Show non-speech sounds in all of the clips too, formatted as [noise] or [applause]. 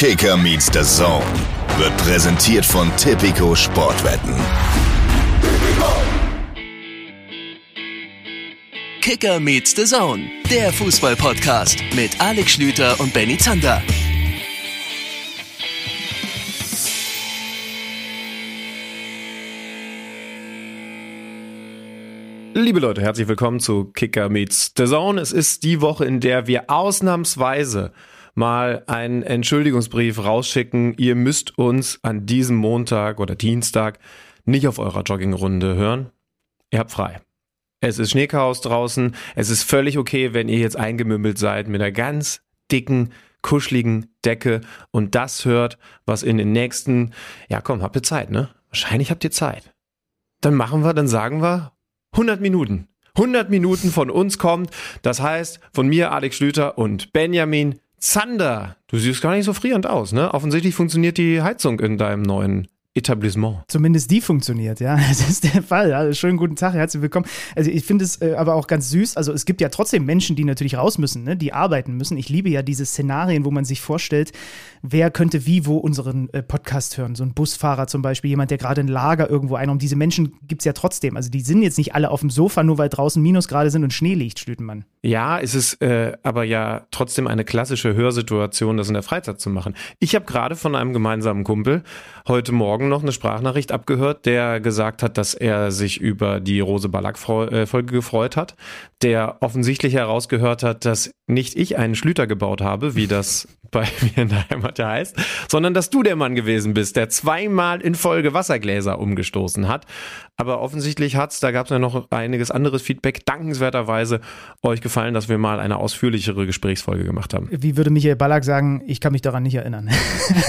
Kicker meets the Zone wird präsentiert von Tipico Sportwetten. Kicker meets the Zone, der Fußball-Podcast mit Alex Schlüter und Benny Zander. Liebe Leute, herzlich willkommen zu Kicker Meets the Zone. Es ist die Woche, in der wir ausnahmsweise mal einen Entschuldigungsbrief rausschicken. Ihr müsst uns an diesem Montag oder Dienstag nicht auf eurer Joggingrunde hören. Ihr habt frei. Es ist Schneechaos draußen. Es ist völlig okay, wenn ihr jetzt eingemümmelt seid mit einer ganz dicken, kuscheligen Decke und das hört, was in den nächsten, ja komm, habt ihr Zeit, ne? Wahrscheinlich habt ihr Zeit. Dann machen wir, dann sagen wir 100 Minuten. 100 Minuten von uns kommt. Das heißt, von mir, Alex Schlüter und Benjamin Zander. Du siehst gar nicht so frierend aus, ne? Offensichtlich funktioniert die Heizung in deinem neuen Etablissement. Zumindest die funktioniert, ja. [laughs] Das ist der Fall. Also schönen guten Tag, herzlich willkommen. Also ich finde es äh, aber auch ganz süß. Also es gibt ja trotzdem Menschen, die natürlich raus müssen, ne? die arbeiten müssen. Ich liebe ja diese Szenarien, wo man sich vorstellt, wer könnte wie wo unseren äh, Podcast hören. So ein Busfahrer zum Beispiel, jemand, der gerade ein Lager irgendwo einräumt. Diese Menschen gibt es ja trotzdem. Also die sind jetzt nicht alle auf dem Sofa, nur weil draußen Minusgrade sind und Schnee liegt, Schlütenmann. Ja, es ist äh, aber ja trotzdem eine klassische Hörsituation, das in der Freizeit zu machen. Ich habe gerade von einem gemeinsamen Kumpel heute Morgen noch eine Sprachnachricht abgehört, der gesagt hat, dass er sich über die Rose Ballack-Folge gefreut hat, der offensichtlich herausgehört hat, dass nicht ich einen Schlüter gebaut habe, wie das [laughs] bei mir in der Heimat ja heißt, sondern dass du der Mann gewesen bist, der zweimal in Folge Wassergläser umgestoßen hat. Aber offensichtlich hat's, da gab es ja noch einiges anderes Feedback, dankenswerterweise euch gefallen, dass wir mal eine ausführlichere Gesprächsfolge gemacht haben. Wie würde Michael Ballack sagen, ich kann mich daran nicht erinnern.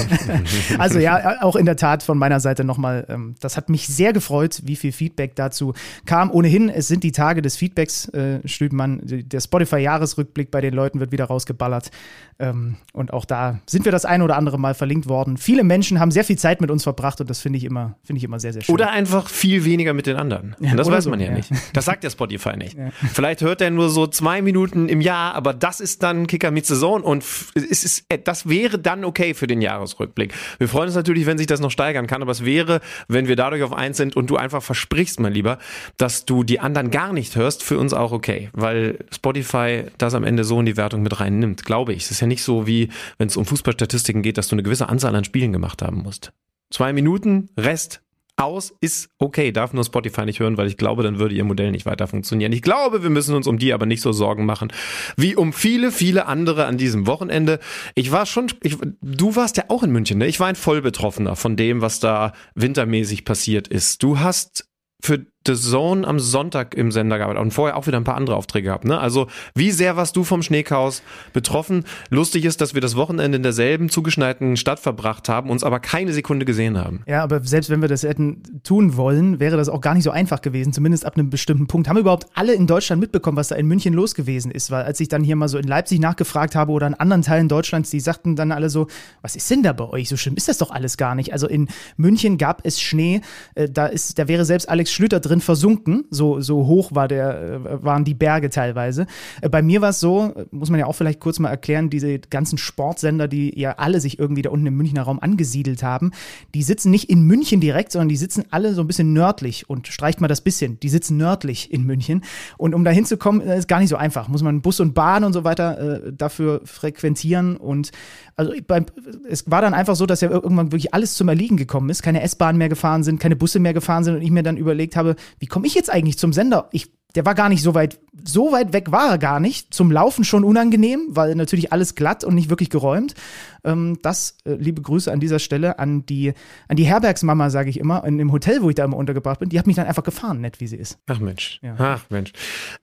[laughs] also ja, auch in der Tat von meiner Seite nochmal, ähm, das hat mich sehr gefreut, wie viel Feedback dazu kam. Ohnehin, es sind die Tage des Feedbacks, äh, Stübmann, der Spotify-Jahresrückblick bei den Leuten wird wieder rausgeballert. Ähm, und auch da sind wir das ein oder andere Mal verlinkt worden. Viele Menschen haben sehr viel Zeit mit uns verbracht und das finde ich immer, finde ich immer sehr, sehr schön. Oder einfach viel weniger mit den anderen. Ja, und das weiß so, man ja, ja. nicht. Das sagt der Spotify nicht. Vielleicht hört er nur so zwei Minuten im Jahr, aber das ist dann Kicker mit Saison und es ist, äh, das wäre dann okay für den Jahresrückblick. Wir freuen uns natürlich, wenn sich das noch steigern kann, aber es wäre, wenn wir dadurch auf eins sind und du einfach versprichst, mein Lieber, dass du die anderen gar nicht hörst, für uns auch okay, weil Spotify das am Ende so in die Wertung mit reinnimmt, glaube ich. Es ist ja nicht so wie, wenn es um Fußballstatistiken geht, dass du eine gewisse Anzahl an Spielen gemacht haben musst. Zwei Minuten, Rest aus ist okay, darf nur Spotify nicht hören, weil ich glaube, dann würde ihr Modell nicht weiter funktionieren. Ich glaube, wir müssen uns um die aber nicht so Sorgen machen, wie um viele, viele andere an diesem Wochenende. Ich war schon, ich, du warst ja auch in München, ne? Ich war ein Vollbetroffener von dem, was da wintermäßig passiert ist. Du hast für The Zone am Sonntag im Sender gearbeitet und vorher auch wieder ein paar andere Aufträge gehabt. Ne? Also wie sehr warst du vom Schneechaos betroffen? Lustig ist, dass wir das Wochenende in derselben zugeschneiten Stadt verbracht haben, uns aber keine Sekunde gesehen haben. Ja, aber selbst wenn wir das hätten tun wollen, wäre das auch gar nicht so einfach gewesen, zumindest ab einem bestimmten Punkt. Haben überhaupt alle in Deutschland mitbekommen, was da in München los gewesen ist? Weil als ich dann hier mal so in Leipzig nachgefragt habe oder in anderen Teilen Deutschlands, die sagten dann alle so, was ist denn da bei euch? So schlimm ist das doch alles gar nicht. Also in München gab es Schnee, äh, da, ist, da wäre selbst Alex Schlüter drin versunken, so, so hoch war der, äh, waren die Berge teilweise. Äh, bei mir war es so, muss man ja auch vielleicht kurz mal erklären, diese ganzen Sportsender, die ja alle sich irgendwie da unten im Münchner Raum angesiedelt haben, die sitzen nicht in München direkt, sondern die sitzen alle so ein bisschen nördlich und streicht mal das bisschen, die sitzen nördlich in München. Und um da hinzukommen, äh, ist gar nicht so einfach. Muss man Bus und Bahn und so weiter äh, dafür frequentieren. Und also beim, es war dann einfach so, dass ja irgendwann wirklich alles zum Erliegen gekommen ist. Keine S-Bahn mehr gefahren sind, keine Busse mehr gefahren sind und ich mir dann überlegt habe, wie komme ich jetzt eigentlich zum Sender? Ich der war gar nicht so weit, so weit weg war er gar nicht. Zum Laufen schon unangenehm, weil natürlich alles glatt und nicht wirklich geräumt. Ähm, das, äh, liebe Grüße an dieser Stelle an die, an die Herbergsmama, sage ich immer, in dem Hotel, wo ich da immer untergebracht bin. Die hat mich dann einfach gefahren, nett wie sie ist. Ach Mensch. Ja. Ach Mensch.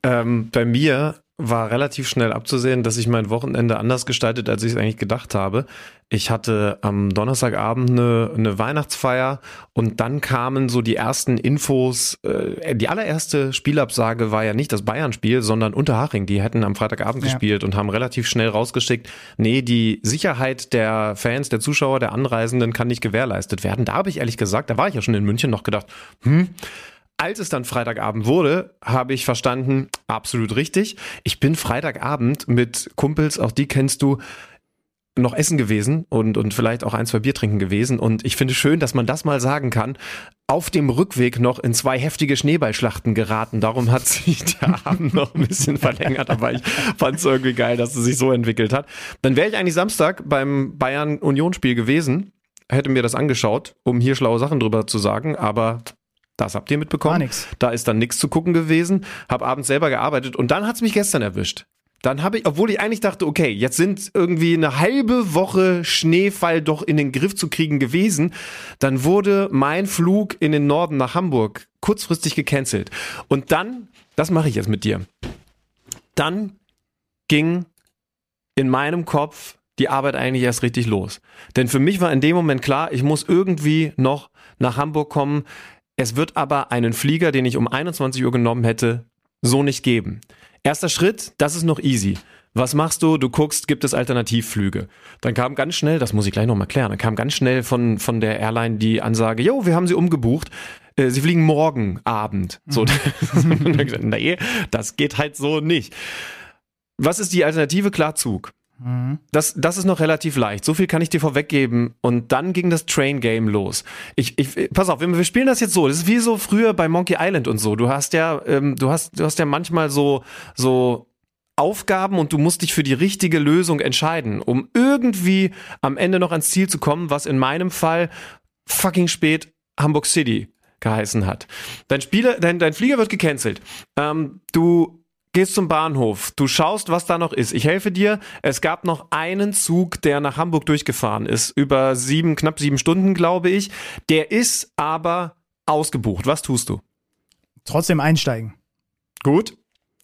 Ähm, bei mir war relativ schnell abzusehen, dass ich mein Wochenende anders gestaltet, als ich es eigentlich gedacht habe. Ich hatte am Donnerstagabend eine, eine Weihnachtsfeier und dann kamen so die ersten Infos. Äh, die allererste Spielabsage war ja nicht das Bayern-Spiel, sondern Unterhaching. Die hätten am Freitagabend Ja. gespielt und haben relativ schnell rausgeschickt, nee, die Sicherheit der Fans, der Zuschauer, der Anreisenden kann nicht gewährleistet werden. Da habe ich ehrlich gesagt, da war ich ja schon in München noch gedacht, hm, als es dann Freitagabend wurde, habe ich verstanden, absolut richtig. Ich bin Freitagabend mit Kumpels, auch die kennst du, noch essen gewesen und, und vielleicht auch ein, zwei Bier trinken gewesen. Und ich finde schön, dass man das mal sagen kann. Auf dem Rückweg noch in zwei heftige Schneeballschlachten geraten. Darum hat sich der [laughs] Abend noch ein bisschen verlängert. Aber ich fand es irgendwie geil, dass es sich so entwickelt hat. Dann wäre ich eigentlich Samstag beim Bayern-Union-Spiel gewesen, hätte mir das angeschaut, um hier schlaue Sachen drüber zu sagen. Aber das habt ihr mitbekommen. War nix. Da ist dann nichts zu gucken gewesen. Hab abends selber gearbeitet und dann hat's mich gestern erwischt. Dann habe ich, obwohl ich eigentlich dachte, okay, jetzt sind irgendwie eine halbe Woche Schneefall doch in den Griff zu kriegen gewesen, dann wurde mein Flug in den Norden nach Hamburg kurzfristig gecancelt. Und dann, das mache ich jetzt mit dir. Dann ging in meinem Kopf die Arbeit eigentlich erst richtig los. Denn für mich war in dem Moment klar, ich muss irgendwie noch nach Hamburg kommen. Es wird aber einen Flieger, den ich um 21 Uhr genommen hätte, so nicht geben. Erster Schritt, das ist noch easy. Was machst du? Du guckst, gibt es Alternativflüge? Dann kam ganz schnell, das muss ich gleich nochmal klären, dann kam ganz schnell von, von der Airline die Ansage, jo, wir haben sie umgebucht. Äh, Sie fliegen morgen Abend. So, Mhm. [laughs] nee, das geht halt so nicht. Was ist die Alternative? Klar, Zug. Mhm. Das, das ist noch relativ leicht. So viel kann ich dir vorweggeben. Und dann ging das Train Game los. Ich, ich, pass auf, wir, wir spielen das jetzt so. Das ist wie so früher bei Monkey Island und so. Du hast ja, ähm, du hast, du hast ja manchmal so, so Aufgaben und du musst dich für die richtige Lösung entscheiden, um irgendwie am Ende noch ans Ziel zu kommen, was in meinem Fall fucking spät Hamburg City geheißen hat. Dein Spieler, dein, dein Flieger wird gecancelt. Ähm, du gehst zum Bahnhof, du schaust, was da noch ist. Ich helfe dir. Es gab noch einen Zug, der nach Hamburg durchgefahren ist, über sieben, knapp sieben Stunden, glaube ich. Der ist aber ausgebucht. Was tust du? Trotzdem einsteigen. Gut,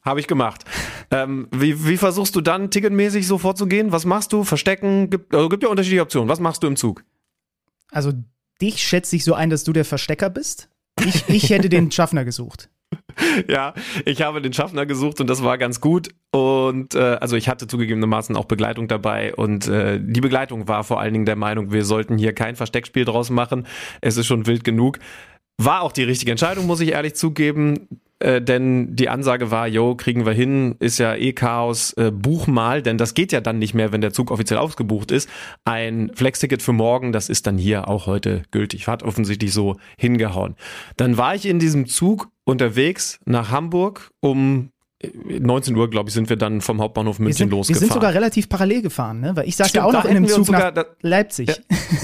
habe ich gemacht. [laughs] Ähm, wie, wie versuchst du dann ticketmäßig so vorzugehen? Was machst du? Verstecken? Gibt, also gibt ja unterschiedliche Optionen. Was machst du im Zug? Also dich schätze ich so ein, dass du der Verstecker bist. Ich, ich hätte den [laughs] Schaffner gesucht. [laughs] Ja, ich habe den Schaffner gesucht und das war ganz gut. Und äh, also ich hatte zugegebenermaßen auch Begleitung dabei und äh, die Begleitung war vor allen Dingen der Meinung, wir sollten hier kein Versteckspiel draus machen. Es ist schon wild genug. War auch die richtige Entscheidung, muss ich ehrlich zugeben. Äh, denn die Ansage war, jo, kriegen wir hin, ist ja eh Chaos, äh, buch mal, denn das geht ja dann nicht mehr, wenn der Zug offiziell ausgebucht ist. Ein Flexticket für morgen, das ist dann hier auch heute gültig. Hat offensichtlich so hingehauen. Dann war ich in diesem Zug unterwegs nach Hamburg um 19 Uhr, glaube ich, sind wir dann vom Hauptbahnhof Wir München sind, wir losgefahren. sind sogar relativ parallel gefahren, ne? Weil ich saß ja auch da noch in einem wir Zug sogar- nach da- Leipzig. Ja,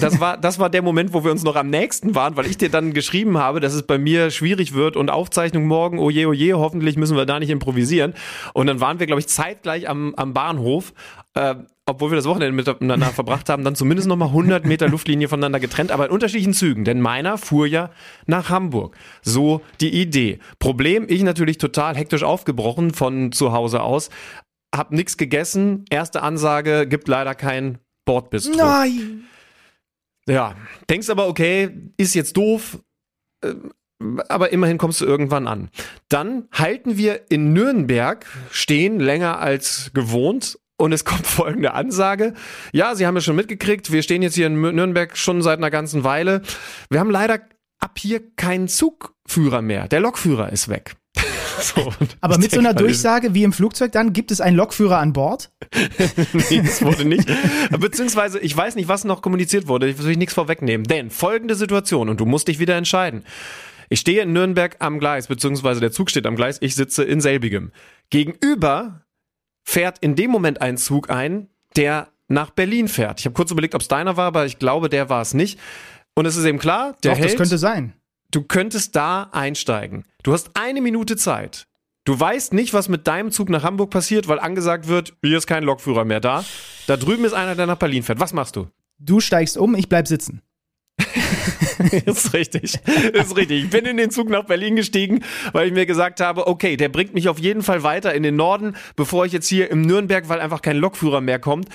das war, das war der Moment, wo wir uns noch am nächsten waren, weil ich dir dann geschrieben habe, dass es bei mir schwierig wird und Aufzeichnung morgen, oje, oje, hoffentlich müssen wir da nicht improvisieren. Und dann waren wir, glaube ich, zeitgleich am, am Bahnhof, äh, obwohl wir das Wochenende miteinander [laughs] verbracht haben, dann zumindest nochmal 100 Meter Luftlinie voneinander getrennt, aber in unterschiedlichen Zügen, denn meiner fuhr ja nach Hamburg. So die Idee. Problem, ich natürlich total hektisch aufgebrochen von zu Hause aus, hab nix gegessen, erste Ansage, gibt leider kein Bordbistro. Nein! Ja, denkst aber, okay, ist jetzt doof, äh, aber immerhin kommst du irgendwann an. Dann halten wir in Nürnberg stehen länger als gewohnt und es kommt [laughs] folgende Ansage. Ja, Sie haben es schon mitgekriegt, wir stehen jetzt hier in Nürnberg schon seit einer ganzen Weile. Wir haben leider ab hier keinen Zugführer mehr. Der Lokführer ist weg. [laughs] So, [laughs] Aber mit so einer Durchsage wie im Flugzeug dann, gibt es einen Lokführer an Bord? Nee, das wurde nicht. Beziehungsweise, ich weiß nicht, was noch kommuniziert wurde. Ich will nichts vorwegnehmen. Denn folgende Situation, und du musst dich wieder entscheiden. Ich stehe in Nürnberg am Gleis, beziehungsweise der Zug steht am Gleis, ich sitze in selbigem. Gegenüber fährt in dem Moment ein Zug ein, der nach Berlin fährt. Ich habe kurz überlegt, ob es deiner war, aber ich glaube, der war es nicht. Und es ist eben klar, der Doch, hält, das könnte sein. du könntest da einsteigen. Du hast eine Minute Zeit. Du weißt nicht, was mit deinem Zug nach Hamburg passiert, weil angesagt wird, hier ist kein Lokführer mehr da. Da drüben ist einer, der nach Berlin fährt. Was machst du? Du steigst um, ich bleib sitzen. [laughs] ist richtig. Ist richtig. Ich bin in den Zug nach Berlin gestiegen, weil ich mir gesagt habe, okay, der bringt mich auf jeden Fall weiter in den Norden, bevor ich jetzt hier im Nürnberg, weil einfach kein Lokführer mehr kommt,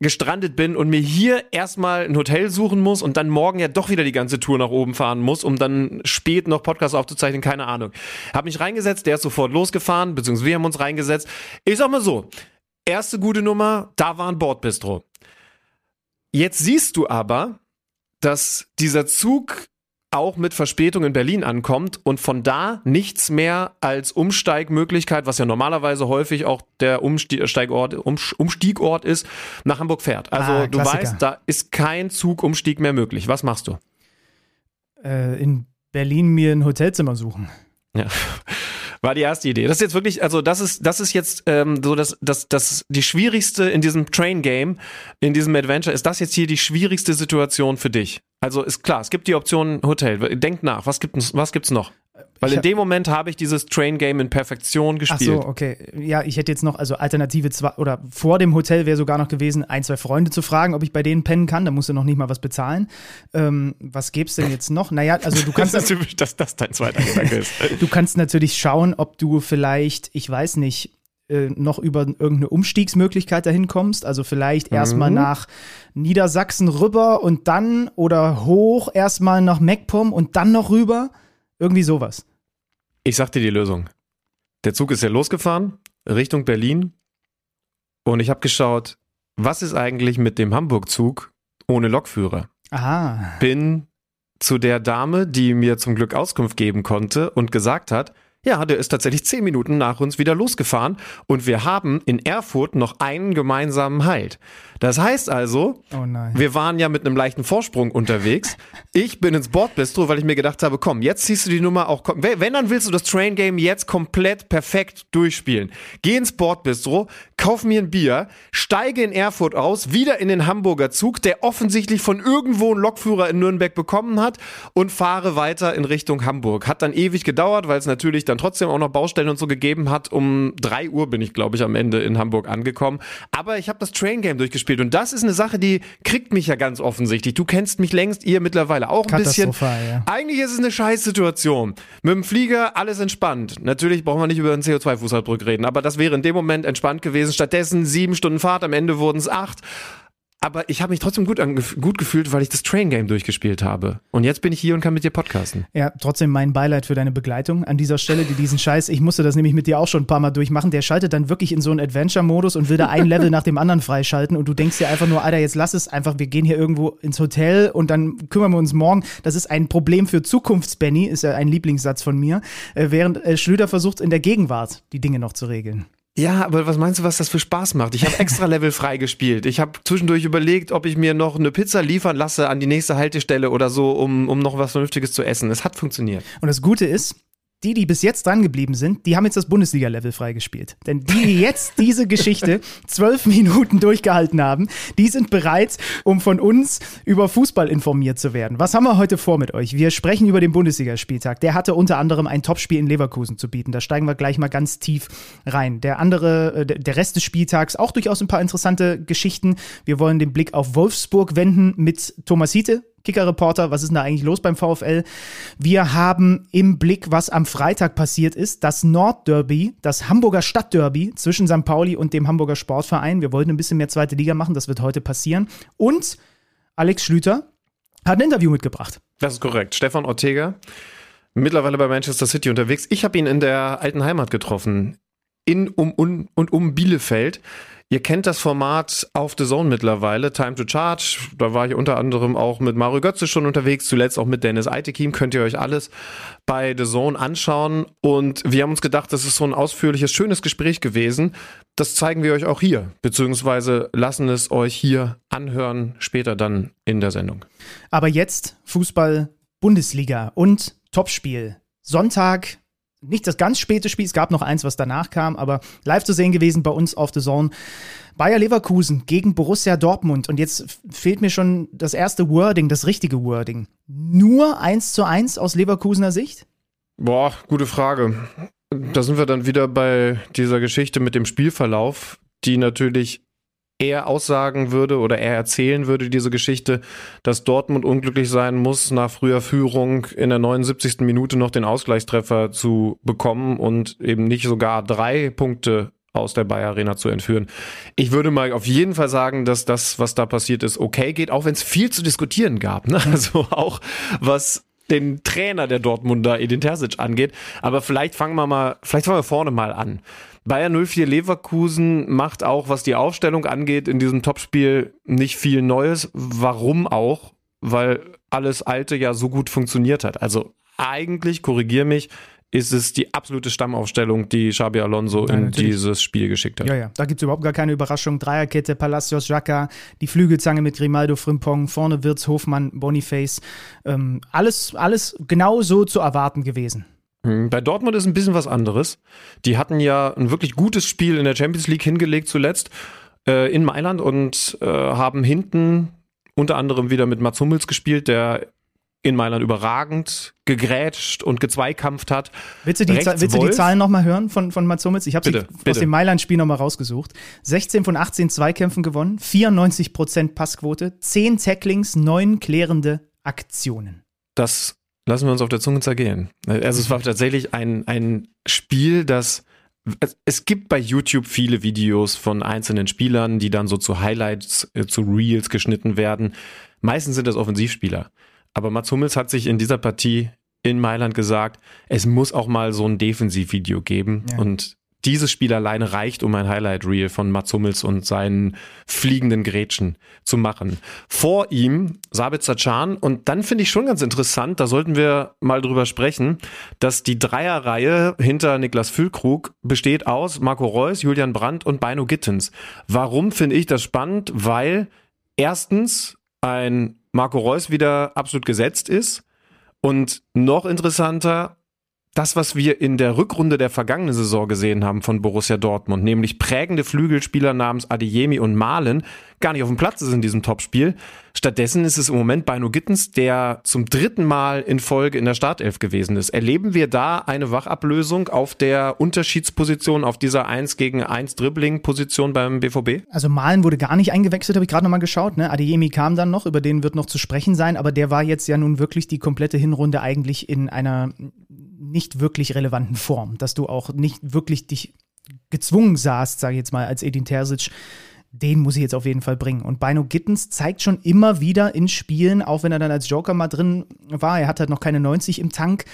gestrandet bin und mir hier erstmal ein Hotel suchen muss und dann morgen ja doch wieder die ganze Tour nach oben fahren muss, um dann spät noch Podcast aufzuzeichnen, keine Ahnung. Hab mich reingesetzt, der ist sofort losgefahren, beziehungsweise wir haben uns reingesetzt. Ich sag mal so, erste gute Nummer, da war ein Bordbistro. Jetzt siehst du aber, dass dieser Zug auch mit Verspätung in Berlin ankommt und von da nichts mehr als Umsteigmöglichkeit, was ja normalerweise häufig auch der Umsteigort, Umstiegort ist, nach Hamburg fährt. Also ah, du weißt, da ist kein Zugumstieg mehr möglich. Was machst du? Äh, in Berlin mir ein Hotelzimmer suchen. Ja. War die erste Idee. Das ist jetzt wirklich, also das ist, das ist jetzt ähm, so, dass das, das die schwierigste in diesem Train Game, in diesem Adventure, ist das jetzt hier die schwierigste Situation für dich? Also ist klar, es gibt die Option Hotel. Denk nach, was gibt was gibt's noch? Weil in dem Moment habe ich dieses Train Game in Perfektion gespielt. Ach so, okay. Ja, ich hätte jetzt noch, also Alternative zwei, oder vor dem Hotel wäre sogar noch gewesen, ein, zwei Freunde zu fragen, ob ich bei denen pennen kann. Da musst du noch nicht mal was bezahlen. Ähm, was gäb's denn jetzt noch? Naja, also du [laughs] kannst. das ist typisch, dass das dein zweiter [laughs] Gedanke ist. du kannst natürlich schauen, ob du vielleicht, ich weiß nicht, äh, noch über irgendeine Umstiegsmöglichkeit dahin kommst. Also vielleicht mhm. erstmal nach Niedersachsen rüber und dann oder hoch erstmal nach MacPom und dann noch rüber. Irgendwie sowas. Ich sag dir die Lösung. Der Zug ist ja losgefahren, Richtung Berlin. Und ich habe geschaut, was ist eigentlich mit dem Hamburg-Zug ohne Lokführer? Aha. Bin zu der Dame, die mir zum Glück Auskunft geben konnte und gesagt hat, ja, der ist tatsächlich zehn Minuten nach uns wieder losgefahren und wir haben in Erfurt noch einen gemeinsamen Halt. Das heißt also, oh wir waren ja mit einem leichten Vorsprung unterwegs. Ich bin ins Bordbistro, weil ich mir gedacht habe, komm, jetzt ziehst du die Nummer auch, wenn dann willst du das Train Game jetzt komplett perfekt durchspielen. Geh ins Bordbistro, kauf mir ein Bier, steige in Erfurt aus, wieder in den Hamburger Zug, der offensichtlich von irgendwo einen Lokführer in Nürnberg bekommen hat und fahre weiter in Richtung Hamburg. Hat dann ewig gedauert, weil es natürlich dann trotzdem auch noch Baustellen und so gegeben hat. Um drei Uhr bin ich, glaube ich, am Ende in Hamburg angekommen. Aber ich habe das Train Game durchgespielt und das ist eine Sache, die kriegt mich ja ganz offensichtlich. Du kennst mich längst, ihr mittlerweile auch ein bisschen. Ja. Eigentlich ist es eine Scheißsituation. Mit dem Flieger alles entspannt. Natürlich brauchen wir nicht über einen CO2-Fußabdruck reden, aber das wäre in dem Moment entspannt gewesen. Stattdessen sieben Stunden Fahrt, am Ende wurden es acht. Aber ich habe mich trotzdem gut, gut gefühlt, weil ich das Train Game durchgespielt habe. Und jetzt bin ich hier und kann mit dir podcasten. Ja, trotzdem mein Beileid für deine Begleitung an dieser Stelle, die diesen Scheiß, ich musste das nämlich mit dir auch schon ein paar Mal durchmachen. Der schaltet dann wirklich in so einen Adventure-Modus und will da ein Level nach dem anderen freischalten. Und du denkst dir einfach nur, Alter, jetzt lass es einfach, wir gehen hier irgendwo ins Hotel und dann kümmern wir uns morgen. Das ist ein Problem für Zukunfts-Benny, ist ja ein Lieblingssatz von mir. Äh, während äh, Schlüter versucht, in der Gegenwart die Dinge noch zu regeln. Ja, aber was meinst du, was das für Spaß macht? Ich habe extra Level [laughs] freigespielt. Ich habe zwischendurch überlegt, ob ich mir noch eine Pizza liefern lasse an die nächste Haltestelle oder so, um, um noch was Vernünftiges zu essen. Es hat funktioniert. Und das Gute ist, die, die bis jetzt dran geblieben sind, die haben jetzt das Bundesliga-Level freigespielt. Denn die, die jetzt diese Geschichte [laughs] zwölf Minuten durchgehalten haben, die sind bereit, um von uns über Fußball informiert zu werden. Was haben wir heute vor mit euch? Wir sprechen über den Bundesligaspieltag. Der hatte unter anderem ein Topspiel in Leverkusen zu bieten. Da steigen wir gleich mal ganz tief rein. Der andere, äh, der Rest des Spieltags auch durchaus ein paar interessante Geschichten. Wir wollen den Blick auf Wolfsburg wenden mit Thomas Hiete, Kicker-Reporter, was ist da eigentlich los beim VfL? Wir haben im Blick, was am Freitag passiert ist, das Nordderby, das Hamburger Stadtderby zwischen St. Pauli und dem Hamburger Sportverein. Wir wollten ein bisschen mehr zweite Liga machen, das wird heute passieren. Und Alex Schlüter hat ein Interview mitgebracht. Das ist korrekt. Stefan Ortega, mittlerweile bei Manchester City unterwegs. Ich habe ihn in der alten Heimat getroffen, in um und um Bielefeld. Ihr kennt das Format auf The Zone mittlerweile, Time to Charge. Da war ich unter anderem auch mit Mario Götze schon unterwegs, zuletzt auch mit Dennis Eitekim. Könnt ihr euch alles bei The Zone anschauen. Und wir haben uns gedacht, das ist so ein ausführliches, schönes Gespräch gewesen. Das zeigen wir euch auch hier, beziehungsweise lassen es euch hier anhören, später dann in der Sendung. Aber jetzt Fußball Bundesliga und Topspiel. Sonntag nicht das ganz späte Spiel, es gab noch eins, was danach kam, aber live zu sehen gewesen bei uns auf The Zone. Bayer Leverkusen gegen Borussia Dortmund. Und jetzt fehlt mir schon das erste Wording, das richtige Wording. Nur eins zu eins aus Leverkusener Sicht? Boah, gute Frage. Da sind wir dann wieder bei dieser Geschichte mit dem Spielverlauf, die natürlich er aussagen würde oder er erzählen würde, diese Geschichte, dass Dortmund unglücklich sein muss, nach früher Führung in der 79. Minute noch den Ausgleichstreffer zu bekommen und eben nicht sogar drei Punkte aus der Bayer Arena zu entführen. Ich würde mal auf jeden Fall sagen, dass das, was da passiert ist, okay geht, auch wenn es viel zu diskutieren gab. Ne? [laughs] Also auch was den Trainer der Dortmunder Edin Terzic angeht. Aber vielleicht fangen wir mal, vielleicht fangen wir vorne mal an. Bayern 04 Leverkusen macht auch, was die Aufstellung angeht, in diesem Topspiel nicht viel Neues. Warum auch? weil alles Alte ja so gut funktioniert hat. Also eigentlich, korrigier mich, ist es die absolute Stammaufstellung, die Xabi Alonso Ja, in natürlich. dieses Spiel geschickt hat. Ja, ja, da gibt es überhaupt gar keine Überraschung. Dreierkette, Palacios, Xhaka, die Flügelzange mit Grimaldo, Frimpong, vorne Wirtz, Hofmann, Boniface. Ähm, alles, alles genau so zu erwarten gewesen. Hm, Bei Dortmund ist ein bisschen was anderes. Die hatten ja ein wirklich gutes Spiel in der Champions League hingelegt zuletzt äh, in Mailand und äh, haben hinten unter anderem wieder mit Mats Hummels gespielt, der in Mailand überragend gegrätscht und gezweikampft hat. Willst du die, Rechts willst du die. Zahlen nochmal hören von, von Mats Hummels? Ich habe sie Bitte, aus dem Mailand-Spiel nochmal rausgesucht. 16 von 18 Zweikämpfen gewonnen, 94% Passquote, 10 Tacklings, 9 klärende Aktionen. Das lassen wir uns auf der Zunge zergehen. Also es war tatsächlich ein, ein Spiel, das es, gibt bei YouTube viele Videos von einzelnen Spielern, die dann so zu Highlights, äh, zu Reels geschnitten werden. Meistens sind das Offensivspieler. Aber Mats Hummels hat sich in dieser Partie in Mailand gesagt, es muss auch mal so ein Defensivvideo geben. Ja. Und dieses Spiel alleine reicht, um ein Highlight-Reel von Mats Hummels und seinen fliegenden Grätschen zu machen. Vor ihm Sabitzer Can und dann finde ich schon ganz interessant, da sollten wir mal drüber sprechen, dass die Dreierreihe hinter Niklas Füllkrug besteht aus Marco Reus, Julian Brandt und Beino Gittens. Warum finde ich das spannend? Weil erstens ein Marco Reus wieder absolut gesetzt ist und noch interessanter, das, was wir in der Rückrunde der vergangenen Saison gesehen haben von Borussia Dortmund, nämlich prägende Flügelspieler namens Adeyemi und Malen, gar nicht auf dem Platz ist in diesem Topspiel. Stattdessen ist es im Moment Beino Gittens, der zum dritten Mal in Folge in der Startelf gewesen ist. Erleben wir da eine Wachablösung auf der Unterschiedsposition, auf dieser 1 gegen 1 Dribbling-Position beim BVB? Also Malen wurde gar nicht eingewechselt, habe ich gerade nochmal geschaut. Ne? Adeyemi kam dann noch, über den wird noch zu sprechen sein, aber der war jetzt ja nun wirklich die komplette Hinrunde eigentlich in einer nicht wirklich relevanten Form, dass du auch nicht wirklich dich gezwungen sahst, sage ich jetzt mal, als Edin Terzic, den muss ich jetzt auf jeden Fall bringen. Und Bino Gittens zeigt schon immer wieder in Spielen, auch wenn er dann als Joker mal drin war, er hat halt noch keine 90 im Tank,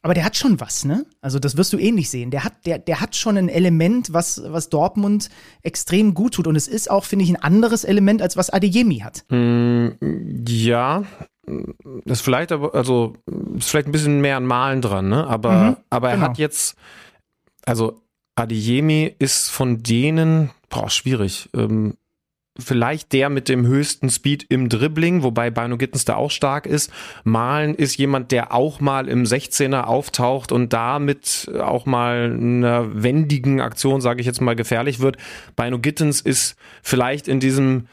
aber der hat schon was, ne? Also das wirst du ähnlich sehen. Der hat, der, der hat schon ein Element, was, was Dortmund extrem gut tut. Und es ist auch, finde ich, ein anderes Element, als was Adeyemi hat. Ja, das ist vielleicht aber, also ist vielleicht ein bisschen mehr an Malen dran, ne? Aber, Mhm, aber er genau. hat jetzt, also Adeyemi ist von denen, boah, schwierig. Ähm, vielleicht der mit dem höchsten Speed im Dribbling, wobei Bino Gittens da auch stark ist. Malen ist jemand, der auch mal im 16er auftaucht und damit auch mal einer wendigen Aktion, sage ich jetzt mal, gefährlich wird. Bino Gittens ist vielleicht in diesem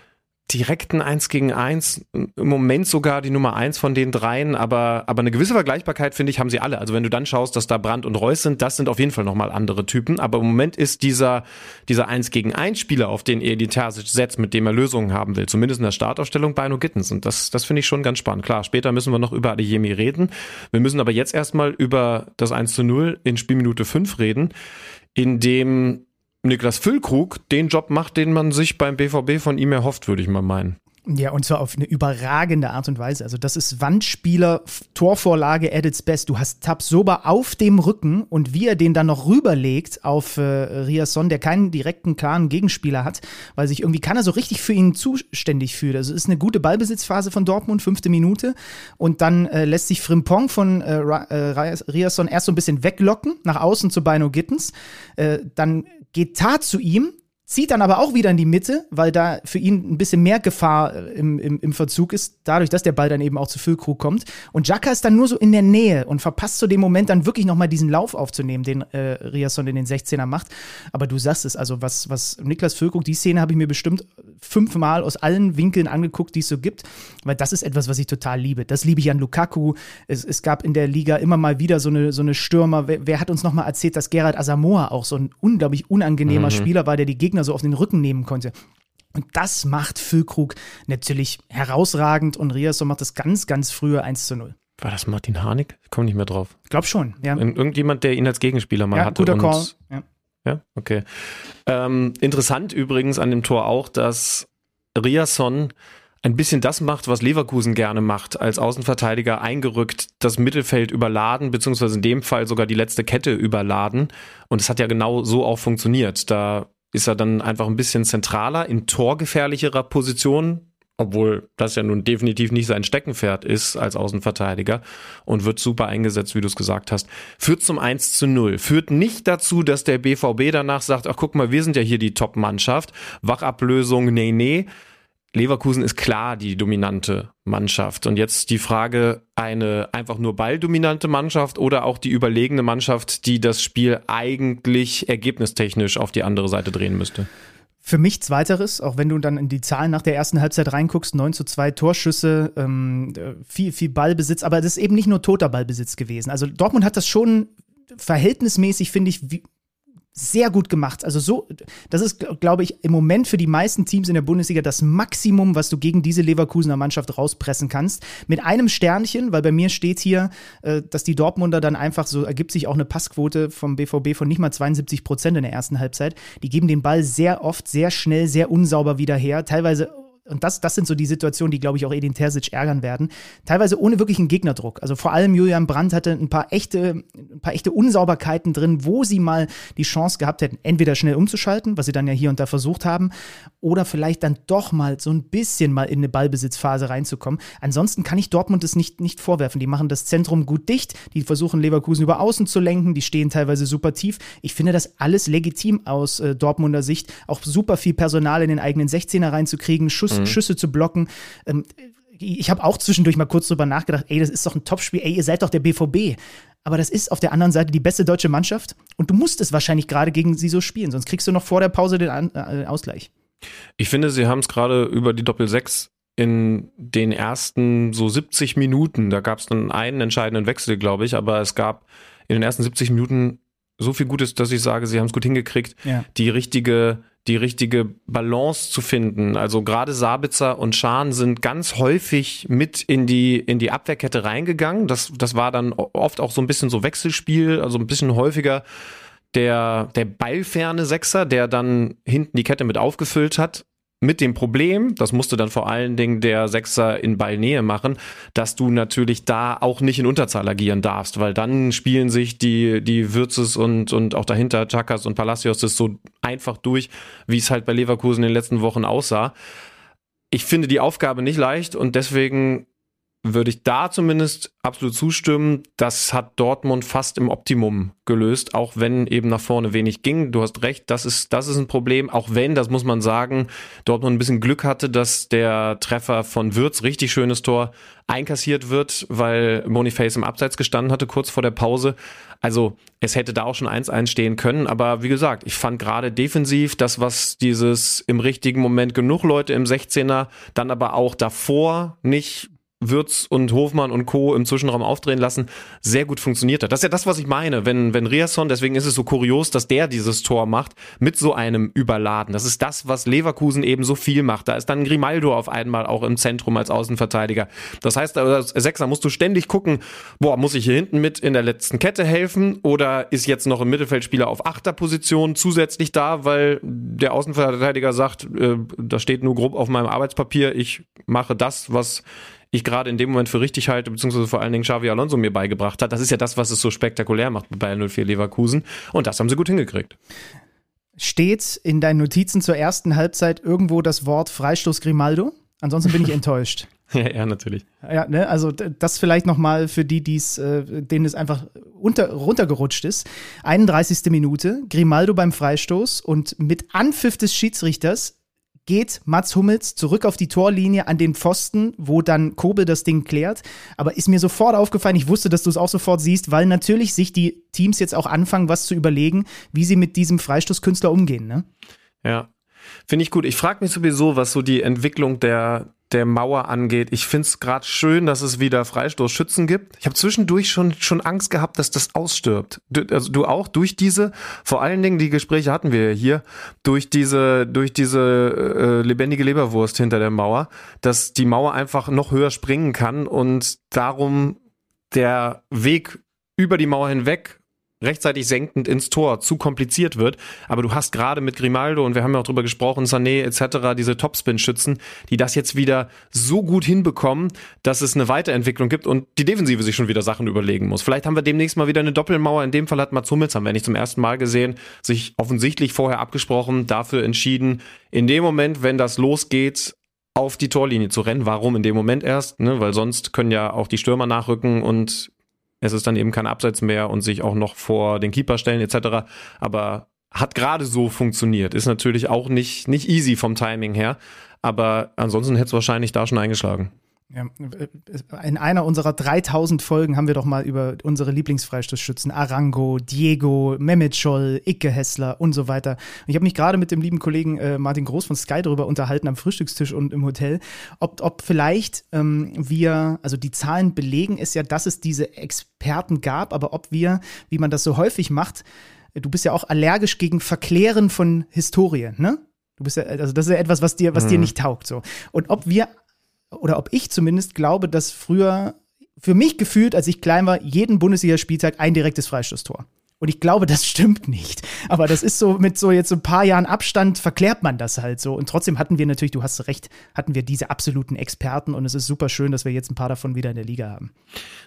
direkten 1 gegen 1, im Moment sogar die Nummer 1 von den dreien, aber, aber eine gewisse Vergleichbarkeit, finde ich, haben sie alle. Also wenn du dann schaust, dass da Brandt und Reus sind, das sind auf jeden Fall nochmal andere Typen, aber im Moment ist dieser, dieser 1 gegen 1 Spieler, auf den Edin Terzic setzt, mit dem er Lösungen haben will, zumindest in der Startaufstellung Bino Gittens und das, das finde ich schon ganz spannend. Klar, später müssen wir noch über Adeyemi reden, wir müssen aber jetzt erstmal über das 1 zu 0 in Spielminute 5 reden, in dem Niklas Füllkrug den Job macht, den man sich beim BVB von ihm erhofft, würde ich mal meinen. Ja, und zwar auf eine überragende Art und Weise. Also, das ist Wandspieler, Torvorlage at its best. Du hast Tabsoba auf dem Rücken und wie er den dann noch rüberlegt auf äh, Riasson, der keinen direkten, klaren Gegenspieler hat, weil sich irgendwie keiner so richtig für ihn zuständig fühlt. Also, es ist eine gute Ballbesitzphase von Dortmund, fünfte Minute. Und dann äh, lässt sich Frimpong von äh, äh, Riasson erst so ein bisschen weglocken, nach außen zu Bino Gittens. Äh, dann geht Tat zu ihm, Zieht dann aber auch wieder in die Mitte, weil da für ihn ein bisschen mehr Gefahr äh, im, im, im Verzug ist, dadurch, dass der Ball dann eben auch zu Füllkrug kommt. Und Jaka ist dann nur so in der Nähe und verpasst zu dem Moment dann wirklich nochmal diesen Lauf aufzunehmen, den äh, Riasson in den 16er macht. Aber du sagst es, also was, was Niklas Füllkrug, die Szene habe ich mir bestimmt fünfmal aus allen Winkeln angeguckt, die es so gibt, weil das ist etwas, was ich total liebe. Das liebe ich an Lukaku. Es, es gab in der Liga immer mal wieder so eine, so eine Stürmer. Wer, wer hat uns nochmal erzählt, dass Gerard Asamoah auch so ein unglaublich unangenehmer Spieler war, der die Gegner so auf den Rücken nehmen konnte? Und das macht Füllkrug natürlich herausragend und Riasson macht das ganz, ganz frühe 1 zu 0. War das Martin Harnik? Ich komme nicht mehr drauf. Ich glaube schon, ja. Ir- Irgendjemand, der ihn als Gegenspieler mal ja hatte. guter Call. Ja. Ja, okay. Ähm, interessant übrigens an dem Tor auch, dass Riasson ein bisschen das macht, was Leverkusen gerne macht, als Außenverteidiger eingerückt, das Mittelfeld überladen, beziehungsweise in dem Fall sogar die letzte Kette überladen. Und es hat ja genau so auch funktioniert. Da ist er dann einfach ein bisschen zentraler, in torgefährlicherer Position obwohl das ja nun definitiv nicht sein Steckenpferd ist als Außenverteidiger und wird super eingesetzt, wie du es gesagt hast, führt zum 1 zu 0. Führt nicht dazu, dass der BVB danach sagt, ach guck mal, wir sind ja hier die Top-Mannschaft, Wachablösung, nee, nee. Leverkusen ist klar die dominante Mannschaft. Und jetzt die Frage, eine einfach nur balldominante Mannschaft oder auch die überlegene Mannschaft, die das Spiel eigentlich ergebnistechnisch auf die andere Seite drehen müsste? Für mich zweiteres, auch wenn du dann in die Zahlen nach der ersten Halbzeit reinguckst, 9 zu 2 Torschüsse, ähm, viel, viel Ballbesitz, aber das ist eben nicht nur toter Ballbesitz gewesen. Also Dortmund hat das schon verhältnismäßig, finde ich, wie, sehr gut gemacht. Also so, das ist, glaube ich, im Moment für die meisten Teams in der Bundesliga das Maximum, was du gegen diese Leverkusener Mannschaft rauspressen kannst. Mit einem Sternchen, weil bei mir steht hier, äh, dass die Dortmunder dann einfach so, ergibt sich auch eine Passquote vom BVB von nicht mal 72 Prozent in der ersten Halbzeit. Die geben den Ball sehr oft, sehr schnell, sehr unsauber wieder her. Teilweise und das, das sind so die Situationen, die, glaube ich, auch Edin Terzic ärgern werden. Teilweise ohne wirklichen Gegnerdruck. Also vor allem Julian Brandt hatte ein paar echte, ein paar echte Unsauberkeiten drin, wo sie mal die Chance gehabt hätten, entweder schnell umzuschalten, was sie dann ja hier und da versucht haben, oder vielleicht dann doch mal so ein bisschen mal in eine Ballbesitzphase reinzukommen. Ansonsten kann ich Dortmund das nicht, nicht vorwerfen. Die machen das Zentrum gut dicht, die versuchen Leverkusen über außen zu lenken, die stehen teilweise super tief. Ich finde das alles legitim aus äh, Dortmunder Sicht. Auch super viel Personal in den eigenen 16er reinzukriegen, Schuss mhm. Schüsse zu blocken. Ähm, ich habe auch zwischendurch mal kurz drüber nachgedacht, ey, das ist doch ein Topspiel, ey, ihr seid doch der BVB. Aber das ist auf der anderen Seite die beste deutsche Mannschaft und du musst es wahrscheinlich gerade gegen sie so spielen, sonst kriegst du noch vor der Pause den An äh, Ausgleich. Ich finde, sie haben es gerade über die Doppel-6 in den ersten so 70 Minuten, da gab es dann einen entscheidenden Wechsel, glaube ich, aber es gab in den ersten 70 Minuten so viel Gutes, dass ich sage, sie haben es gut hingekriegt, ja. die richtige die richtige Balance zu finden. Also gerade Sabitzer und Schahn sind ganz häufig mit in die, in die Abwehrkette reingegangen. Das, das war dann oft auch so ein bisschen so Wechselspiel, also ein bisschen häufiger der, der ballferne Sechser, der dann hinten die Kette mit aufgefüllt hat mit dem Problem, das musste dann vor allen Dingen der Sechser in Ballnähe machen, dass du natürlich da auch nicht in Unterzahl agieren darfst, weil dann spielen sich die, die Würzes und, und auch dahinter Chakas und Palacios das so einfach durch, wie es halt bei Leverkusen in den letzten Wochen aussah. Ich finde die Aufgabe nicht leicht und deswegen würde ich da zumindest absolut zustimmen. Das hat Dortmund fast im Optimum gelöst, auch wenn eben nach vorne wenig ging. Du hast recht, das ist, das ist ein Problem, auch wenn, das muss man sagen, Dortmund ein bisschen Glück hatte, dass der Treffer von Würz, richtig schönes Tor, einkassiert wird, weil Boniface im Abseits gestanden hatte, kurz vor der Pause. Also es hätte da auch schon 1-1 stehen können, aber wie gesagt, ich fand gerade defensiv das, was dieses im richtigen Moment genug Leute im 16er, dann aber auch davor nicht Würz und Hofmann und Co. im Zwischenraum aufdrehen lassen, sehr gut funktioniert hat. Das ist ja das, was ich meine, wenn, wenn Riasson, deswegen ist es so kurios, dass der dieses Tor macht, mit so einem Überladen. Das ist das, was Leverkusen eben so viel macht. Da ist dann Grimaldo auf einmal auch im Zentrum als Außenverteidiger. Das heißt, als Sechser musst du ständig gucken, boah, muss ich hier hinten mit in der letzten Kette helfen oder ist jetzt noch ein Mittelfeldspieler auf Achterposition zusätzlich da, weil der Außenverteidiger sagt, äh, das steht nur grob auf meinem Arbeitspapier, ich mache das, was ich gerade in dem Moment für richtig halte, beziehungsweise vor allen Dingen Xavi Alonso mir beigebracht hat. Das ist ja das, was es so spektakulär macht bei Bayern 04 Leverkusen. Und das haben sie gut hingekriegt. Steht in deinen Notizen zur ersten Halbzeit irgendwo das Wort Freistoß Grimaldo? Ansonsten bin ich [laughs] enttäuscht. Ja, ja, natürlich. Ja, ne, also das vielleicht nochmal für die, die's, äh, denen es einfach unter, runtergerutscht ist. 31. Minute, Grimaldo beim Freistoß und mit Anpfiff des Schiedsrichters geht Mats Hummels zurück auf die Torlinie an den Pfosten, wo dann Kobe das Ding klärt. Aber ist mir sofort aufgefallen, ich wusste, dass du es auch sofort siehst, weil natürlich sich die Teams jetzt auch anfangen, was zu überlegen, wie sie mit diesem Freistoßkünstler umgehen. Ne? Ja, finde ich gut. Ich frage mich sowieso, was so die Entwicklung der, der Mauer angeht. Ich finde es gerade schön, dass es wieder Freistoßschützen gibt. Ich habe zwischendurch schon, schon Angst gehabt, dass das ausstirbt. Du, also du auch durch diese, vor allen Dingen die Gespräche hatten wir hier, durch diese, durch diese äh, lebendige Leberwurst hinter der Mauer, dass die Mauer einfach noch höher springen kann und darum der Weg über die Mauer hinweg rechtzeitig senkend ins Tor zu kompliziert wird. Aber du hast gerade mit Grimaldo und wir haben ja auch drüber gesprochen, Sané etc., diese Topspin-Schützen, die das jetzt wieder so gut hinbekommen, dass es eine Weiterentwicklung gibt und die Defensive sich schon wieder Sachen überlegen muss. Vielleicht haben wir demnächst mal wieder eine Doppelmauer. In dem Fall hat Mats Hummels, haben wir nicht zum ersten Mal gesehen, sich offensichtlich vorher abgesprochen, dafür entschieden, in dem Moment, wenn das losgeht, auf die Torlinie zu rennen. Warum in dem Moment erst? Ne? Weil sonst können ja auch die Stürmer nachrücken und es ist dann eben kein Abseits mehr und sich auch noch vor den Keeper stellen etc. Aber hat gerade so funktioniert. Ist natürlich auch nicht, nicht easy vom Timing her. Aber ansonsten hätte es wahrscheinlich da schon eingeschlagen. Ja, in einer unserer 3000 Folgen haben wir doch mal über unsere Lieblingsfreistoßschützen Arango, Diego, Mehmet Scholl, Icke Hessler und so weiter. Und ich habe mich gerade mit dem lieben Kollegen äh, Martin Groß von Sky darüber unterhalten am Frühstückstisch und im Hotel, ob, ob vielleicht ähm, wir, also die Zahlen belegen es ja, dass es diese Experten gab, aber ob wir, wie man das so häufig macht, du bist ja auch allergisch gegen Verklären von Historie, ne? Du bist ja, also das ist ja etwas, was dir, was mhm. dir nicht taugt, so. Und ob wir oder ob ich zumindest glaube, dass früher für mich gefühlt, als ich klein war, jeden Bundesligaspieltag ein direktes Freistoßtor. Und ich glaube, das [laughs] stimmt nicht. Aber das ist so, mit so jetzt so ein paar Jahren Abstand verklärt man das halt so. Und trotzdem hatten wir natürlich, du hast recht, hatten wir diese absoluten Experten und es ist super schön, dass wir jetzt ein paar davon wieder in der Liga haben.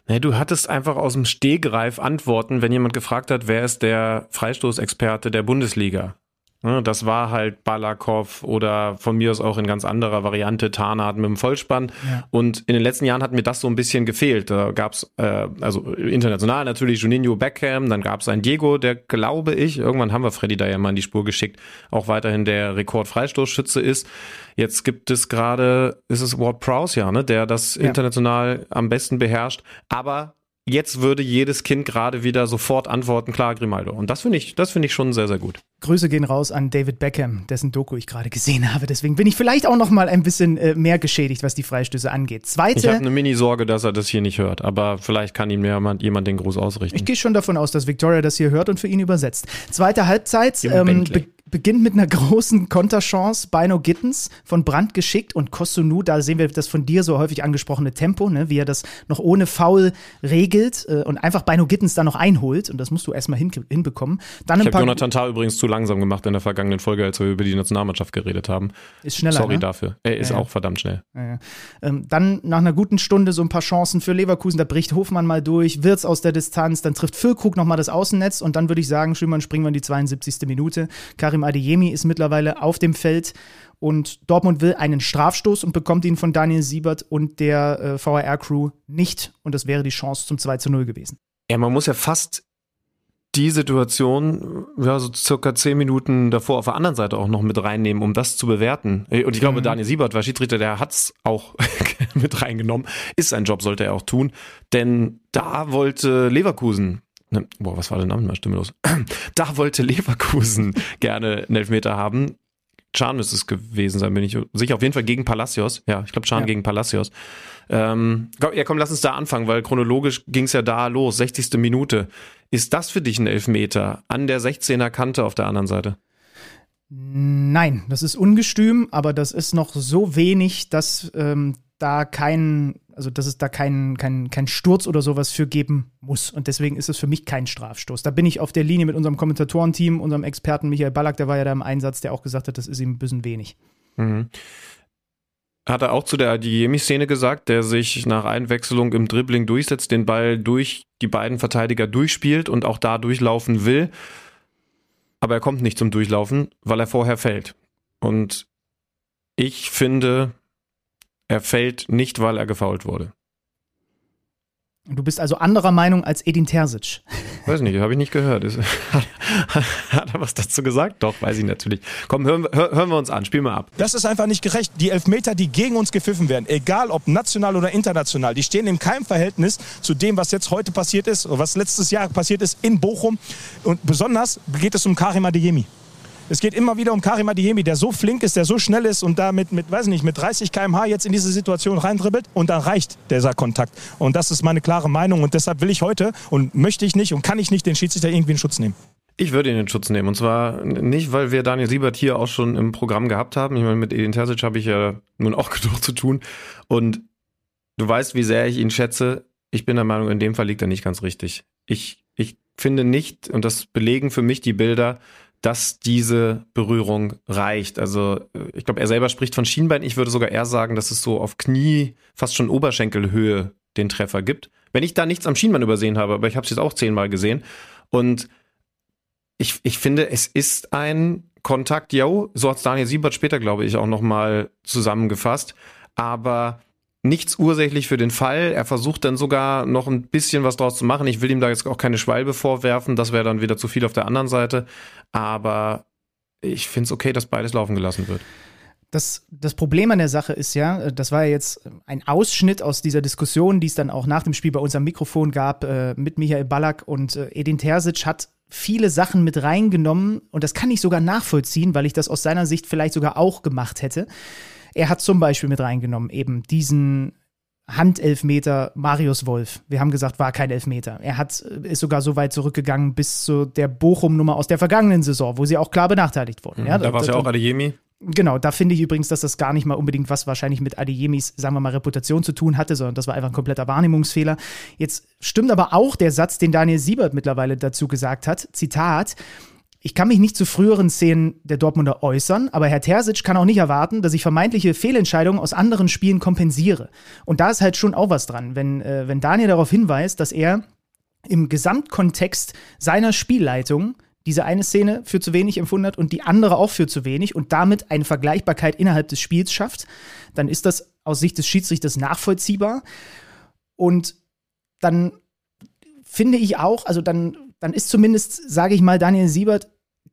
Nee, du hattest einfach aus dem Stehgreif Antworten, wenn jemand gefragt hat, wer ist der Freistoßexperte der Bundesliga? Ne, das war halt Balakov oder von mir aus auch in ganz anderer Variante Tarnat mit dem Vollspann. Ja. Und in den letzten Jahren hat mir das so ein bisschen gefehlt. Da gab's äh, also international natürlich Juninho Beckham, dann gab's einen Diego, der glaube ich, irgendwann haben wir Freddy da ja mal in die Spur geschickt, auch weiterhin der Rekordfreistoßschütze ist. Jetzt gibt es gerade, ist es Ward Prowse ja, ne, der das ja. international am besten beherrscht. Aber jetzt würde jedes Kind gerade wieder sofort antworten, klar, Grimaldo. Und das finde ich, das finde ich schon sehr, sehr gut. Grüße gehen raus an David Beckham, dessen Doku ich gerade gesehen habe. Deswegen bin ich vielleicht auch noch mal ein bisschen äh, mehr geschädigt, was die Freistöße angeht. Zweite. Ich habe eine Mini-Sorge, dass er das hier nicht hört, aber vielleicht kann ihm jemand, jemand den Gruß ausrichten. Ich gehe schon davon aus, dass Victoria das hier hört und für ihn übersetzt. Zweite Halbzeit. Ähm, beginnt mit einer großen Konterchance. Bino Gittens von Brand geschickt und Kosunu, da sehen wir das von dir so häufig angesprochene Tempo, ne, wie er das noch ohne Foul regelt äh, und einfach Bino Gittens da noch einholt. Und das musst du erstmal hin, hinbekommen. Dann ich habe Jonathan Tah übrigens zu langsam gemacht in der vergangenen Folge, als wir über die Nationalmannschaft geredet haben. Ist schneller. Sorry ne? dafür. Er ist ja, auch verdammt schnell. Ja, ähm, dann nach einer guten Stunde so ein paar Chancen für Leverkusen. Da bricht Hofmann mal durch, Wirtz aus der Distanz, dann trifft Füllkrug nochmal das Außennetz und dann würde ich sagen, Schümann springen wir in die 72. Minute. Karim Karim Adeyemi ist mittlerweile auf dem Feld und Dortmund will einen Strafstoß und bekommt ihn von Daniel Siebert und der äh, VAR-Crew nicht. Und das wäre die Chance zum 2 zu 0 gewesen. Ja, man muss ja fast die Situation, ja, so circa zehn Minuten davor auf der anderen Seite auch noch mit reinnehmen, um das zu bewerten. Und ich glaube, mhm. Daniel Siebert war Schiedsrichter, der hat's auch [laughs] mit reingenommen. Ist sein Job, sollte er auch tun. Denn da wollte Leverkusen ne, boah, was war der Name? Stimme los. [clears throat] Da wollte Leverkusen [laughs] gerne einen Elfmeter haben. Chan müsste es gewesen sein, bin ich sicher. Auf jeden Fall gegen Palacios. Ja, ich glaube Chan ja. gegen Palacios. Ähm, ja, komm, lass uns da anfangen, weil chronologisch ging es ja da los. 60. Minute. Ist das für dich ein Elfmeter an der 16er Kante auf der anderen Seite? Nein, das ist ungestüm, aber das ist noch so wenig, dass ähm, da kein, also dass es da keinen kein, kein Sturz oder sowas für geben muss. Und deswegen ist es für mich kein Strafstoß. Da bin ich auf der Linie mit unserem Kommentatorenteam, unserem Experten Michael Ballack, der war ja da im Einsatz, der auch gesagt hat, das ist ihm ein bisschen wenig. Mhm. Hat er auch zu der Adiemi-Szene gesagt, der sich nach Einwechslung im Dribbling durchsetzt, den Ball durch die beiden Verteidiger durchspielt und auch da durchlaufen will. Aber er kommt nicht zum Durchlaufen, weil er vorher fällt. Und ich finde, er fällt nicht, weil er gefault wurde. Du bist also anderer Meinung als Edin Terzic. Weiß nicht, habe ich nicht gehört. [laughs] Hat er was dazu gesagt? Doch, weiß ich natürlich. Komm, hören, hören wir uns an, spiel mal ab. Das ist einfach nicht gerecht. Die Elfmeter, die gegen uns gepfiffen werden, egal ob national oder international, die stehen in keinem Verhältnis zu dem, was jetzt heute passiert ist, oder was letztes Jahr passiert ist in Bochum. Und besonders geht es um Karim Adeyemi. Es geht immer wieder um Karim Adiyemi, der so flink ist, der so schnell ist und damit mit, weiß nicht, mit 30 km/h jetzt in diese Situation reindribbelt und dann reicht dieser Kontakt. Und das ist meine klare Meinung und deshalb will ich heute und möchte ich nicht und kann ich nicht den Schiedsrichter irgendwie in Schutz nehmen. Ich würde ihn in Schutz nehmen. Und zwar nicht, weil wir Daniel Siebert hier auch schon im Programm gehabt haben. Ich meine, mit Edin Terzic habe ich ja nun auch [laughs] genug zu tun. Und du weißt, wie sehr ich ihn schätze. Ich bin der Meinung, in dem Fall liegt er nicht ganz richtig. Ich, ich finde nicht, und das belegen für mich die Bilder, dass diese Berührung reicht. Also ich glaube, er selber spricht von Schienbein. Ich würde sogar eher sagen, dass es so auf Knie, fast schon Oberschenkelhöhe den Treffer gibt. Wenn ich da nichts am Schienbein übersehen habe, aber ich habe es jetzt auch zehnmal gesehen. Und ich, ich finde, es ist ein Kontakt, yo, so hat Daniel Siebert später, glaube ich, auch nochmal zusammengefasst. Aber nichts ursächlich für den Fall. Er versucht dann sogar noch ein bisschen was draus zu machen. Ich will ihm da jetzt auch keine Schwalbe vorwerfen, das wäre dann wieder zu viel auf der anderen Seite. Aber ich finde es okay, dass beides laufen gelassen wird. Das, das Problem an der Sache ist ja, das war ja jetzt ein Ausschnitt aus dieser Diskussion, die es dann auch nach dem Spiel bei uns am Mikrofon gab äh, mit Michael Ballack und äh, Edin Terzic hat viele Sachen mit reingenommen und das kann ich sogar nachvollziehen, weil ich das aus seiner Sicht vielleicht sogar auch gemacht hätte. Er hat zum Beispiel mit reingenommen eben diesen Handelfmeter Marius Wolf. Wir haben gesagt, war kein Elfmeter. Er hat, äh, ist sogar so weit zurückgegangen bis zu der Bochum-Nummer aus der vergangenen Saison, wo sie auch klar benachteiligt wurden. Mhm, ja, da war es ja auch Adeyemi. Genau, da finde ich übrigens, dass das gar nicht mal unbedingt was wahrscheinlich mit Adeyemis, sagen wir mal, Reputation zu tun hatte, sondern das war einfach ein kompletter Wahrnehmungsfehler. Jetzt stimmt aber auch der Satz, den Daniel Siebert mittlerweile dazu gesagt hat. Zitat. Ich kann mich nicht zu früheren Szenen der Dortmunder äußern, aber Herr Terzic kann auch nicht erwarten, dass ich vermeintliche Fehlentscheidungen aus anderen Spielen kompensiere. Und da ist halt schon auch was dran, wenn, äh, wenn Daniel darauf hinweist, dass er im Gesamtkontext seiner Spielleitung diese eine Szene für zu wenig empfunden hat und die andere auch für zu wenig und damit eine Vergleichbarkeit innerhalb des Spiels schafft, dann ist das aus Sicht des Schiedsrichters nachvollziehbar. Und dann finde ich auch, also dann, dann ist zumindest, sage ich mal, Daniel Siebert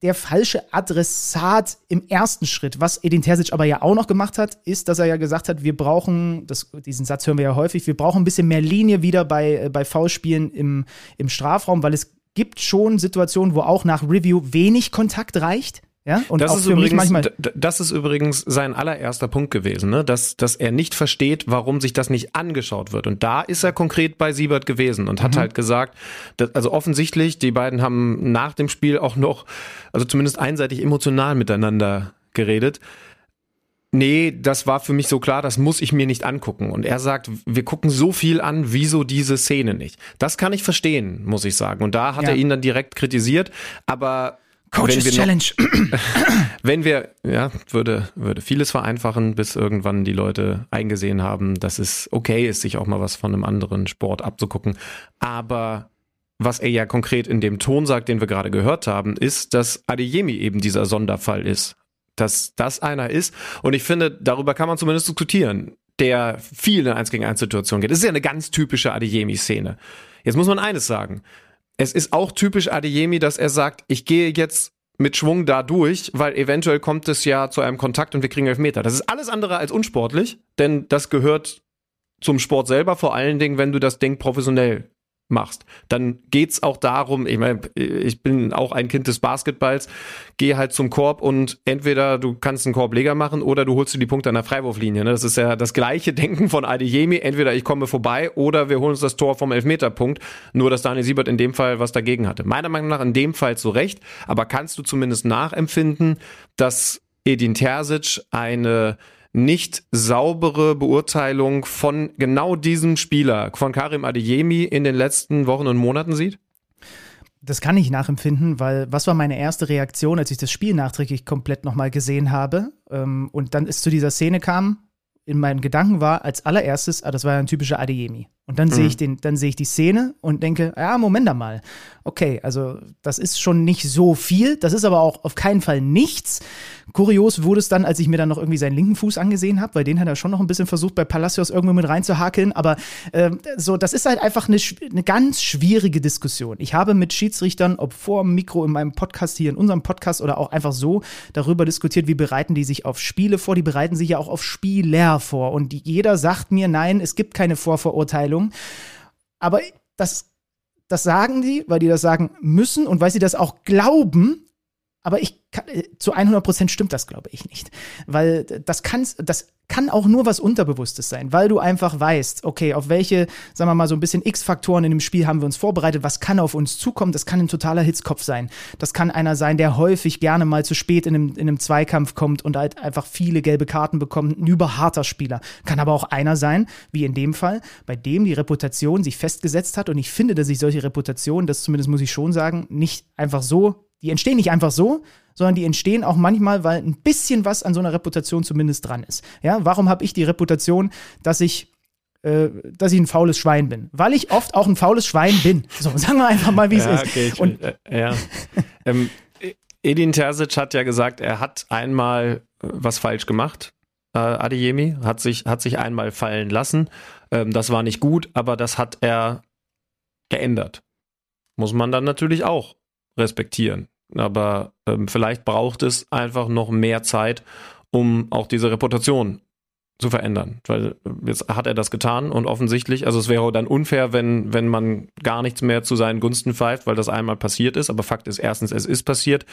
der falsche Adressat im ersten Schritt. Was Edin Terzic aber ja auch noch gemacht hat, ist, dass er ja gesagt hat, wir brauchen, das, diesen Satz hören wir ja häufig, wir brauchen ein bisschen mehr Linie wieder bei, äh, bei Foulspielen im, im Strafraum, weil es gibt schon Situationen, wo auch nach Review wenig Kontakt reicht. Ja, und das, ist übrigens, das ist übrigens sein allererster Punkt gewesen, ne? dass, dass er nicht versteht, warum sich das nicht angeschaut wird. Und da ist er konkret bei Siebert gewesen und hat mhm. halt gesagt, dass, also offensichtlich, die beiden haben nach dem Spiel auch noch, also zumindest einseitig emotional miteinander geredet nee, das war für mich so klar, das muss ich mir nicht angucken. Und er sagt, wir gucken so viel an, wieso diese Szene nicht. Das kann ich verstehen, muss ich sagen. Und da hat ja. er ihn dann direkt kritisiert, aber Coaches Challenge. [clears throat] Wenn wir, ja, würde, würde vieles vereinfachen, bis irgendwann die Leute eingesehen haben, dass es okay ist, sich auch mal was von einem anderen Sport abzugucken. Aber was er ja konkret in dem Ton sagt, den wir gerade gehört haben, ist, dass Adeyemi eben dieser Sonderfall ist dass das einer ist. Und ich finde, darüber kann man zumindest diskutieren, der viel in 1 gegen 1 Situationen geht. Das ist ja eine ganz typische Adeyemi-Szene. Jetzt muss man eines sagen. Es ist auch typisch Adeyemi, dass er sagt, ich gehe jetzt mit Schwung da durch, weil eventuell kommt es ja zu einem Kontakt und wir kriegen elf Meter. Das ist alles andere als unsportlich, denn das gehört zum Sport selber, vor allen Dingen, wenn du das Ding professionell machst, dann geht's auch darum, ich meine, ich bin auch ein Kind des Basketballs, geh halt zum Korb und entweder du kannst einen Korbleger machen oder du holst dir die Punkte an der Freiwurflinie. Ne? Das ist ja das gleiche [laughs] Denken von Adeyemi, entweder ich komme vorbei oder wir holen uns das Tor vom Elfmeterpunkt, nur dass Daniel Siebert in dem Fall was dagegen hatte. Meiner Meinung nach in dem Fall zu Recht, aber kannst du zumindest nachempfinden, dass Edin Terzic eine nicht saubere Beurteilung von genau diesem Spieler, von Karim Adeyemi in den letzten Wochen und Monaten sieht? Das kann ich nachempfinden, weil was war meine erste Reaktion, als ich das Spiel nachträglich komplett nochmal gesehen habe ähm, und dann es zu dieser Szene kam, in meinen Gedanken war als allererstes, ah, das war ja ein typischer Adeyemi. Und dann mhm. sehe ich den, dann sehe ich die Szene und denke, ja, Moment einmal. Okay, also das ist schon nicht so viel, das ist aber auch auf keinen Fall nichts. Kurios wurde es dann, als ich mir dann noch irgendwie seinen linken Fuß angesehen habe, weil den hat er schon noch ein bisschen versucht, bei Palacios irgendwo mit reinzuhakeln. Aber äh, so, das ist halt einfach eine, eine ganz schwierige Diskussion. Ich habe mit Schiedsrichtern, ob vor dem Mikro in meinem Podcast hier, in unserem Podcast oder auch einfach so, darüber diskutiert, wie bereiten die sich auf Spiele vor. Die bereiten sich ja auch auf Spieler vor. Und jeder sagt mir, nein, es gibt keine Vorverurteilung Entscheidung. Aber das, das sagen die, weil die das sagen müssen und weil sie das auch glauben. Aber ich kann, äh, zu 100 Prozent stimmt das, glaube ich nicht. Weil das kann, das kann auch nur was Unterbewusstes sein, weil du einfach weißt, okay, auf welche, sagen wir mal, so ein bisschen X-Faktoren in dem Spiel haben wir uns vorbereitet, was kann auf uns zukommen, das kann ein totaler Hitzkopf sein. Das kann einer sein, der häufig gerne mal zu spät in einem, in einem Zweikampf kommt und halt einfach viele gelbe Karten bekommt, ein überharter Spieler. Kann aber auch einer sein, wie in dem Fall, bei dem die Reputation sich festgesetzt hat und ich finde, dass sich solche Reputationen, das zumindest muss ich schon sagen, nicht einfach so, die entstehen nicht einfach so, sondern die entstehen auch manchmal, weil ein bisschen was an so einer Reputation zumindest dran ist. Ja, warum habe ich die Reputation, dass ich äh, dass ich ein faules Schwein bin, weil ich oft auch ein faules Schwein bin. So, [laughs] sagen wir einfach mal, wie es ja, ist. Okay, Und, äh, ja. [laughs] ähm, Edin Terzic hat ja gesagt, er hat einmal äh, was falsch gemacht. Äh, Adeyemi hat sich, hat sich einmal fallen lassen. Ähm, das war nicht gut, aber das hat er geändert. Muss man dann natürlich auch respektieren. Aber ähm, vielleicht braucht es einfach noch mehr Zeit, um auch diese Reputation zu verändern. Weil jetzt hat er das getan und offensichtlich, also es wäre dann unfair, wenn, wenn man gar nichts mehr zu seinen Gunsten pfeift, weil das einmal passiert ist. Aber Fakt ist erstens, es ist passiert.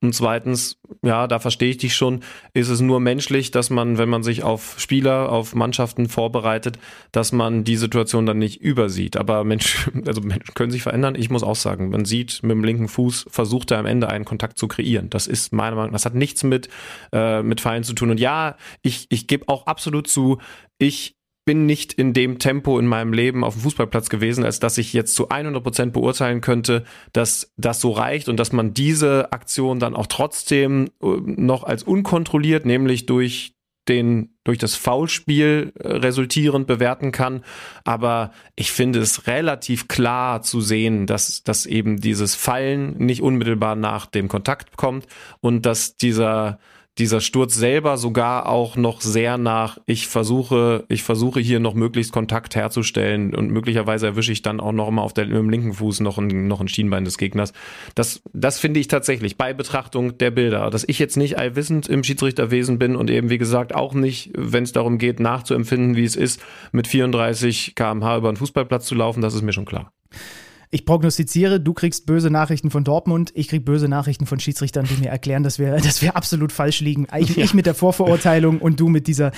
Und zweitens, ja, da verstehe ich dich schon, ist es nur menschlich, dass man, wenn man sich auf Spieler, auf Mannschaften vorbereitet, dass man die Situation dann nicht übersieht. Aber Mensch, [laughs] also Menschen können sich verändern. Ich muss auch sagen, man sieht mit dem linken Fuß, versucht er am Ende einen Kontakt zu kreieren. Das ist meiner Meinung nach, das hat nichts mit, äh, mit Fallen zu tun. Und ja, ich, ich gebe auch absolut absolut zu. Ich bin nicht in dem Tempo in meinem Leben auf dem Fußballplatz gewesen, als dass ich jetzt zu 100 Prozent beurteilen könnte, dass das so reicht und dass man diese Aktion dann auch trotzdem äh, noch als unkontrolliert, nämlich durch den durch das Foulspiel äh, resultierend bewerten kann. Aber ich finde es relativ klar zu sehen, dass, dass eben dieses Fallen nicht unmittelbar nach dem Kontakt kommt und dass dieser dieser Sturz selber sogar auch noch sehr nach, ich versuche, ich versuche hier noch möglichst Kontakt herzustellen und möglicherweise erwische ich dann auch noch immer auf der, dem linken Fuß noch ein, noch ein Schienbein des Gegners. Das, das finde ich tatsächlich bei Betrachtung der Bilder. Dass ich jetzt nicht allwissend im Schiedsrichterwesen bin und eben, wie gesagt, auch nicht, wenn es darum geht, nachzuempfinden, wie es ist, mit 34 kmh über den Fußballplatz zu laufen, das ist mir schon klar. Ich prognostiziere, du kriegst böse Nachrichten von Dortmund, ich krieg böse Nachrichten von Schiedsrichtern, die mir erklären, dass wir, [laughs] dass wir absolut falsch liegen. Ich, ja. ich mit der Vorverurteilung und du mit dieser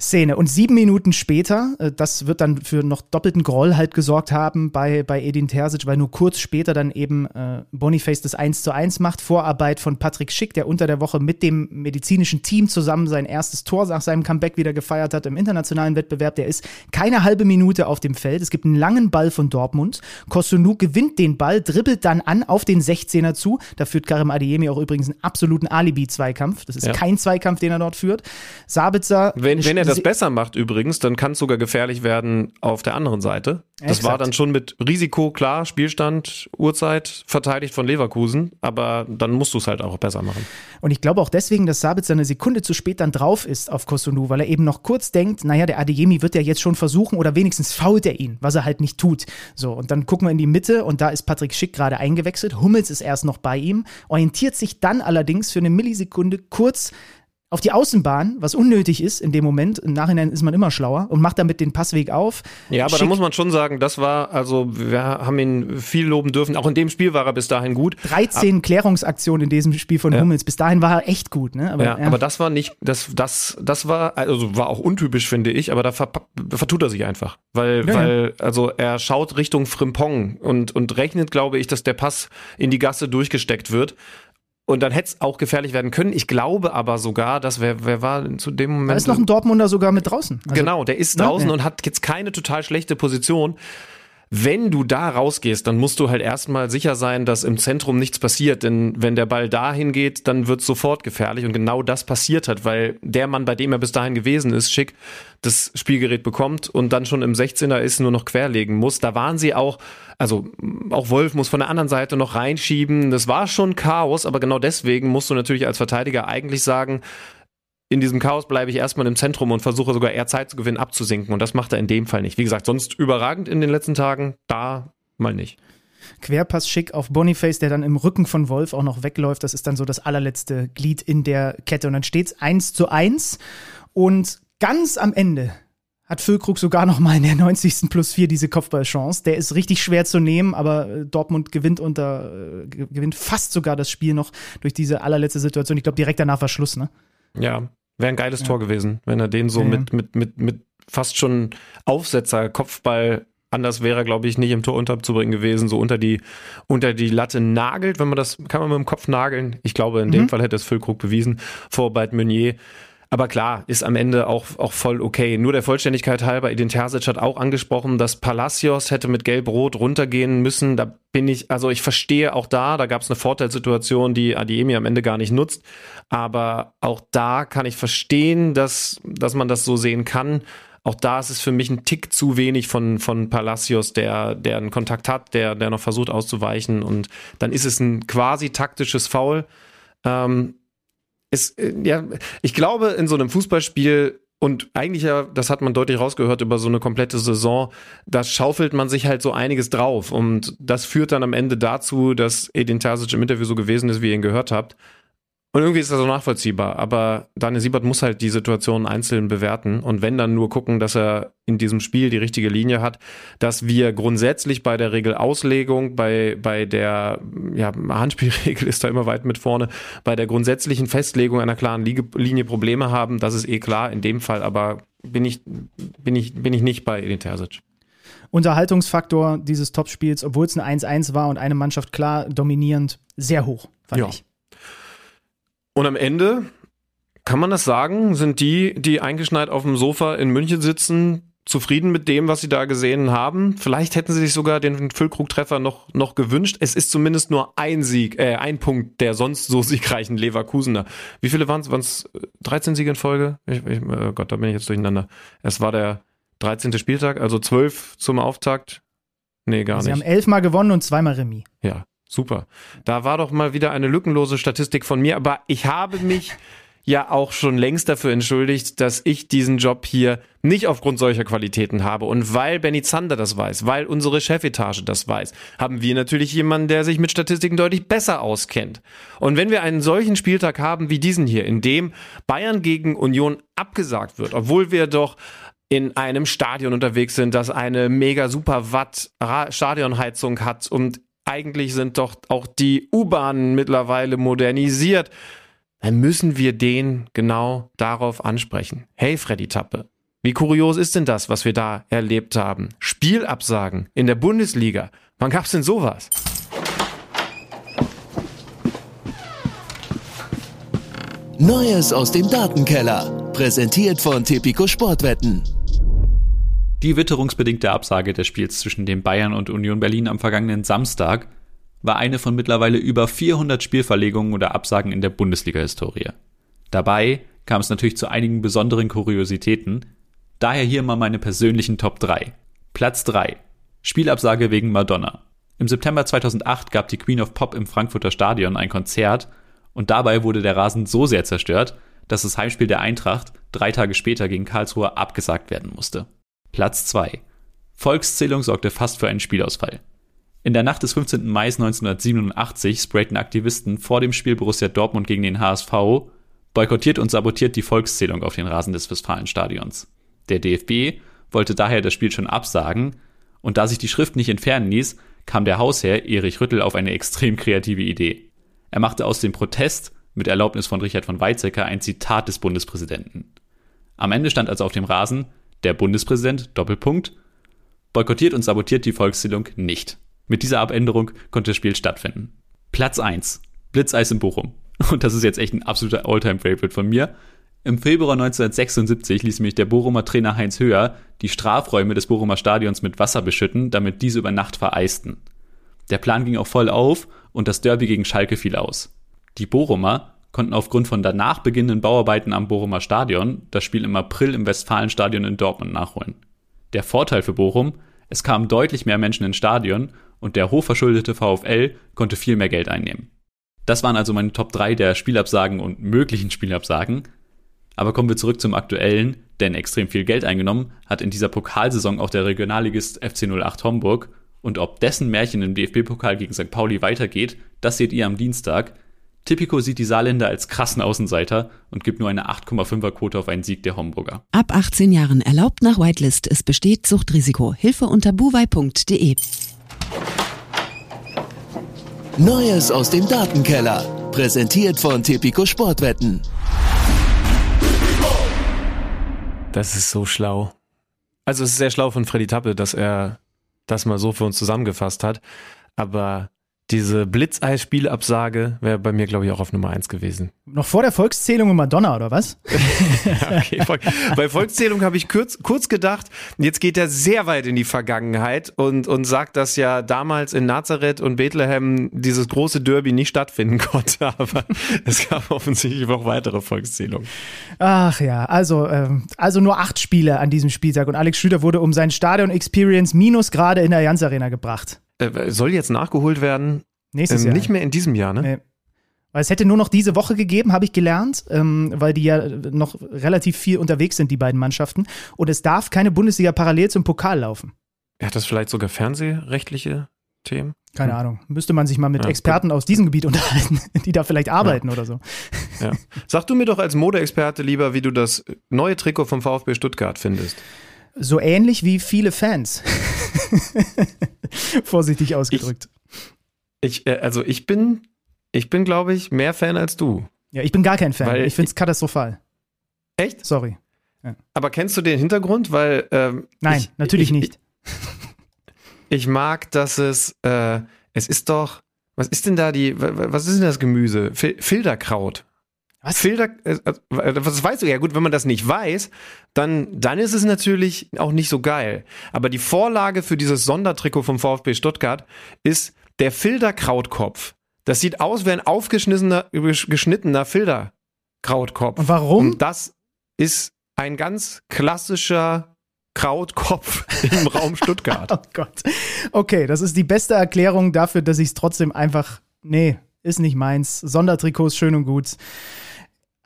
Szene. Und sieben Minuten später, äh, das wird dann für noch doppelten Groll halt gesorgt haben bei, bei Edin Terzic, weil nur kurz später dann eben äh, Boniface das 1 zu 1 macht. Vorarbeit von Patrick Schick, der unter der Woche mit dem medizinischen Team zusammen sein erstes Tor nach seinem Comeback wieder gefeiert hat im internationalen Wettbewerb. Der ist keine halbe Minute auf dem Feld. Es gibt einen langen Ball von Dortmund. Kosunu Nanu gewinnt den Ball, dribbelt dann an auf den 16er zu. Da führt Karim Adeyemi auch übrigens einen absoluten Alibi-Zweikampf. Das ist ja. kein Zweikampf, den er dort führt. Sabitzer. Wenn, wenn er das besser macht übrigens, dann kann es sogar gefährlich werden auf der anderen Seite. Das Exakt. war dann schon mit Risiko, klar, Spielstand, Uhrzeit, verteidigt von Leverkusen, aber dann musst du es halt auch besser machen. Und ich glaube auch deswegen, dass Sabitzer eine Sekunde zu spät dann drauf ist auf Kosunu, weil er eben noch kurz denkt, naja, der Adeyemi wird ja jetzt schon versuchen oder wenigstens fault er ihn, was er halt nicht tut. So, und dann gucken wir in die Mitte Mitte und da ist Patrick Schick gerade eingewechselt. Hummels ist erst noch bei ihm, orientiert sich dann allerdings für eine Millisekunde kurz auf die Außenbahn, was unnötig ist in dem Moment. Im Nachhinein ist man immer schlauer und macht damit den Passweg auf. Ja, aber Schick. da muss man schon sagen, das war, also wir haben ihn viel loben dürfen. Auch in dem Spiel war er bis dahin gut. 13 aber, Klärungsaktionen in diesem Spiel von ja. Hummels. Bis dahin war er echt gut. Ne? Aber, ja, ja, aber das war nicht, das, das, das war, also war auch untypisch, finde ich, aber da ver vertut er sich einfach. Weil, ja, weil, also er schaut Richtung Frimpong und, und rechnet, glaube ich, dass der Pass in die Gasse durchgesteckt wird. Und dann hätte es auch gefährlich werden können. Ich glaube aber sogar, dass wer, wer war zu dem Moment. Da ist noch ein Dortmunder sogar mit draußen. Also, genau, der ist draußen ja. und hat jetzt keine total schlechte Position. Wenn du da rausgehst, dann musst du halt erstmal sicher sein, dass im Zentrum nichts passiert. Denn wenn der Ball dahin geht, dann wird sofort gefährlich. Und genau das passiert hat, weil der Mann, bei dem er bis dahin gewesen ist, schick, das Spielgerät bekommt und dann schon im 16er ist, nur noch querlegen muss. Da waren sie auch, also auch Wolf muss von der anderen Seite noch reinschieben. Das war schon Chaos, aber genau deswegen musst du natürlich als Verteidiger eigentlich sagen, in diesem Chaos bleibe ich erstmal im Zentrum und versuche sogar eher Zeit zu gewinnen, abzusinken. Und das macht er in dem Fall nicht. Wie gesagt, sonst überragend in den letzten Tagen, da mal nicht. Querpass schick auf Boniface, der dann im Rücken von Wolf auch noch wegläuft. Das ist dann so das allerletzte Glied in der Kette. Und dann steht es 1 zu 1. Und ganz am Ende hat Füllkrug sogar noch mal in der 90. plus 4 diese Kopfballchance. Der ist richtig schwer zu nehmen, aber äh, Dortmund gewinnt unter, äh, gewinnt fast sogar das Spiel noch durch diese allerletzte Situation. Ich glaube, direkt danach war Schluss, ne? Ja, Wäre ein geiles ja. Tor gewesen, wenn er den so ja, mit, mit, mit, mit fast schon Aufsetzer, Kopfball anders wäre, glaube ich, nicht im Tor unterzubringen gewesen, so unter die, unter die Latte nagelt, wenn man das, kann man mit dem Kopf nageln. Ich glaube, in mhm. dem Fall hätte es Füllkrug bewiesen vor Beit Meunier. Aber klar, ist am Ende auch, auch voll okay. Nur der Vollständigkeit halber, Edin Terzic hat auch angesprochen, dass Palacios hätte mit Gelb-Rot runtergehen müssen. Da bin ich, also ich verstehe auch da, da gab es eine Vorteilssituation, die Adiemi am Ende gar nicht nutzt. Aber auch da kann ich verstehen, dass, dass man das so sehen kann. Auch da ist es für mich ein Tick zu wenig von, von Palacios, der, der einen Kontakt hat, der, der noch versucht auszuweichen. Und dann ist es ein quasi taktisches Foul. Ähm, ist, äh, ja, ich glaube, in so einem Fußballspiel und eigentlich ja, das hat man deutlich rausgehört über so eine komplette Saison, da schaufelt man sich halt so einiges drauf. Und das führt dann am Ende dazu, dass Edin Terzic im Interview so gewesen ist, wie ihr ihn gehört habt. Und irgendwie ist das so nachvollziehbar. Aber Daniel Siebert muss halt die Situation einzeln bewerten. Und wenn dann nur gucken, dass er in diesem Spiel die richtige Linie hat, dass wir grundsätzlich bei der Regelauslegung, bei, bei der ja, Handspielregel ist da immer weit mit vorne, bei der grundsätzlichen Festlegung einer klaren Linie Probleme haben, das ist eh klar. In dem Fall aber bin ich, bin ich, bin ich nicht bei Edin Terzic. Unterhaltungsfaktor dieses Topspiels, obwohl es ein 1-1 war und eine Mannschaft klar dominierend, sehr hoch, fand Ja. ich. Und am Ende, kann man das sagen, sind die, die eingeschneit auf dem Sofa in München sitzen, zufrieden mit dem, was sie da gesehen haben. Vielleicht hätten sie sich sogar den Füllkrug-Treffer noch, noch gewünscht. Es ist zumindest nur ein Sieg, äh, ein Punkt der sonst so siegreichen Leverkusener. Wie viele waren es? Waren es 13 Siege in Folge? Ich, ich, oh Gott, da bin ich jetzt durcheinander. Es war der 13. Spieltag, also 12 zum Auftakt. Nee, gar Sie nicht. haben elfmal gewonnen und zweimal Remis. Ja, super. Da war doch mal wieder eine lückenlose Statistik von mir, aber ich habe mich ja auch schon längst dafür entschuldigt, dass ich diesen Job hier nicht aufgrund solcher Qualitäten habe. Und weil Benny Zander das weiß, weil unsere Chefetage das weiß, haben wir natürlich jemanden, der sich mit Statistiken deutlich besser auskennt. Und wenn wir einen solchen Spieltag haben wie diesen hier, in dem Bayern gegen Union abgesagt wird, obwohl wir doch in einem Stadion unterwegs sind, das eine mega super Watt Stadionheizung hat und eigentlich sind doch auch die U-Bahnen mittlerweile modernisiert, dann müssen wir den genau darauf ansprechen. Hey Freddy Tappe, wie kurios ist denn das, was wir da erlebt haben? Spielabsagen in der Bundesliga. Wann gab's denn sowas? Neues aus dem Datenkeller. Präsentiert von Tipico Sportwetten. Die witterungsbedingte Absage des Spiels zwischen den Bayern und Union Berlin am vergangenen Samstag war eine von mittlerweile über 400 Spielverlegungen oder Absagen in der Bundesliga-Historie. Dabei kam es natürlich zu einigen besonderen Kuriositäten, daher hier mal meine persönlichen Top 3. Platz 3. Spielabsage wegen Madonna. Im September 2008 gab die Queen of Pop im Frankfurter Stadion ein Konzert und dabei wurde der Rasen so sehr zerstört, dass das Heimspiel der Eintracht drei Tage später gegen Karlsruhe abgesagt werden musste. Platz 2. Volkszählung sorgte fast für einen Spielausfall. In der Nacht des 15. Mai 1987 sprayten Aktivisten vor dem Spiel Borussia Dortmund gegen den HSV, boykottiert und sabotiert die Volkszählung auf den Rasen des Westfalenstadions. Der DFB wollte daher das Spiel schon absagen, und da sich die Schrift nicht entfernen ließ, kam der Hausherr Erich Rüttel auf eine extrem kreative Idee. Er machte aus dem Protest mit Erlaubnis von Richard von Weizsäcker ein Zitat des Bundespräsidenten. Am Ende stand also auf dem Rasen, der Bundespräsident, Doppelpunkt, boykottiert und sabotiert die Volkszählung nicht. Mit dieser Abänderung konnte das Spiel stattfinden. Platz 1. Blitzeis in Bochum. [laughs] Und das ist jetzt echt ein absoluter Alltime-Favorite von mir. Im Februar 1976 ließ mich der Bochumer Trainer Heinz Höher die Strafräume des Bochumer Stadions mit Wasser beschütten, damit diese über Nacht vereisten. Der Plan ging auch voll auf und das Derby gegen Schalke fiel aus. Die Bochumer konnten aufgrund von danach beginnenden Bauarbeiten am Bochumer Stadion das Spiel im April im Westfalenstadion in Dortmund nachholen. Der Vorteil für Bochum, es kamen deutlich mehr Menschen ins Stadion und der hochverschuldete VfL konnte viel mehr Geld einnehmen. Das waren also meine Top 3 der Spielabsagen und möglichen Spielabsagen. Aber kommen wir zurück zum aktuellen, denn extrem viel Geld eingenommen hat in dieser Pokalsaison auch der Regionalligist FC 08 Homburg. Und ob dessen Märchen im DFB-Pokal gegen St. Pauli weitergeht, das seht ihr am Dienstag. Tipico sieht die Saarländer als krassen Außenseiter und gibt nur eine 8,5er Quote auf einen Sieg der Homburger. Ab 18 Jahren erlaubt nach Whitelist. Es besteht Suchtrisiko. Hilfe unter buwei.de. Neues aus dem Datenkeller. Präsentiert von Tipico Sportwetten. Das ist so schlau. Also es ist sehr schlau von Freddy Tappe, dass er das mal so für uns zusammengefasst hat. Aber diese Blitzeis-Spielabsage wäre bei mir, glaube ich, auch auf Nummer eins gewesen. Noch vor der Volkszählung in Madonna, oder was? [laughs] Okay, Bei Volkszählung habe ich kurz, kurz gedacht, jetzt geht er sehr weit in die Vergangenheit und, und sagt, dass ja damals in Nazareth und Bethlehem dieses große Derby nicht stattfinden [laughs] konnte. Aber es gab offensichtlich noch weitere Volkszählungen. Ach ja, also, ähm, also nur acht Spiele an diesem Spieltag und Alex Schlüter wurde um sein Stadion-Experience minus gerade in der Allianz Arena gebracht. Äh, soll jetzt nachgeholt werden? Nächstes Ähm, Jahr. Nicht mehr in diesem Jahr, ne? Nee. Weil es hätte nur noch diese Woche gegeben, habe ich gelernt, ähm, weil die ja noch relativ viel unterwegs sind, die beiden Mannschaften. Und es darf keine Bundesliga parallel zum Pokal laufen. Hat das vielleicht sogar fernsehrechtliche Themen? Keine Ahnung. Müsste man sich mal mit ja, Experten gut. aus diesem Gebiet [laughs] unterhalten, die da vielleicht arbeiten ja. oder so. Ja. Sag du mir doch als Modeexperte lieber, wie du das neue Trikot vom VfB Stuttgart findest. So ähnlich wie viele Fans. [laughs] Vorsichtig ausgedrückt. Ich, ich äh, also ich bin ich bin, glaube ich, mehr Fan als du. Ja, ich bin gar kein Fan. Weil ich finde es katastrophal. Echt? Sorry. Ja. Aber kennst du den Hintergrund? Weil ähm, Nein, ich, natürlich ich, nicht. Ich, mag, dass es, äh, es ist doch, was ist denn da die, was ist denn das Gemüse? Filterkraut. Was? Filter, äh, äh, was weißt du? Ja gut, wenn man das nicht weiß, dann, dann ist es natürlich auch nicht so geil. Aber die Vorlage für dieses Sondertrikot vom VfB Stuttgart ist der Filterkrautkopf. Das sieht aus wie ein aufgeschnittener geschnittener Filterkrautkopf. Und warum? Und das ist ein ganz klassischer Krautkopf [laughs] im Raum Stuttgart. [laughs] oh Gott. Okay, das ist die beste Erklärung dafür, dass ich es trotzdem einfach. Nee, ist nicht meins. Sondertrikots schön und gut.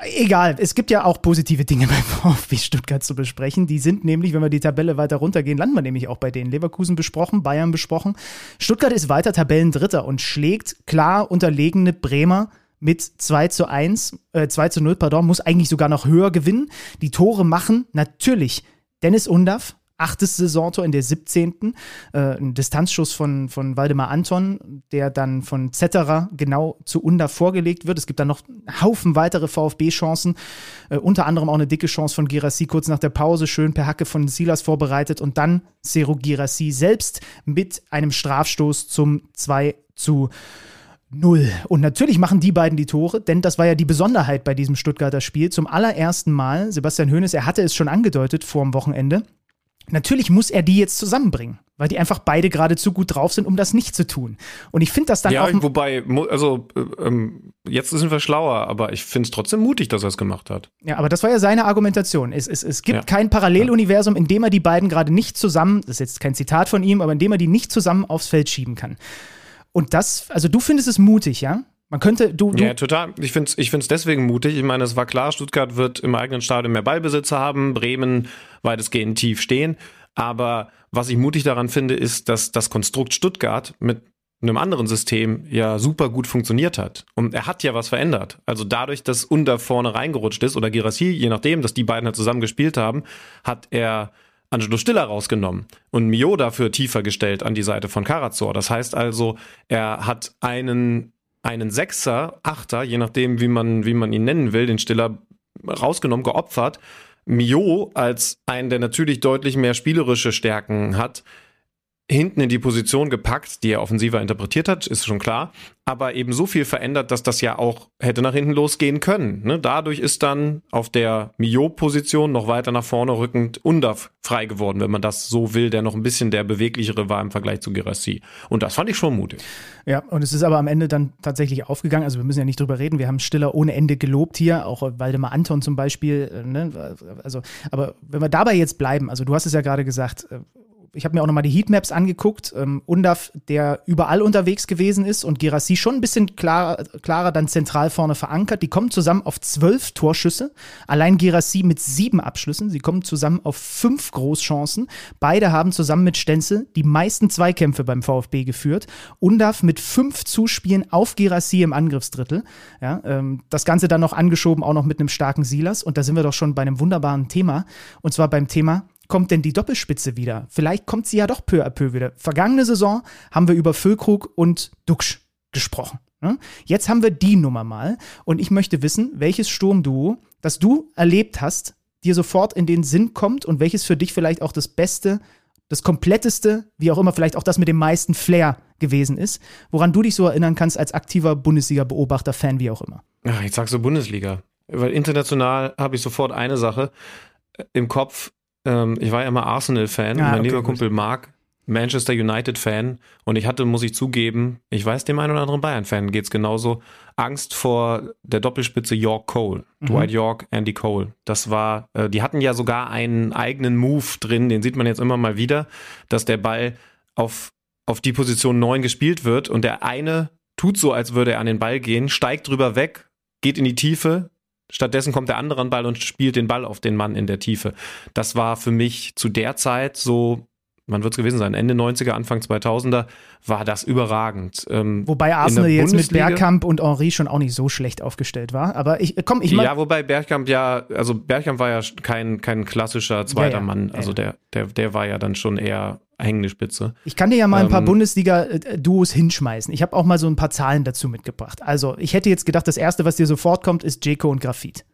Egal, es gibt ja auch positive Dinge [laughs] beim VfB Stuttgart zu besprechen. Die sind nämlich, wenn wir die Tabelle weiter runtergehen, landen wir nämlich auch bei denen. Leverkusen besprochen, Bayern besprochen. Stuttgart ist weiter Tabellendritter und schlägt klar unterlegene Bremer mit 2 zu 1, äh, 2 zu 0, pardon, muss eigentlich sogar noch höher gewinnen. Die Tore machen natürlich Dennis Undaff, achtes Saisontor in der 17. Äh, ein Distanzschuss von, von Waldemar Anton, der dann von Zetterer genau zu Unda vorgelegt wird. Es gibt dann noch einen Haufen weitere VfB-Chancen, äh, unter anderem auch eine dicke Chance von Girassi kurz nach der Pause, schön per Hacke von Silas vorbereitet und dann Seru Girassi selbst mit einem Strafstoß zum 2 zu Null. Und natürlich machen die beiden die Tore, denn das war ja die Besonderheit bei diesem Stuttgarter Spiel. Zum allerersten Mal, Sebastian Hoeneß, er hatte es schon angedeutet vor dem Wochenende, Natürlich muss er die jetzt zusammenbringen, weil die einfach beide gerade zu gut drauf sind, um das nicht zu tun. Und ich finde das dann ja, auch. Ja, wobei, also äh, ähm, jetzt sind wir schlauer, aber ich finde es trotzdem mutig, dass er es gemacht hat. Ja, aber das war ja seine Argumentation. Es, es, es gibt ja. kein Paralleluniversum, in dem er die beiden gerade nicht zusammen, das ist jetzt kein Zitat von ihm, aber in dem er die nicht zusammen aufs Feld schieben kann. Und das, also du findest es mutig, ja? Man könnte, du, du Ja, total. Ich finde es ich find's deswegen mutig. Ich meine, es war klar, Stuttgart wird im eigenen Stadion mehr Ballbesitzer haben, Bremen weitestgehend tief stehen. Aber was ich mutig daran finde, ist, dass das Konstrukt Stuttgart mit einem anderen System ja super gut funktioniert hat. Und er hat ja was verändert. Also dadurch, dass Under vorne reingerutscht ist oder Girassi, je nachdem, dass die beiden halt zusammen gespielt haben, hat er Angelo Stiller rausgenommen und Mio dafür tiefer gestellt an die Seite von Karazor. Das heißt also, er hat einen einen Sechser, Achter, je nachdem, wie man, wie man ihn nennen will, den Stiller rausgenommen, geopfert. Mio als einen, der natürlich deutlich mehr spielerische Stärken hat, hinten in die Position gepackt, die er offensiver interpretiert hat, ist schon klar, aber eben so viel verändert, dass das ja auch hätte nach hinten losgehen können. Ne? Dadurch ist dann auf der Mio-Position noch weiter nach vorne rückend Undaf frei geworden, wenn man das so will, der noch ein bisschen der beweglichere war im Vergleich zu Girassi. Und das fand ich schon mutig. Ja, und es ist aber am Ende dann tatsächlich aufgegangen. Also wir müssen ja nicht drüber reden. Wir haben Stiller ohne Ende gelobt hier, auch Waldemar Anton zum Beispiel. Äh, ne? Also, aber wenn wir dabei jetzt bleiben, also du hast es ja gerade gesagt, äh, ich habe mir auch nochmal die Heatmaps angeguckt. Ähm, Undaf, der überall unterwegs gewesen ist und Gerassi schon ein bisschen klar, klarer dann zentral vorne verankert. Die kommen zusammen auf zwölf Torschüsse. Allein Gerassi mit sieben Abschlüssen. Sie kommen zusammen auf fünf Großchancen. Beide haben zusammen mit Stenzel die meisten Zweikämpfe beim VfB geführt. Undaf mit fünf Zuspielen auf Gerassi im Angriffsdrittel. Ja, ähm, das Ganze dann noch angeschoben, auch noch mit einem starken Silas. Und da sind wir doch schon bei einem wunderbaren Thema. Und zwar beim Thema kommt denn die Doppelspitze wieder? Vielleicht kommt sie ja doch peu à peu wieder. Vergangene Saison haben wir über Füllkrug und Duxch gesprochen. Ne? Jetzt haben wir die Nummer mal und ich möchte wissen, welches Sturmduo, das du erlebt hast, dir sofort in den Sinn kommt und welches für dich vielleicht auch das Beste, das kompletteste, wie auch immer, vielleicht auch das mit dem meisten Flair gewesen ist, woran du dich so erinnern kannst als aktiver Bundesliga-Beobachter, Fan, wie auch immer. Ach, jetzt sagst du Bundesliga. Weil international habe ich sofort eine Sache im Kopf, ähm, ich war ja immer Arsenal-Fan. Ah, mein okay, lieber gut. Kumpel Mark, Manchester United-Fan. Und ich hatte, muss ich zugeben, ich weiß, dem einen oder anderen Bayern-Fan geht es genauso, Angst vor der Doppelspitze York Cole. Mhm. Dwight York, Andy Cole. Das war, äh, die hatten ja sogar einen eigenen Move drin, den sieht man jetzt immer mal wieder, dass der Ball auf, auf die Position 9 gespielt wird und der eine tut so, als würde er an den Ball gehen, steigt drüber weg, geht in die Tiefe. Stattdessen kommt der andere an Ball und spielt den Ball auf den Mann in der Tiefe. Das war für mich zu der Zeit so wann wird es gewesen sein? Ende 90er, Anfang 2000er war das überragend. Ähm, wobei Arsenal jetzt mit Bergkamp und Henri schon auch nicht so schlecht aufgestellt war. Aber ich komm, ich Ja, wobei Bergkamp ja, also Bergkamp war ja kein, kein klassischer zweiter ja, ja, Mann. Also ja, der, der, der war ja dann schon eher hängende Spitze. Ich kann dir ja mal ein paar ähm, Bundesliga-Duos hinschmeißen. Ich habe auch mal so ein paar Zahlen dazu mitgebracht. Also, ich hätte jetzt gedacht, das erste, was dir sofort kommt, ist Jeko und Grafit.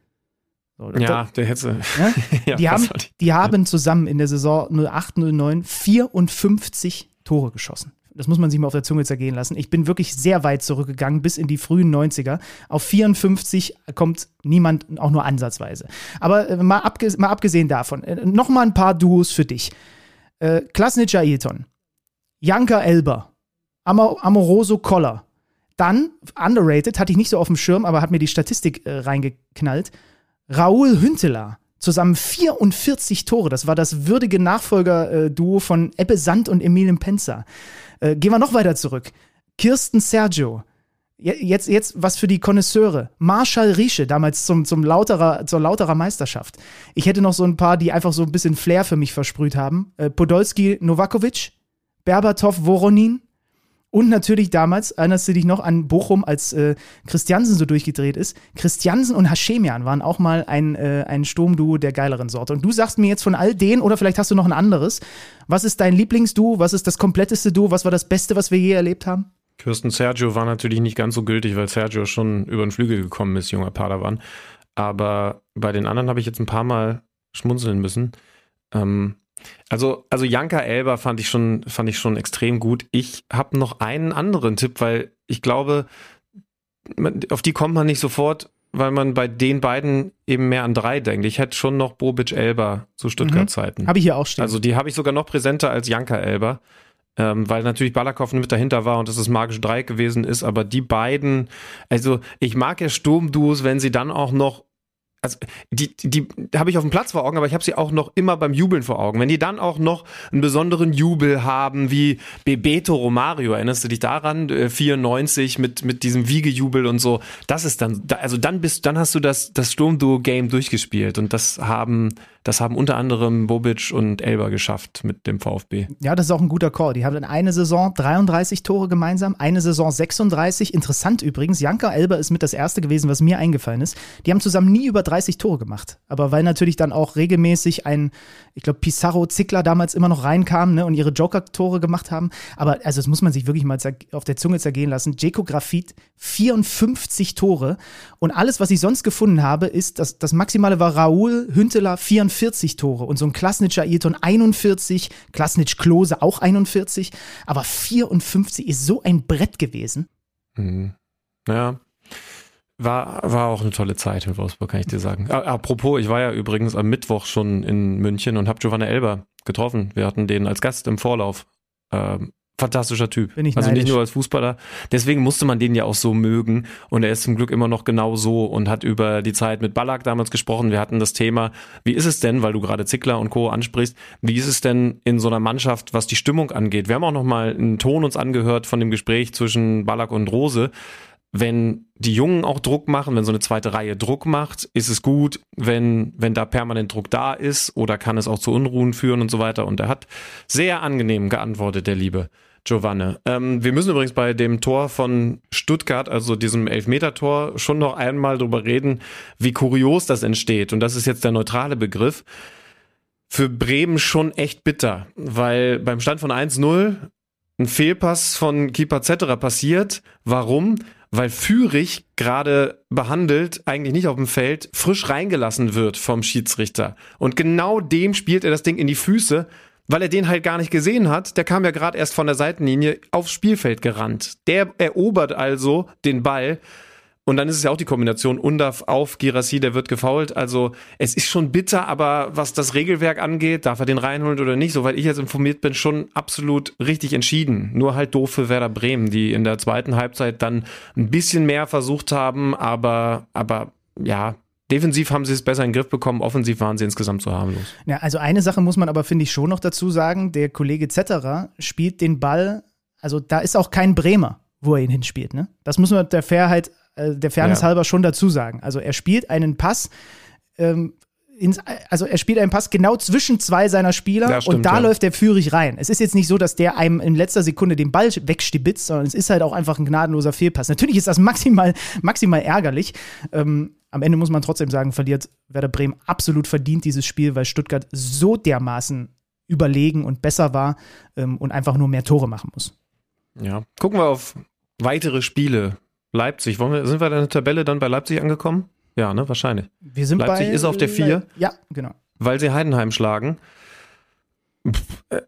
So, ja, der hätte. Ja? [laughs] ja, die, haben, die haben zusammen in der Saison 08, 09 54 Tore geschossen. Das muss man sich mal auf der Zunge zergehen lassen. Ich bin wirklich sehr weit zurückgegangen, bis in die frühen 90er. Auf 54 kommt niemand auch nur ansatzweise. Aber äh, mal, abges mal, abgesehen davon, äh, noch mal ein paar Duos für dich. Äh, Klasnitsch Ailton, Janka Elber, Amor Amoroso Koller. Dann, underrated, hatte ich nicht so auf dem Schirm, aber hat mir die Statistik äh, reingeknallt. Raoul Hünteler zusammen 44 Tore. Das war das würdige Nachfolger-Duo von Ebbe Sand und Emilien Penzer. Äh, gehen wir noch weiter zurück. Kirsten Sergio. Jetzt, jetzt was für die Konnoisseure. Marshall Riesche, damals zum, zum Lauterer, zur Lauterer Meisterschaft. Ich hätte noch so ein paar, die einfach so ein bisschen Flair für mich versprüht haben. Äh, Podolski Novakovic, Berbatov Voronin, und natürlich damals, erinnerst du dich noch an Bochum, als äh, Christiansen so durchgedreht ist? Christiansen und Hashemian waren auch mal ein, äh, ein Sturmduo der geileren Sorte. Und du sagst mir jetzt von all denen, oder vielleicht hast du noch ein anderes, was ist dein Lieblingsduo? Was ist das kompletteste Duo? Was war das Beste, was wir je erlebt haben? Kirsten Sergio war natürlich nicht ganz so gültig, weil Sergio schon über den Flügel gekommen ist, junger Padawan. Aber bei den anderen habe ich jetzt ein paar Mal schmunzeln müssen. Ähm, also, also Janka Elber fand ich schon, fand ich schon extrem gut. Ich habe noch einen anderen Tipp, weil ich glaube, auf die kommt man nicht sofort, weil man bei den beiden eben mehr an drei denkt. Ich hätte schon noch Bobic Elber zu Stuttgart-Zeiten. Mhm. Habe ich hier auch stehen. Also die habe ich sogar noch präsenter als Janka Elber. Ähm, weil natürlich Balakow mit dahinter war und es das magische Dreieck gewesen ist, aber die beiden, also ich mag ja Sturmduos, wenn sie dann auch noch also die, die, die habe ich auf dem Platz vor Augen, aber ich habe sie auch noch immer beim Jubeln vor Augen. Wenn die dann auch noch einen besonderen Jubel haben, wie Bebeto Romario, erinnerst du dich daran? 94 äh, mit, mit diesem Wiegejubel und so. Das ist dann, also dann bist, dann hast du das, das Sturmduo-Game durchgespielt und das haben das haben unter anderem Bobic und Elber geschafft mit dem VfB. Ja, das ist auch ein guter Call. Die haben in eine Saison 33 Tore gemeinsam, eine Saison 36. Interessant übrigens, Janka Elber ist mit das erste gewesen, was mir eingefallen ist. Die haben zusammen nie über 30 Tore gemacht. Aber weil natürlich dann auch regelmäßig ein, ich glaube, Pizarro Zickler damals immer noch reinkam ne, und ihre Joker-Tore gemacht haben. Aber also das muss man sich wirklich mal auf der Zunge zergehen lassen. Jeko Grafit, 54 Tore. Und alles, was ich sonst gefunden habe, ist, dass das Maximale war Raoul Hünteler 54 41 Tore und so ein Klasnitscher Ayrton 41, Klasnitsch Klose auch 41, aber 54 ist so ein Brett gewesen. Mhm. Ja. War, war auch eine tolle Zeit in Wolfsburg, kann ich dir sagen. Apropos, ich war ja übrigens am Mittwoch schon in München und habe Giovanna Elber getroffen. Wir hatten den als Gast im Vorlauf. Ähm, fantastischer Typ. Bin ich also neidisch. nicht nur als Fußballer. Deswegen musste man den ja auch so mögen. Und er ist zum Glück immer noch genau so und hat über die Zeit mit Ballack damals gesprochen. Wir hatten das Thema, wie ist es denn, weil du gerade Zickler und Co. ansprichst, wie ist es denn in so einer Mannschaft, was die Stimmung angeht? Wir haben auch noch mal einen Ton uns angehört von dem Gespräch zwischen Ballack und Rose wenn die Jungen auch Druck machen, wenn so eine zweite Reihe Druck macht, ist es gut, wenn, wenn da permanent Druck da ist oder kann es auch zu Unruhen führen und so weiter. Und er hat sehr angenehm geantwortet, der Liebe. Giovanne. Ähm, wir müssen übrigens bei dem Tor von Stuttgart, also diesem Elfmeter-Tor, schon noch einmal drüber reden, wie kurios das entsteht. Und das ist jetzt der neutrale Begriff. Für Bremen schon echt bitter, weil beim Stand von 1-0 ein Fehlpass von Keeper Zetterer passiert. Warum? Weil Führig gerade behandelt, eigentlich nicht auf dem Feld, frisch reingelassen wird vom Schiedsrichter. Und genau dem spielt er das Ding in die Füße weil er den halt gar nicht gesehen hat. Der kam ja gerade erst von der Seitenlinie aufs Spielfeld gerannt. Der erobert also den Ball. Und dann ist es ja auch die Kombination Undaf auf Girassi, der wird gefault. Also es ist schon bitter, aber was das Regelwerk angeht, darf er den reinholen oder nicht, soweit ich jetzt informiert bin, schon absolut richtig entschieden. Nur halt doof für Werder Bremen, die in der zweiten Halbzeit dann ein bisschen mehr versucht haben, aber, aber ja, Defensiv haben sie es besser in den Griff bekommen, offensiv waren sie insgesamt so harmlos. Ja, also eine Sache muss man aber, finde ich, schon noch dazu sagen. Der Kollege Zetterer spielt den Ball, also da ist auch kein Bremer wo er ihn hinspielt. Ne? Das muss man der Fairheit, äh, der Fairness Ja. halber schon dazu sagen. Also er spielt einen Pass, ähm, ins, also er spielt einen Pass genau zwischen zwei seiner Spieler Ja, stimmt, und da ja. läuft der Führig rein. Es ist jetzt nicht so, dass der einem in letzter Sekunde den Ball wegstibitzt, sondern es ist halt auch einfach ein gnadenloser Fehlpass. Natürlich ist das maximal, maximal ärgerlich. Ähm, am Ende muss man trotzdem sagen, verliert Werder Bremen absolut verdient dieses Spiel, weil Stuttgart so dermaßen überlegen und besser war ähm, und einfach nur mehr Tore machen muss. Ja. Gucken wir auf weitere Spiele. Leipzig, wir, sind wir in der Tabelle dann bei Leipzig angekommen? Ja, ne, wahrscheinlich. Wir sind Leipzig bei, ist auf der vier. Ja, genau. Weil sie Heidenheim schlagen. Pff, äh,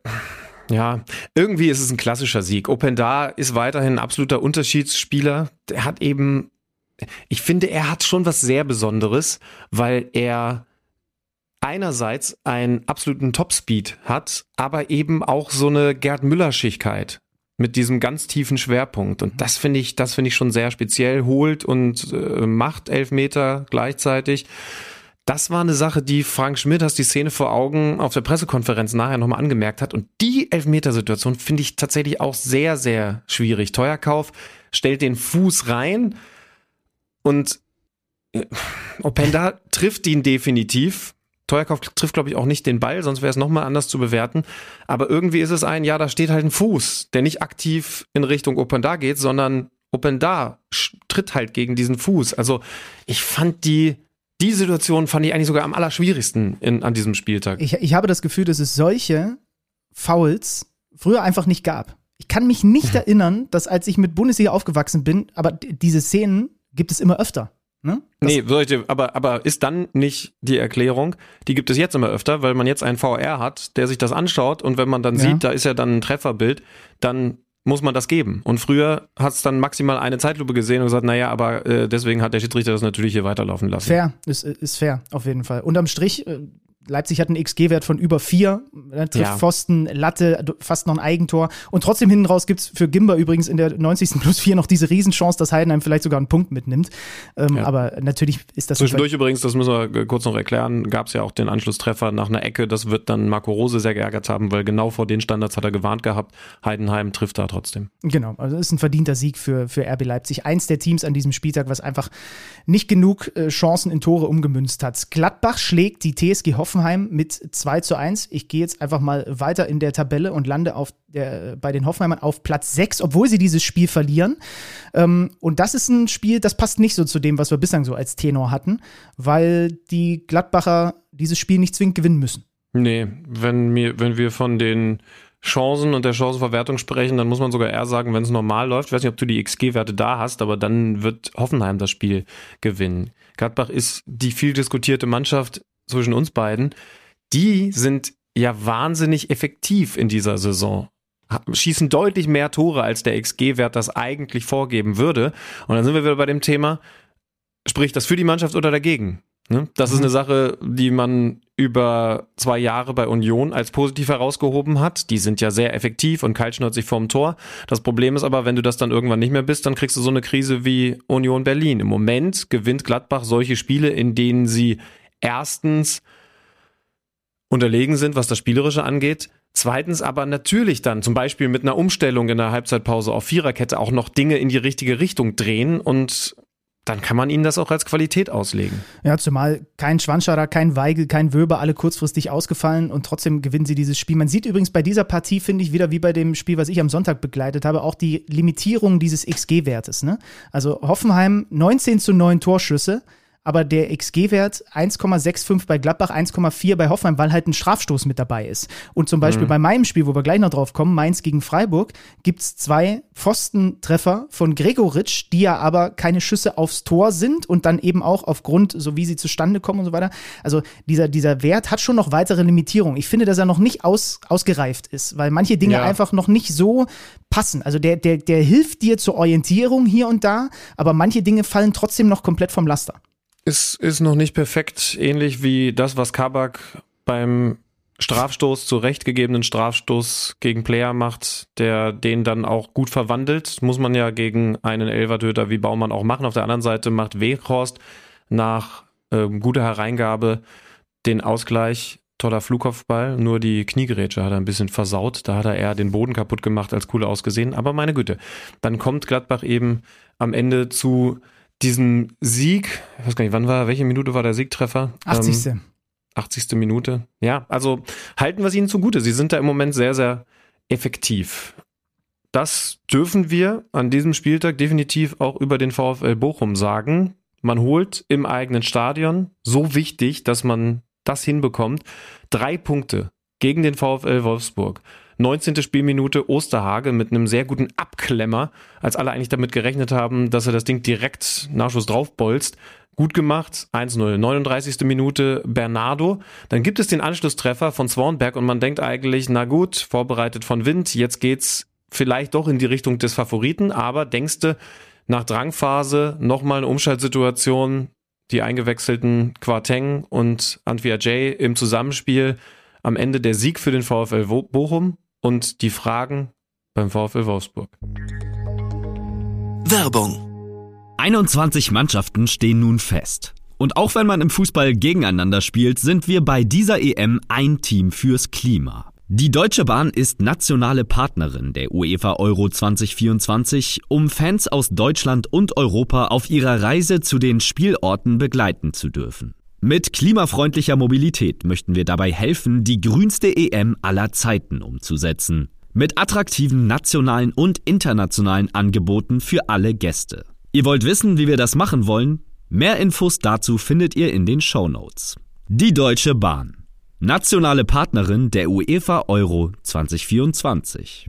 Ja, irgendwie ist es ein klassischer Sieg. Opendar ist weiterhin ein absoluter Unterschiedsspieler. Der hat eben, ich finde, er hat schon was sehr Besonderes, weil er einerseits einen absoluten Topspeed hat, aber eben auch so eine Gerd Müller-Schichkeit mit diesem ganz tiefen Schwerpunkt. Und das finde ich, das finde ich schon sehr speziell, holt und äh, macht Elfmeter gleichzeitig. Das war eine Sache, die Frank Schmidt, hast die Szene vor Augen, auf der Pressekonferenz nachher nochmal angemerkt hat. Und die Elfmetersituation finde ich tatsächlich auch sehr, sehr schwierig. Teuerkauf stellt den Fuß rein und äh, Openda trifft ihn definitiv. Teuerkauf trifft, glaube ich, auch nicht den Ball, sonst wäre es nochmal anders zu bewerten. Aber irgendwie ist es ein, ja, da steht halt ein Fuß, der nicht aktiv in Richtung Openda geht, sondern Openda tritt halt gegen diesen Fuß. Also ich fand die, die Situation fand ich eigentlich sogar am allerschwierigsten in, an diesem Spieltag. Ich, ich habe das Gefühl, dass es solche Fouls früher einfach nicht gab. Ich kann mich nicht [laughs] erinnern, dass als ich mit Bundesliga aufgewachsen bin, aber diese Szenen gibt es immer öfter. Ne? Das, Nee, solche, aber, aber ist dann nicht die Erklärung, die gibt es jetzt immer öfter, weil man jetzt einen VR hat, der sich das anschaut und wenn man dann Ja. sieht, da ist ja dann ein Trefferbild, dann muss man das geben. Und früher hat es dann maximal eine Zeitlupe gesehen und gesagt, naja, aber äh, deswegen hat der Schiedsrichter das natürlich hier weiterlaufen lassen. Fair, ist, ist fair, auf jeden Fall. Unterm Strich, äh, Leipzig hat einen XG-Wert von über vier, ne, trifft Ja. Pfosten, Latte, fast noch ein Eigentor. Und trotzdem hinten raus gibt es für Gimba übrigens in der 90. plus 4 noch diese Riesenchance, dass Heidenheim vielleicht sogar einen Punkt mitnimmt. Ähm, Ja. Aber natürlich ist das Zwischendurch übrigens, das müssen wir kurz noch erklären, gab es ja auch den Anschlusstreffer nach einer Ecke. Das wird dann Marco Rose sehr geärgert haben, weil genau vor den Standards hat er gewarnt gehabt. Heidenheim trifft da trotzdem. Genau, also das ist ein verdienter Sieg für, für RB Leipzig. Eins der Teams an diesem Spieltag, was einfach nicht genug äh, Chancen in Tore umgemünzt hat. Gladbach schlägt die TSG Hoffenheim mit 2 zu 1. Ich gehe jetzt einfach mal weiter in der Tabelle und lande auf der, bei den Hoffenheimern auf Platz 6, obwohl sie dieses Spiel verlieren. Ähm, und das ist ein Spiel, das passt nicht so zu dem, was wir bislang so als Tenor hatten, weil die Gladbacher dieses Spiel nicht zwingend gewinnen müssen. Nee, wenn, mir, wenn wir von den Chancen und der Chancenverwertung sprechen, dann muss man sogar eher sagen, wenn es normal läuft, ich weiß nicht, ob du die XG-Werte da hast, aber dann wird Hoffenheim das Spiel gewinnen. Gladbach ist die viel diskutierte Mannschaft zwischen uns beiden. Die sind ja wahnsinnig effektiv in dieser Saison. Schießen deutlich mehr Tore, als der XG-Wert das eigentlich vorgeben würde. Und dann sind wir wieder bei dem Thema, spricht das für die Mannschaft oder dagegen? Ne? Das ist eine Sache, die man über zwei Jahre bei Union als positiv herausgehoben hat. Die sind ja sehr effektiv und kaltschnäuzig sich vorm Tor. Das Problem ist aber, wenn du das dann irgendwann nicht mehr bist, dann kriegst du so eine Krise wie Union Berlin. Im Moment gewinnt Gladbach solche Spiele, in denen sie erstens unterlegen sind, was das Spielerische angeht. Zweitens aber natürlich dann zum Beispiel mit einer Umstellung in der Halbzeitpause auf Viererkette auch noch Dinge in die richtige Richtung drehen und dann kann man ihnen das auch als Qualität auslegen. Ja, zumal kein Schwanscherer, kein Weigel, kein Wöber, alle kurzfristig ausgefallen und trotzdem gewinnen sie dieses Spiel. Man sieht übrigens bei dieser Partie, finde ich, wieder wie bei dem Spiel, was ich am Sonntag begleitet habe, auch die Limitierung dieses XG-Wertes. Ne? Also Hoffenheim 19 zu 9 Torschüsse, aber der XG-Wert 1,65 bei Gladbach, 1,4 bei Hoffenheim, weil halt ein Strafstoß mit dabei ist. Und zum Beispiel bei meinem Spiel, wo wir gleich noch drauf kommen, Mainz gegen Freiburg, gibt's zwei Pfostentreffer von Gregoritsch, die ja aber keine Schüsse aufs Tor sind und dann eben auch aufgrund, so wie sie zustande kommen und so weiter. Also dieser, dieser Wert hat schon noch weitere Limitierungen. Ich finde, dass er noch nicht aus, ausgereift ist, weil manche Dinge Ja. einfach noch nicht so passen. Also der, der, der hilft dir zur Orientierung hier und da, aber manche Dinge fallen trotzdem noch komplett vom Laster. Ist, ist noch nicht perfekt, ähnlich wie das, was Kabak beim Strafstoß, zu Recht gegebenen Strafstoß gegen Player macht, der den dann auch gut verwandelt. Muss man ja gegen einen Elvertöter wie Baumann auch machen. Auf der anderen Seite macht Weghorst nach ähm, guter Hereingabe den Ausgleich. toller Flugkopfball, nur die Kniegerätsche hat er ein bisschen versaut. Da hat er eher den Boden kaputt gemacht als cooler ausgesehen. Aber meine Güte, dann kommt Gladbach eben am Ende zu diesem Sieg. Ich weiß gar nicht, wann war, welche Minute war der Siegtreffer? 80. Ähm, 80. Minute. Ja, also halten wir es ihnen zugute. Sie sind da im Moment sehr, sehr effektiv. Das dürfen wir an diesem Spieltag definitiv auch über den VfL Bochum sagen. Man holt im eigenen Stadion so wichtig, dass man das hinbekommt. Drei Punkte gegen den VfL Wolfsburg. 19. Spielminute Osterhage mit einem sehr guten Abklemmer, als alle eigentlich damit gerechnet haben, dass er das Ding direkt Nachschuss draufbolzt. Gut gemacht, 1-0. 39. Minute Bernardo. Dann gibt es den Anschlusstreffer von Swanberg und man denkt eigentlich, na gut, vorbereitet von Wind, jetzt geht's vielleicht doch in die Richtung des Favoriten, aber denkste, nach Drangphase nochmal eine Umschaltsituation, die eingewechselten Quarteng und Antwia J im Zusammenspiel, am Ende der Sieg für den VfL Bochum und die Fragen beim VfL Wolfsburg. Werbung 21 Mannschaften stehen nun fest. Und auch wenn man im Fußball gegeneinander spielt, sind wir bei dieser EM ein Team fürs Klima. Die Deutsche Bahn ist nationale Partnerin der UEFA Euro 2024, um Fans aus Deutschland und Europa auf ihrer Reise zu den Spielorten begleiten zu dürfen. Mit klimafreundlicher Mobilität möchten wir dabei helfen, die grünste EM aller Zeiten umzusetzen. Mit attraktiven nationalen und internationalen Angeboten für alle Gäste. Ihr wollt wissen, wie wir das machen wollen? Mehr Infos dazu findet ihr in den Show Notes. Die Deutsche Bahn nationale Partnerin der UEFA Euro 2024.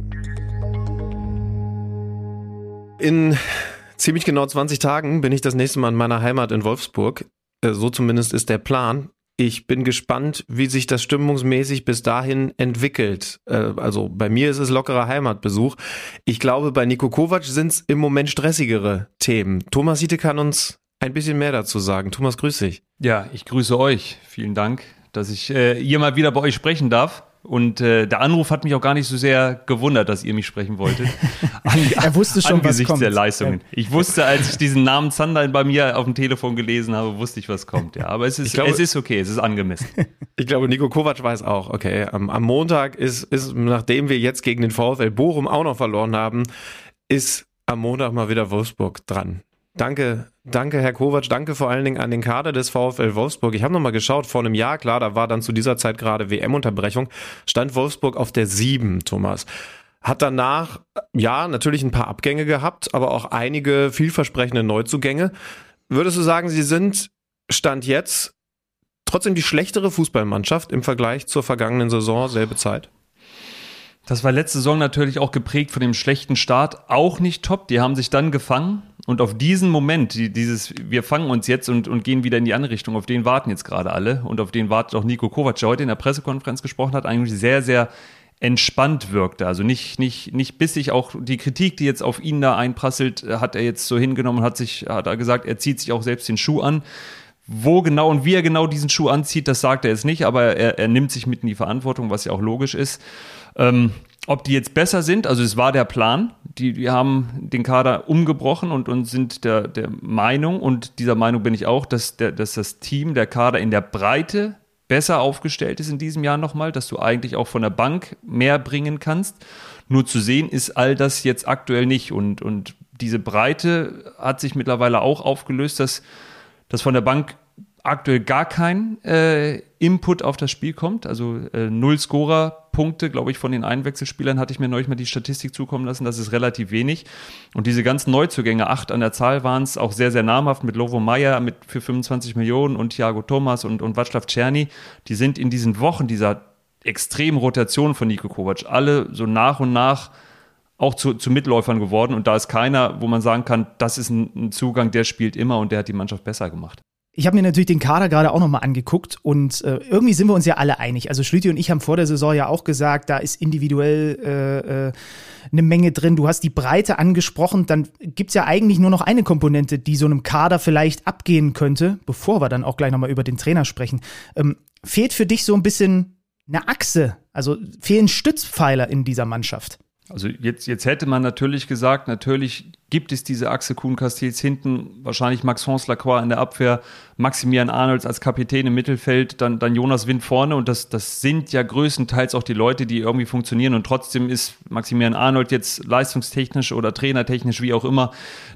In ziemlich genau 20 Tagen bin ich das nächste Mal in meiner Heimat in Wolfsburg. Äh, so zumindest ist der Plan. Ich bin gespannt, wie sich das stimmungsmäßig bis dahin entwickelt. Äh, also bei mir ist es lockerer Heimatbesuch. Ich glaube, bei Nico Kovac sind es im Moment stressigere Themen. Thomas Hiete kann uns ein bisschen mehr dazu sagen. Thomas, grüß dich. Ja, ich grüße euch. Vielen Dank dass ich äh, hier mal wieder bei euch sprechen darf. Und äh, der Anruf hat mich auch gar nicht so sehr gewundert, dass ihr mich sprechen wolltet. [laughs] An, er wusste schon, angesichts was kommt. der Leistungen. Ich wusste, als ich diesen Namen Zander bei mir auf dem Telefon gelesen habe, wusste ich, was kommt. Ja, aber es ist, glaube, es ist okay, es ist angemessen. [laughs] Ich glaube, Nico Kovac weiß auch, okay, am, am Montag ist, ist, nachdem wir jetzt gegen den VfL Bochum auch noch verloren haben, ist am Montag mal wieder Wolfsburg dran. Danke, danke Herr Kovac, danke vor allen Dingen an den Kader des VfL Wolfsburg. Ich habe nochmal geschaut, vor einem Jahr, klar, da war dann zu dieser Zeit gerade WM-Unterbrechung, stand Wolfsburg auf der 7, Thomas. Hat danach, ja, natürlich ein paar Abgänge gehabt, aber auch einige vielversprechende Neuzugänge. Würdest du sagen, sie sind, Stand jetzt, trotzdem die schlechtere Fußballmannschaft im Vergleich zur vergangenen Saison, selbe Zeit? Das war letzte Saison natürlich auch geprägt von dem schlechten Start, auch nicht top. Die haben sich dann gefangen und auf diesen Moment, dieses, wir fangen uns jetzt und, und gehen wieder in die andere Richtung, auf den warten jetzt gerade alle und auf den wartet auch Nico Kovac, der heute in der Pressekonferenz gesprochen hat, eigentlich sehr, sehr entspannt wirkte. Also nicht, nicht, nicht bissig. Auch die Kritik, die jetzt auf ihn da einprasselt, hat er jetzt so hingenommen, hat sich, hat er gesagt, er zieht sich auch selbst den Schuh an. Wo genau und wie er genau diesen Schuh anzieht, das sagt er jetzt nicht, aber er, er nimmt sich mit in die Verantwortung, was ja auch logisch ist. Ähm, ob die jetzt besser sind, also es war der Plan. Die, die haben den Kader umgebrochen und, und sind der, der Meinung, und dieser Meinung bin ich auch, dass, der, dass das Team, der Kader in der Breite besser aufgestellt ist in diesem Jahr nochmal, dass du eigentlich auch von der Bank mehr bringen kannst. Nur zu sehen ist all das jetzt aktuell nicht. Und, und diese Breite hat sich mittlerweile auch aufgelöst, dass, dass von der Bank aktuell gar kein äh, Input auf das Spiel kommt. Also äh, null Scorer-Punkte, glaube ich, von den Einwechselspielern hatte ich mir neulich mal die Statistik zukommen lassen. Das ist relativ wenig. Und diese ganzen Neuzugänge, acht an der Zahl waren es, auch sehr, sehr namhaft mit Lovo Meyer mit für 25 Millionen und Thiago Thomas und, und Václav Czerny. Die sind in diesen Wochen dieser extremen Rotation von Nico Kovac alle so nach und nach auch zu, zu Mitläufern geworden. Und da ist keiner, wo man sagen kann, das ist ein, ein Zugang, der spielt immer und der hat die Mannschaft besser gemacht. Ich habe mir natürlich den Kader gerade auch nochmal angeguckt und äh, irgendwie sind wir uns ja alle einig. Also Schlüti und ich haben vor der Saison ja auch gesagt, da ist individuell äh, äh, eine Menge drin. Du hast die Breite angesprochen, dann gibt's ja eigentlich nur noch eine Komponente, die so einem Kader vielleicht abgehen könnte, bevor wir dann auch gleich nochmal über den Trainer sprechen. Ähm, fehlt für dich so ein bisschen eine Achse, also fehlen Stützpfeiler in dieser Mannschaft? Also jetzt, jetzt hätte man natürlich gesagt, natürlich gibt es diese Achse Kuhn Castells hinten, wahrscheinlich Maxence Lacroix in der Abwehr, Maximilian Arnolds als Kapitän im Mittelfeld, dann, dann Jonas Wind vorne und das, das sind ja größtenteils auch die Leute, die irgendwie funktionieren und trotzdem ist Maximilian Arnold jetzt leistungstechnisch oder trainertechnisch, wie auch immer,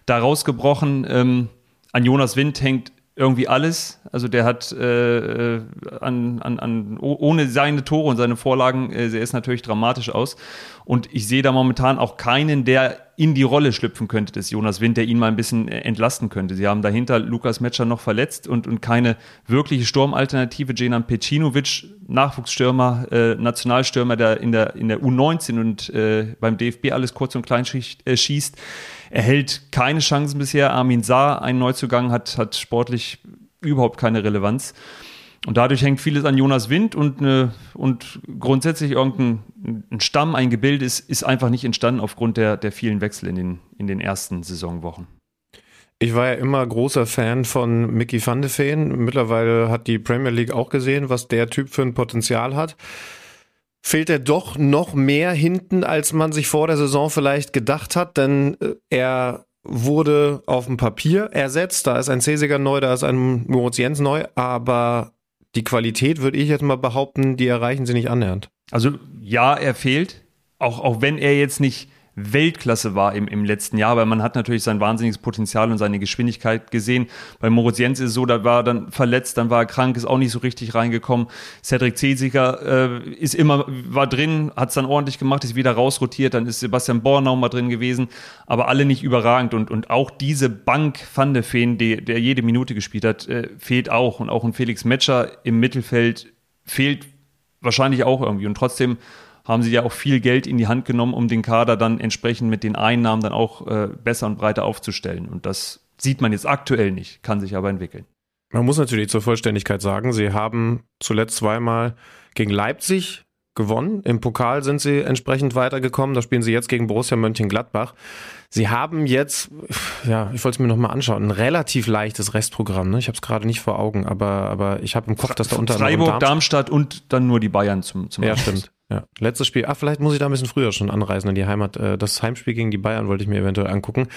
da rausgebrochen. Ähm, an Jonas Wind hängt irgendwie alles. Also der hat äh, äh an, an, an, ohne seine Tore und seine Vorlagen, äh, er ist natürlich dramatisch aus. Und ich sehe da momentan auch keinen, der in die Rolle schlüpfen könnte des Jonas Wind, der ihn mal ein bisschen äh, entlasten könnte. Sie haben dahinter Lukas Metscher noch verletzt und, und keine wirkliche Sturmalternative. Jenan Pecinovic, Nachwuchsstürmer, äh, Nationalstürmer, der in der, in der U19 und äh, beim DFB alles kurz und klein schießt. Äh, schießt er hält keine Chancen bisher. Armin Saar, ein Neuzugang, hat, hat sportlich überhaupt keine Relevanz. Und dadurch hängt vieles an Jonas Wind und, ne, und grundsätzlich irgendein ein Stamm, ein Gebilde ist, ist einfach nicht entstanden aufgrund der, der vielen Wechsel in den, in den ersten Saisonwochen. Ich war ja immer großer Fan von Mickey van de Feen. Mittlerweile hat die Premier League auch gesehen, was der Typ für ein Potenzial hat fehlt er doch noch mehr hinten, als man sich vor der Saison vielleicht gedacht hat, denn äh, er wurde auf dem Papier ersetzt. Da ist ein Cesiger neu, da ist ein Moritz Jens neu, aber die Qualität, würde ich jetzt mal behaupten, die erreichen sie nicht annähernd. Also ja, er fehlt, auch, auch wenn er jetzt nicht Weltklasse war im, im letzten Jahr, weil man hat natürlich sein wahnsinniges Potenzial und seine Geschwindigkeit gesehen. Bei Moritz Jens ist es so, da war er dann verletzt, dann war er krank, ist auch nicht so richtig reingekommen. Cedric Cesiger äh, ist immer, war drin, hat es dann ordentlich gemacht, ist wieder rausrotiert, dann ist Sebastian Bornau mal drin gewesen, aber alle nicht überragend und, und auch diese Bank Van de Feen, die, der jede Minute gespielt hat, äh, fehlt auch und auch ein Felix Metscher im Mittelfeld fehlt wahrscheinlich auch irgendwie und trotzdem haben sie ja auch viel Geld in die Hand genommen, um den Kader dann entsprechend mit den Einnahmen dann auch äh, besser und breiter aufzustellen. Und das sieht man jetzt aktuell nicht, kann sich aber entwickeln. Man muss natürlich zur Vollständigkeit sagen, sie haben zuletzt zweimal gegen Leipzig gewonnen. Im Pokal sind sie entsprechend weitergekommen. Da spielen sie jetzt gegen Borussia Mönchengladbach. Sie haben jetzt, ja, ich wollte es mir nochmal anschauen, ein relativ leichtes Restprogramm. Ne? Ich habe es gerade nicht vor Augen, aber, aber ich habe im Kopf, dass da unter anderem Freiburg, Darmstadt und dann nur die Bayern zum, zum Ja, Abschluss. stimmt. Ja, letztes Spiel. Ah, vielleicht muss ich da ein bisschen früher schon anreisen in die Heimat. Äh, das Heimspiel gegen die Bayern wollte ich mir eventuell angucken.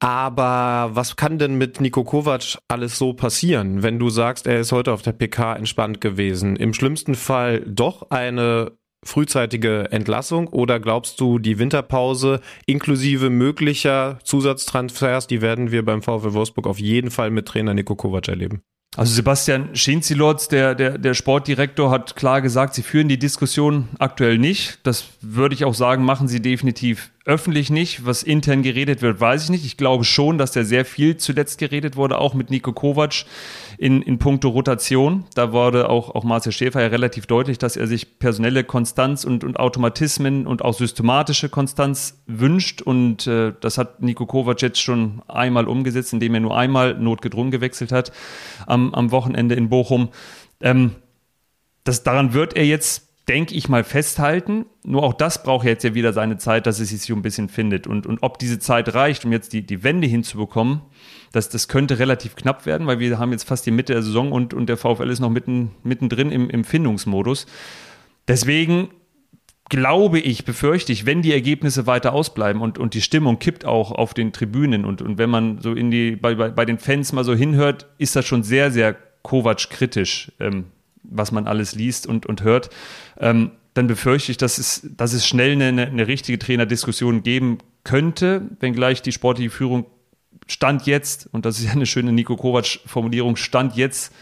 Aber was kann denn mit Nico Kovac alles so passieren, wenn du sagst, er ist heute auf der PK entspannt gewesen? Im schlimmsten Fall doch eine frühzeitige Entlassung oder glaubst du, die Winterpause inklusive möglicher Zusatztransfers, die werden wir beim VfL Wolfsburg auf jeden Fall mit Trainer Nico Kovac erleben? Also Sebastian Schinzilotz, der, der, der Sportdirektor, hat klar gesagt, sie führen die Diskussion aktuell nicht. Das würde ich auch sagen, machen sie definitiv öffentlich nicht. Was intern geredet wird, weiß ich nicht. Ich glaube schon, dass da sehr viel zuletzt geredet wurde, auch mit Nico Kovac in, in puncto Rotation. Da wurde auch, auch Marcel Schäfer ja relativ deutlich, dass er sich personelle Konstanz und, und Automatismen und auch systematische Konstanz wünscht. Und äh, das hat Nico Kovac jetzt schon einmal umgesetzt, indem er nur einmal notgedrungen gewechselt hat am, am Wochenende in Bochum. Ähm, das, daran wird er jetzt denke ich mal, festhalten. Nur auch das braucht jetzt ja wieder seine Zeit, dass es sich so ein bisschen findet. Und, und ob diese Zeit reicht, um jetzt die, die Wende hinzubekommen, das, das könnte relativ knapp werden, weil wir haben jetzt fast die Mitte der Saison und, und der VfL ist noch mitten, mittendrin im, im Findungsmodus. Deswegen glaube ich, befürchte ich, wenn die Ergebnisse weiter ausbleiben und, und die Stimmung kippt auch auf den Tribünen und, und wenn man so in die, bei, bei, bei den Fans mal so hinhört, ist das schon sehr, sehr Kovac kritisch. Ähm, was man alles liest und, und hört, ähm, dann befürchte ich, dass es, dass es schnell eine, eine richtige Trainerdiskussion geben könnte, wenngleich die sportliche Führung Stand jetzt, und das ist ja eine schöne Nico Kovac-Formulierung, Stand jetzt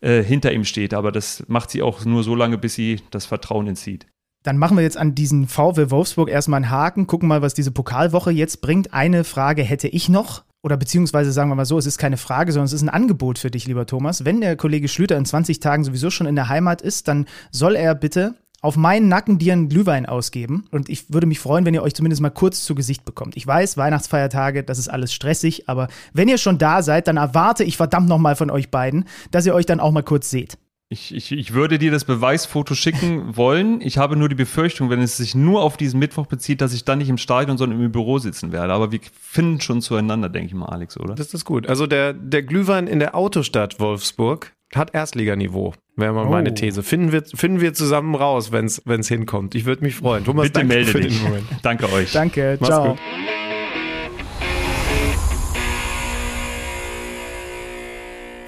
äh, hinter ihm steht. Aber das macht sie auch nur so lange, bis sie das Vertrauen entzieht. Dann machen wir jetzt an diesen VW Wolfsburg erstmal einen Haken, gucken mal, was diese Pokalwoche jetzt bringt. Eine Frage hätte ich noch oder beziehungsweise sagen wir mal so, es ist keine Frage, sondern es ist ein Angebot für dich, lieber Thomas. Wenn der Kollege Schlüter in 20 Tagen sowieso schon in der Heimat ist, dann soll er bitte auf meinen Nacken dir einen Glühwein ausgeben. Und ich würde mich freuen, wenn ihr euch zumindest mal kurz zu Gesicht bekommt. Ich weiß, Weihnachtsfeiertage, das ist alles stressig, aber wenn ihr schon da seid, dann erwarte ich verdammt nochmal von euch beiden, dass ihr euch dann auch mal kurz seht. Ich, ich, ich würde dir das Beweisfoto schicken [laughs] wollen. Ich habe nur die Befürchtung, wenn es sich nur auf diesen Mittwoch bezieht, dass ich dann nicht im Stadion, sondern im Büro sitzen werde. Aber wir finden schon zueinander, denke ich mal, Alex, oder? Das ist gut. Also der, der Glühwein in der Autostadt Wolfsburg, hat Erstliganiveau, wäre mal Oh. meine These. Finden wir, finden wir zusammen raus, wenn es hinkommt. Ich würde mich freuen. Thomas, Bitte danke melde für dich. den Moment. [laughs] Danke euch. Danke, Mach's ciao. gut.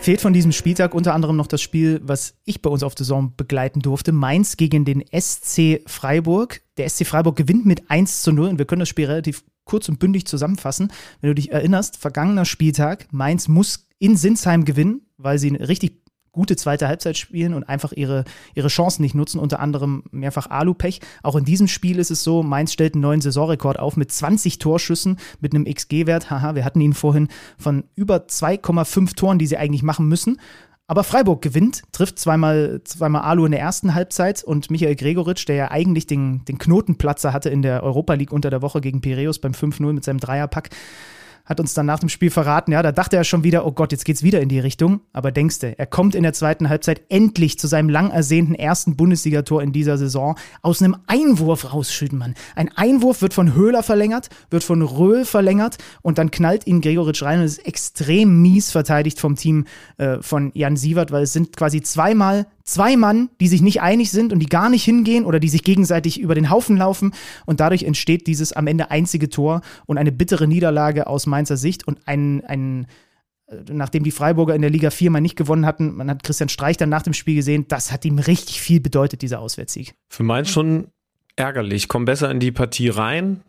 Fehlt von diesem Spieltag unter anderem noch das Spiel, was ich bei uns auf der Saison begleiten durfte. Mainz gegen den SC Freiburg. Der SC Freiburg gewinnt mit 1 zu 0 und wir können das Spiel relativ kurz und bündig zusammenfassen. Wenn du dich erinnerst, vergangener Spieltag, Mainz muss in Sinsheim gewinnen, weil sie eine richtig gute zweite Halbzeit spielen und einfach ihre, ihre Chancen nicht nutzen, unter anderem mehrfach Alupech. Auch in diesem Spiel ist es so, Mainz stellt einen neuen Saisonrekord auf mit 20 Torschüssen, mit einem XG-Wert, haha, wir hatten ihn vorhin von über 2,5 Toren, die sie eigentlich machen müssen. Aber Freiburg gewinnt, trifft zweimal, zweimal Alu in der ersten Halbzeit und Michael Gregoritsch, der ja eigentlich den, den Knotenplatzer hatte in der Europa League unter der Woche gegen Piräus beim 5-0 mit seinem Dreierpack, hat uns dann nach dem Spiel verraten, ja, da dachte er schon wieder, oh Gott, jetzt geht's wieder in die Richtung. Aber denkste, er kommt in der zweiten Halbzeit endlich zu seinem lang ersehnten ersten Bundesligator in dieser Saison aus einem Einwurf raus, Schüttenmann. Ein Einwurf wird von Höhler verlängert, wird von Röhl verlängert und dann knallt ihn Gregoritsch rein und ist extrem mies verteidigt vom Team äh, von Jan Sievert, weil es sind quasi zweimal zwei Mann, die sich nicht einig sind und die gar nicht hingehen oder die sich gegenseitig über den Haufen laufen. Und dadurch entsteht dieses am Ende einzige Tor und eine bittere Niederlage aus Mainzer Sicht und ein, ein äh, nachdem die Freiburger in der Liga 4 mal nicht gewonnen hatten, man hat Christian Streich dann nach dem Spiel gesehen, das hat ihm richtig viel bedeutet, dieser Auswärtssieg. Für Mainz schon ärgerlich. Kommen besser in die Partie rein,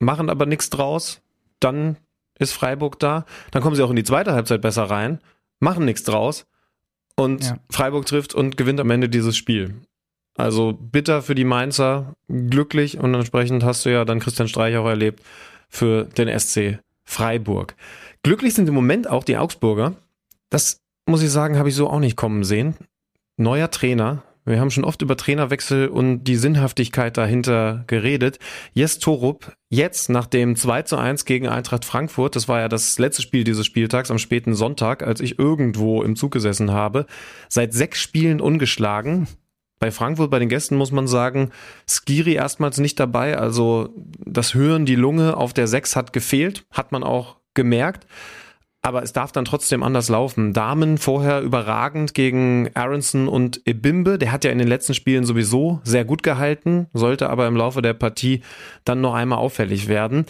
machen aber nichts draus. Dann ist Freiburg da. Dann kommen sie auch in die zweite Halbzeit besser rein, machen nichts draus. Und Ja. Freiburg trifft und gewinnt am Ende dieses Spiel. Also bitter für die Mainzer, glücklich und entsprechend hast du ja dann Christian Streich auch erlebt für den SC Freiburg. Glücklich sind im Moment auch die Augsburger. Das muss ich sagen, habe ich so auch nicht kommen sehen. Neuer Trainer. Wir haben schon oft über Trainerwechsel und die Sinnhaftigkeit dahinter geredet. Jes Torup, jetzt nach dem 2 zu 1 gegen Eintracht Frankfurt, das war ja das letzte Spiel dieses Spieltags am späten Sonntag, als ich irgendwo im Zug gesessen habe, seit sechs Spielen ungeschlagen. Bei Frankfurt, bei den Gästen muss man sagen, Skiri erstmals nicht dabei, also das Hören, die Lunge auf der 6 hat gefehlt, hat man auch gemerkt. Aber es darf dann trotzdem anders laufen. Damen vorher überragend gegen Aronson und Ebimbe. Der hat ja in den letzten Spielen sowieso sehr gut gehalten, sollte aber im Laufe der Partie dann noch einmal auffällig werden.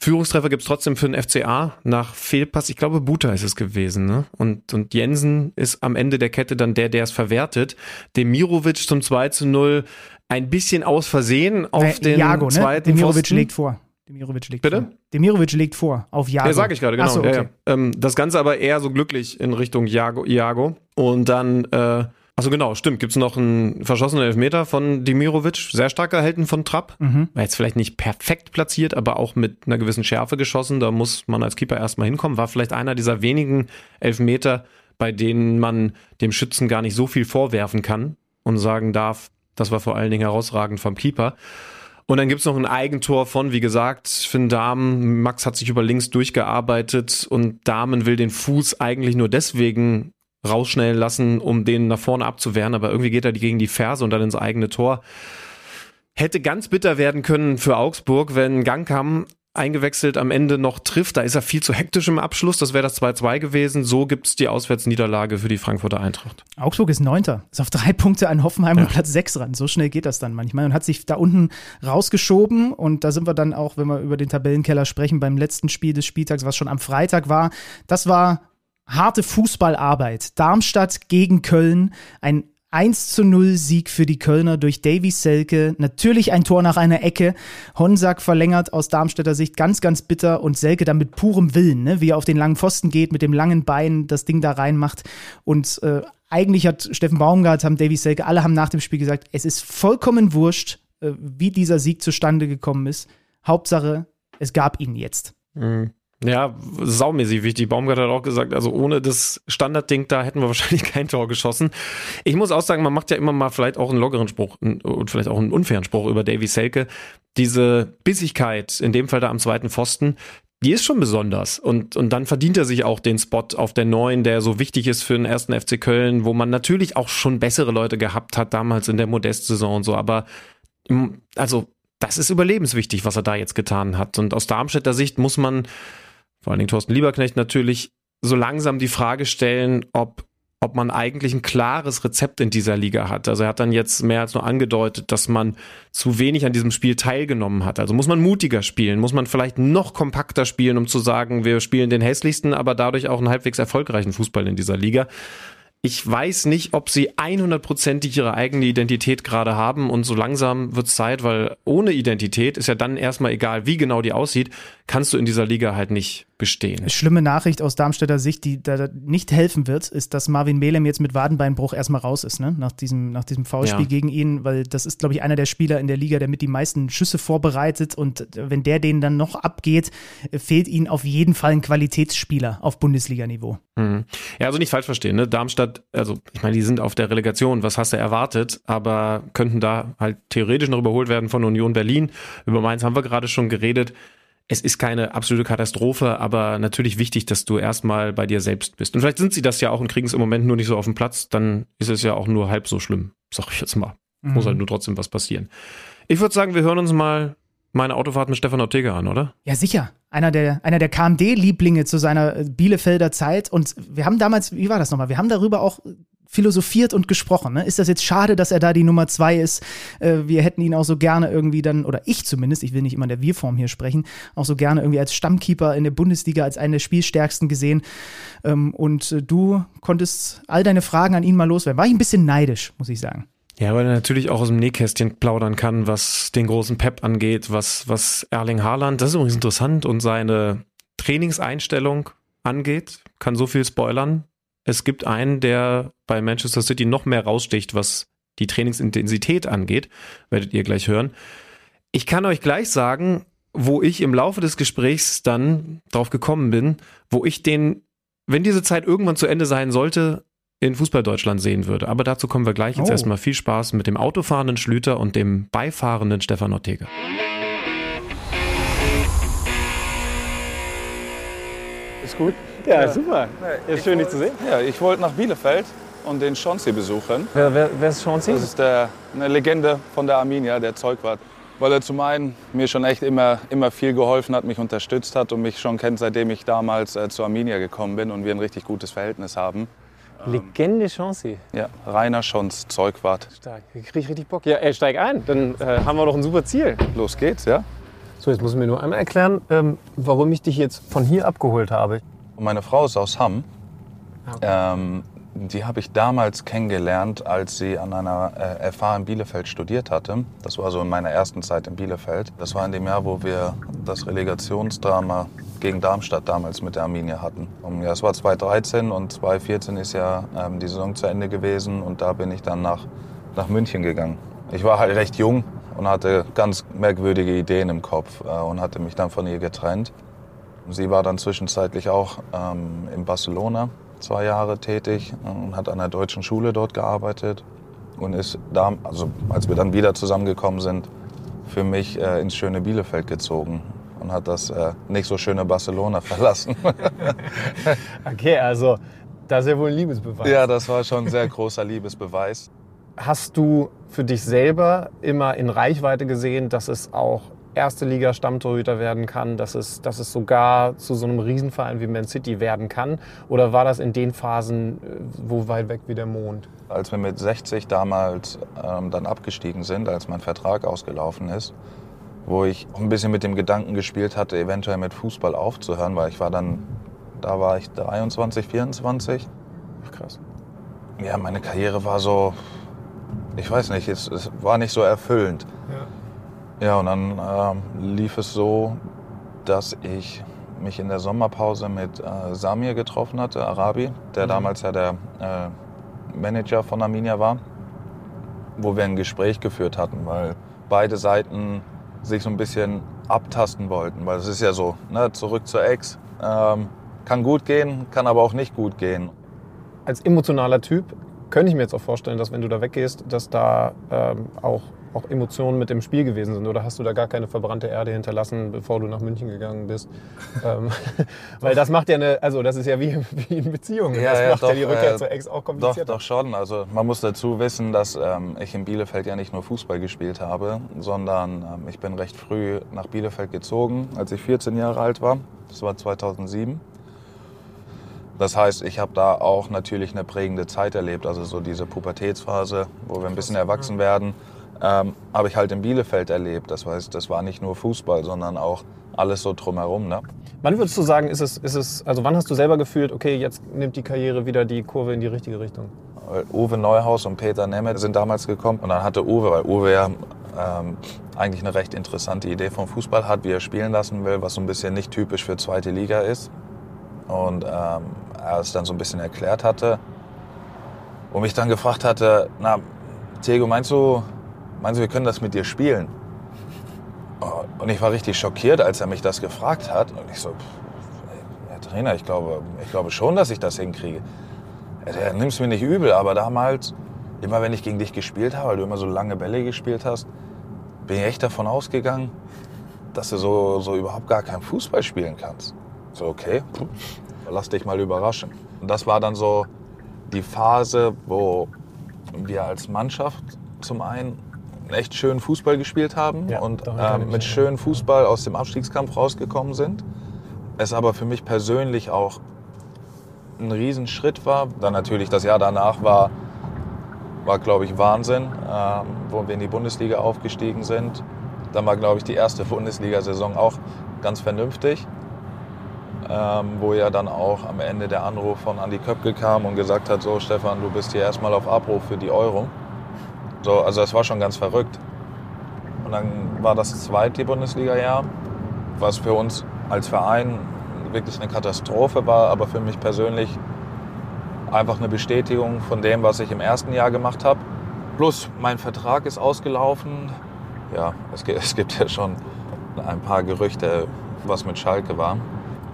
Führungstreffer gibt's trotzdem für den FCA nach Fehlpass. Ich glaube, Buta ist es gewesen. Ne? Und, und Jensen ist am Ende der Kette dann der, der es verwertet. Demirovic zum 2 zu 0 ein bisschen aus Versehen auf Äh, den Jago, ne? zweiten Demirovic Pfosten. legt vor. Demirovic legt Bitte? vor. Demirovic legt vor auf Jago. Ja, sage ich gerade, genau. So, ja, okay. ja. Ähm, das Ganze aber eher so glücklich in Richtung Iago. Iago. Und dann, äh, also genau, stimmt, gibt's noch einen verschossenen Elfmeter von Demirovic, sehr stark gehalten von Trapp. Mhm. War jetzt vielleicht nicht perfekt platziert, aber auch mit einer gewissen Schärfe geschossen. Da muss man als Keeper erstmal hinkommen. War vielleicht einer dieser wenigen Elfmeter, bei denen man dem Schützen gar nicht so viel vorwerfen kann und sagen darf, das war vor allen Dingen herausragend vom Keeper. Und dann gibt's noch ein Eigentor von, wie gesagt, Finn Dahmen. Max hat sich über links durchgearbeitet und Dahmen will den Fuß eigentlich nur deswegen rausschnellen lassen, um den nach vorne abzuwehren, aber irgendwie geht er gegen die Ferse und dann ins eigene Tor. Hätte ganz bitter werden können für Augsburg, wenn Gangkam eingewechselt am Ende noch trifft. Da ist er viel zu hektisch im Abschluss. Das wäre das 2-2 gewesen. So gibt's die Auswärtsniederlage für die Frankfurter Eintracht. Augsburg ist Neunter, ist auf drei Punkte an Hoffenheim und Platz sechs ran. So schnell geht das dann manchmal und hat sich da unten rausgeschoben. Und da sind wir dann auch, wenn wir über den Tabellenkeller sprechen, beim letzten Spiel des Spieltags, was schon am Freitag war. Das war harte Fußballarbeit. Darmstadt gegen Köln. Ein 1 zu 0 Sieg für die Kölner durch Davy Selke. Natürlich ein Tor nach einer Ecke. Honsack verlängert aus Darmstädter Sicht ganz, ganz bitter und Selke dann mit purem Willen, ne? wie er auf den langen Pfosten geht, mit dem langen Bein das Ding da reinmacht. Und äh, eigentlich hat Steffen Baumgart, haben Davy Selke, alle haben nach dem Spiel gesagt, es ist vollkommen wurscht, äh, wie dieser Sieg zustande gekommen ist. Hauptsache, es gab ihn jetzt. Ja, saumäßig wichtig. Baumgart hat auch gesagt, also ohne das Standardding da hätten wir [laughs] wahrscheinlich kein Tor geschossen. Ich muss auch sagen, man macht ja immer mal vielleicht auch einen lockeren Spruch und vielleicht auch einen unfairen Spruch über Davy Selke. Diese Bissigkeit, in dem Fall da am zweiten Pfosten, die ist schon besonders. Und, und dann verdient er sich auch den Spot auf der neuen, der so wichtig ist für den ersten FC Köln, wo man natürlich auch schon bessere Leute gehabt hat, damals in der Modest-Saison und so. Aber also, das ist überlebenswichtig, was er da jetzt getan hat. Und aus Darmstädter Sicht muss man vor allen Dingen Thorsten Lieberknecht natürlich so langsam die Frage stellen, ob ob man eigentlich ein klares Rezept in dieser Liga hat. Also er hat dann jetzt mehr als nur angedeutet, dass man zu wenig an diesem Spiel teilgenommen hat. Also muss man mutiger spielen, muss man vielleicht noch kompakter spielen, um zu sagen, wir spielen den hässlichsten, aber dadurch auch einen halbwegs erfolgreichen Fußball in dieser Liga ich weiß nicht, ob sie 100%ig ihre eigene Identität gerade haben und so langsam wird es Zeit, weil ohne Identität ist ja dann erstmal egal, wie genau die aussieht, kannst du in dieser Liga halt nicht bestehen. Schlimme Nachricht aus Darmstädter Sicht, die da nicht helfen wird, ist, dass Marvin Melem jetzt mit Wadenbeinbruch erstmal raus ist, ne? nach diesem, nach diesem Foulspiel ja. gegen ihn, weil das ist, glaube ich, einer der Spieler in der Liga, der mit die meisten Schüsse vorbereitet und wenn der den dann noch abgeht, fehlt ihnen auf jeden Fall ein Qualitätsspieler auf Bundesliga-Niveau. Mhm. Ja, also nicht falsch verstehen, ne? Darmstadt, also ich meine, die sind auf der Relegation, was hast du erwartet, aber könnten da halt theoretisch noch überholt werden von Union Berlin. Über Mainz haben wir gerade schon geredet es ist keine absolute Katastrophe, aber natürlich wichtig, dass du erstmal bei dir selbst bist. Und vielleicht sind sie das ja auch und kriegen es im Moment nur nicht so auf den Platz, dann ist es ja auch nur halb so schlimm, sag ich jetzt mal. Mhm. Muss halt nur trotzdem was passieren. Ich würde sagen, wir hören uns mal meine Autofahrt mit Stefan Ortega an, oder? Ja, sicher. Einer der, einer der KMD-Lieblinge zu seiner Bielefelder Zeit. Und wir haben damals, wie war das nochmal? Wir haben darüber auch philosophiert und gesprochen. Ne? Ist das jetzt schade, dass er da die Nummer zwei ist? Äh, wir hätten ihn auch so gerne irgendwie dann, oder ich zumindest, ich will nicht immer in der Wir-Form hier sprechen, auch so gerne irgendwie als Stammkeeper in der Bundesliga, als einen der Spielstärksten gesehen. Ähm, und äh, du konntest all deine Fragen an ihn mal loswerden. War ich ein bisschen neidisch, muss ich sagen. Ja, weil er natürlich auch aus dem Nähkästchen plaudern kann, was den großen Pep angeht, was, was Erling Haaland, das ist übrigens interessant, und seine Trainingseinstellung angeht. Kann so viel spoilern. Es gibt einen, der bei Manchester City noch mehr raussticht, was die Trainingsintensität angeht. Werdet ihr gleich hören. Ich kann euch gleich sagen, wo ich im Laufe des Gesprächs dann drauf gekommen bin, wo ich den, wenn diese Zeit irgendwann zu Ende sein sollte, in Fußball-Deutschland sehen würde. Aber dazu kommen wir gleich. Jetzt oh. erstmal viel Spaß mit dem autofahrenden Schlüter und dem beifahrenden Stefan Ortega. Ist gut? Ja, ja. super. Ist schön, dich zu sehen. Ja, ich wollte nach Bielefeld und den Chauncey besuchen. Wer, wer, wer ist Chauncey? Das ist der, eine Legende von der Arminia, der Zeugwart. Weil er zum einen mir schon echt immer, immer viel geholfen hat, mich unterstützt hat und mich schon kennt, seitdem ich damals äh, zur Arminia gekommen bin und wir ein richtig gutes Verhältnis haben. Legende Chauncey. Ja, Rainer Schons, Zeugwart. Stark, hier krieg ich richtig Bock. Ja, ey, steig ein, dann äh, haben wir doch ein super Ziel. Los geht's, ja? So, jetzt muss ich mir nur einmal erklären, ähm, warum ich dich jetzt von hier abgeholt habe. Und meine Frau ist aus Hamm. Ah, okay. Ähm, die habe ich damals kennengelernt, als sie an einer äh, FH in Bielefeld studiert hatte. Das war so in meiner ersten Zeit in Bielefeld. Das war in dem Jahr, wo wir das Relegationsdrama gegen Darmstadt damals mit der Arminia hatten. Und ja, es war 2013 und 2014 ist ja ähm, die Saison zu Ende gewesen und da bin ich dann nach, nach München gegangen. Ich war halt recht jung und hatte ganz merkwürdige Ideen im Kopf äh, und hatte mich dann von ihr getrennt. Sie war dann zwischenzeitlich auch ähm, in Barcelona zwei Jahre tätig und hat an der deutschen Schule dort gearbeitet und ist da, also als wir dann wieder zusammengekommen sind, für mich äh, ins schöne Bielefeld gezogen und hat das äh, nicht so schöne Barcelona [laughs] verlassen. [laughs] okay, also das ist ja wohl ein Liebesbeweis. Ja, das war schon ein sehr großer Liebesbeweis. Hast du für dich selber immer in Reichweite gesehen, dass es auch erste Liga Stammtorhüter werden kann, dass es, dass es sogar zu so einem Riesenverein wie Man City werden kann? Oder war das in den Phasen, äh, wo weit weg wie der Mond? Als wir mit 60 damals ähm, dann abgestiegen sind, als mein Vertrag ausgelaufen ist, wo ich ein bisschen mit dem Gedanken gespielt hatte, eventuell mit Fußball aufzuhören, weil ich war dann, da war ich 23, 24. Ach, krass. Ja, meine Karriere war so, ich weiß nicht, es, es war nicht so erfüllend. Ja. Ja, und dann äh, lief es so, dass ich mich in der Sommerpause mit äh, Samir getroffen hatte, Arabi, der mhm. damals ja der äh, Manager von Arminia war, wo wir ein Gespräch geführt hatten, weil beide Seiten sich so ein bisschen abtasten wollten, weil es ist ja so, ne, zurück zur Ex, ähm, kann gut gehen, kann aber auch nicht gut gehen. Als emotionaler Typ könnte ich mir jetzt auch vorstellen, dass wenn du da weggehst, dass da ähm, auch auch Emotionen mit dem Spiel gewesen sind? Oder hast du da gar keine verbrannte Erde hinterlassen, bevor du nach München gegangen bist? [laughs] ähm, [laughs] weil das macht ja eine, also das ist ja wie, [laughs] wie in Beziehungen. Ja, das ja, macht doch, ja die Rückkehr äh, zur Ex auch komplizierter. Doch, doch schon. Also man muss dazu wissen, dass ähm, ich in Bielefeld ja nicht nur Fußball gespielt habe, sondern ähm, ich bin recht früh nach Bielefeld gezogen, als ich 14 Jahre alt war. Das war 2007. Das heißt, ich habe da auch natürlich eine prägende Zeit erlebt, also so diese Pubertätsphase, wo wir ein bisschen erwachsen werden, ähm, habe ich halt in Bielefeld erlebt. Das heißt, das war nicht nur Fußball, sondern auch alles so drumherum. Ne? Wann würdest du sagen, ist es, ist es, also wann hast du selber gefühlt, okay, jetzt nimmt die Karriere wieder die Kurve in die richtige Richtung? Uwe Neuhaus und Peter Nemeth sind damals gekommen und dann hatte Uwe, weil Uwe ja ähm, eigentlich eine recht interessante Idee vom Fußball hat, wie er spielen lassen will, was so ein bisschen nicht typisch für zweite Liga ist. Und ähm, er es dann so ein bisschen erklärt hatte und mich dann gefragt hatte, na, Diego, meinst du, meinst du, wir können das mit dir spielen? Und ich war richtig schockiert, als er mich das gefragt hat. Und ich so, Herr Trainer, ich glaube, ich glaube schon, dass ich das hinkriege. Er nimm es mir nicht übel, aber damals, immer wenn ich gegen dich gespielt habe, weil du immer so lange Bälle gespielt hast, bin ich echt davon ausgegangen, dass du so, so überhaupt gar kein Fußball spielen kannst. So, okay, lass dich mal überraschen. Und das war dann so die Phase, wo wir als Mannschaft zum einen echt schönen Fußball gespielt haben Ja, und ähm, mit schönem Fußball aus dem Abstiegskampf rausgekommen sind. Es aber für mich persönlich auch ein Riesenschritt war. Dann natürlich das Jahr danach war, war glaube ich, Wahnsinn, ähm, wo wir in die Bundesliga aufgestiegen sind. Dann war, glaube ich, die erste [laughs] Bundesliga-Saison auch ganz vernünftig, ähm, wo ja dann auch am Ende der Anruf von Andy Köpke kam und gesagt hat, so Stefan, du bist hier erstmal auf Abruf für die Euro. So, also es war schon ganz verrückt. Und dann war das zweite Bundesliga-Jahr, was für uns als Verein wirklich eine Katastrophe war, aber für mich persönlich einfach eine Bestätigung von dem, was ich im ersten Jahr gemacht habe. Plus mein Vertrag ist ausgelaufen. Ja, es gibt, [laughs] es gibt ja schon ein paar Gerüchte, was mit Schalke war.